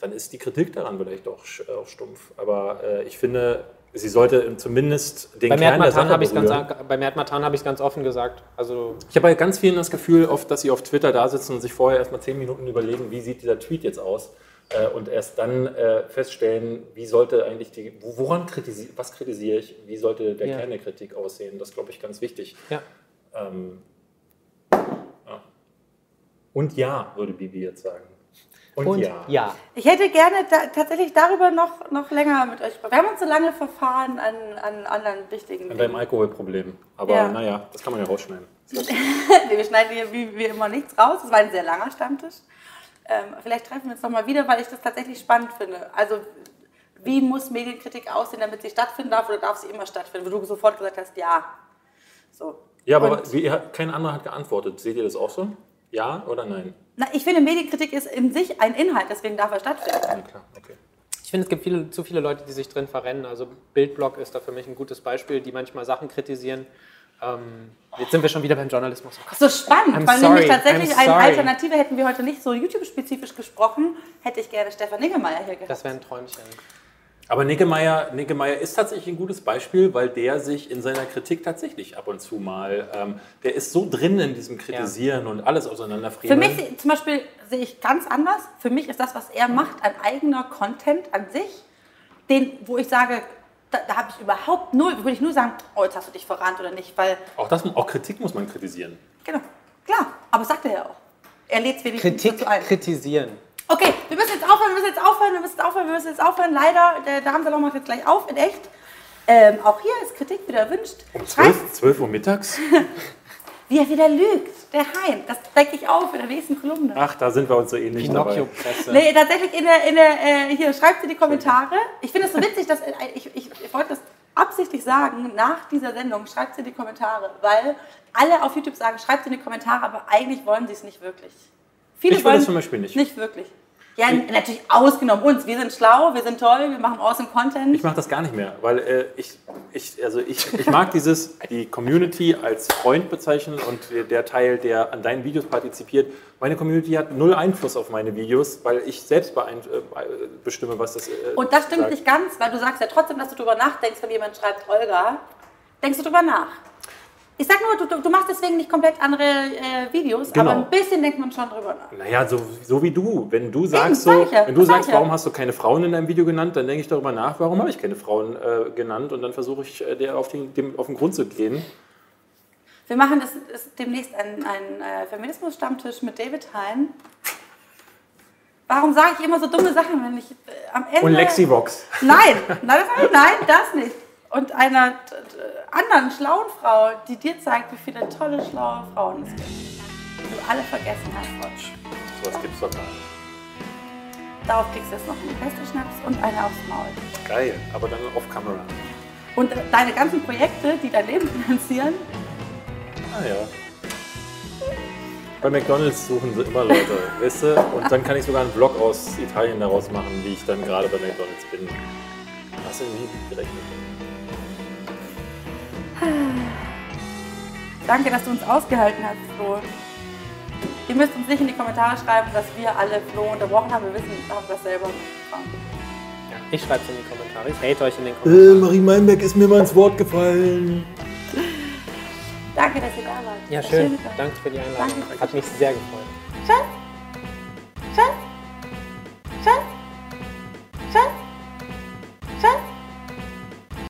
dann ist die Kritik daran vielleicht auch, sch- auch stumpf. Aber äh, ich finde, sie sollte zumindest den bei Kern der Sache habe ich es ganz, bei Mert Matan habe ich ganz offen gesagt. Also Ich habe bei ganz vielen das Gefühl, oft, dass sie auf Twitter da sitzen und sich vorher erstmal zehn Minuten überlegen, wie sieht dieser Tweet jetzt aus. Äh, und erst dann äh, feststellen, wie sollte eigentlich die, wo- woran kritisiere, was kritisiere ich, wie sollte der Ja. Kern der Kritik aussehen. Das glaube ich ganz wichtig. ja. Ähm, ja. Und ja, würde Bibi jetzt sagen. Und, Und ja. ja. Ich hätte gerne da, tatsächlich darüber noch, noch länger mit euch gesprochen. Wir haben uns so lange verfahren an, an anderen wichtigen An deinem Dingen. Alkoholproblem. Aber Ja. naja, das kann man ja rausschneiden. Nee, wir schneiden hier wie, wie immer nichts raus. Das war ein sehr langer Stammtisch. Ähm, vielleicht treffen wir uns nochmal wieder, weil ich das tatsächlich spannend finde. Also, wie muss Medienkritik aussehen, damit sie stattfinden darf oder darf sie immer stattfinden? Wo du sofort gesagt hast, ja. So. Ja, aber wie, kein anderer hat geantwortet. Seht ihr das auch so? Ja oder nein? Na, ich finde, Medienkritik ist in sich ein Inhalt, deswegen darf er stattfinden. Ja, klar, okay. Ich finde, es gibt viele, zu viele Leute, die sich drin verrennen. Also Bildblog ist da für mich ein gutes Beispiel, die manchmal Sachen kritisieren. Ähm, jetzt sind wir schon wieder beim Journalismus. Oh. So spannend, I'm weil nämlich sorry, tatsächlich I'm eine. Alternative hätten wir heute nicht so YouTube-spezifisch gesprochen, hätte ich gerne Stefan Niggemeier hier gehabt. Das wäre ein Träumchen. Aber Niggemeier ist tatsächlich ein gutes Beispiel, weil der sich in seiner Kritik tatsächlich ab und zu mal, ähm, der ist so drin in diesem Kritisieren und alles Für auseinanderfriemeln. mich zum Beispiel sehe ich ganz anders. Für mich ist das, was er macht, ein eigener Content an sich, den, wo ich sage, da, da habe ich überhaupt null, würde ich nur sagen, oh, jetzt hast du dich verrannt oder nicht, weil, auch, das, auch Kritik muss man kritisieren. genau, klar, aber das sagt er ja auch. Er lädt es wenigstens Kritik dazu ein. kritisieren. Okay, wir müssen jetzt aufhören, wir müssen jetzt aufhören, wir müssen jetzt aufhören, wir müssen jetzt aufhören. Leider, der, der Hamza macht jetzt gleich auf, in echt. Ähm, auch hier ist Kritik wieder erwünscht. Um Schreibt, 12, 12 Uhr mittags? wie er wieder lügt, der Hein. Das decke ich auf in der nächsten Kolumne. Ach, da sind wir uns so ähnlich dabei. Nee, tatsächlich in der, in der äh, hier, schreibt in die Kommentare. Ich finde es so witzig, dass, äh, ich, ich, ich wollte das absichtlich sagen, nach dieser Sendung, schreibt in die Kommentare, weil alle auf YouTube sagen, schreibt in die Kommentare, aber eigentlich wollen sie es nicht wirklich. Viele Ich will wollen das zum Beispiel nicht. Nicht wirklich. Ja, natürlich ausgenommen uns. Wir sind schlau, wir sind toll, wir machen awesome Content. Ich mache das gar nicht mehr, weil äh, ich, ich, also ich, ich mag dieses, die Community als Freund bezeichnen und der Teil, der an deinen Videos partizipiert. Meine Community hat null Einfluss auf meine Videos, weil ich selbst äh, bestimme, was das äh, Und das stimmt sagt. nicht ganz, weil du sagst ja trotzdem, dass du drüber nachdenkst, wenn jemand schreibt, Olga, denkst du drüber nach. Ich sag nur, du, du machst deswegen nicht komplett andere äh, Videos, Genau. aber ein bisschen denkt man schon drüber nach. Naja, so, so wie du. Wenn du sagst, sag so, wenn du sag sagst, warum hast du keine Frauen in deinem Video genannt, dann denke ich darüber nach, warum habe ich keine Frauen äh, genannt und dann versuche ich, äh, der auf den, dem, auf den Grund zu gehen. Wir machen das, das demnächst einen, einen äh, Feminismus-Stammtisch mit David Hein. Warum sage ich immer so dumme Sachen, wenn ich äh, am Ende... Und Lexivox. Nein, nein, nein, das nicht. Und einer t- anderen schlauen Frau, die dir zeigt, wie viele tolle, schlaue Frauen es gibt. Die du alle vergessen hast. Quatsch. Sowas gibt's doch gar nicht. Darauf kriegst du jetzt noch einen Feste-Schnaps und eine aufs Maul. Geil, aber dann off camera. Und äh, deine ganzen Projekte, die dein Leben finanzieren, Ah ja. Bei McDonalds suchen sie immer Leute, weißt du? Und dann kann ich sogar einen Vlog aus Italien daraus machen, wie ich dann gerade bei McDonalds bin. Hast du nie gerechnet? Danke, dass du uns ausgehalten hast, Flo. Ihr müsst uns nicht in die Kommentare schreiben, dass wir alle Flo unterbrochen haben. Wir wissen haben das selber. Ich schreibe es in die Kommentare. Ich hate euch in den äh, Kommentaren. Äh, Marie Meinberg ist mir mal ins Wort gefallen. Danke, dass ihr da wart. Ja, schön. schön Danke für die Einladung. Danke. Hat mich sehr gefreut. Schatz? Schatz? Schatz? Schatz? Schatz?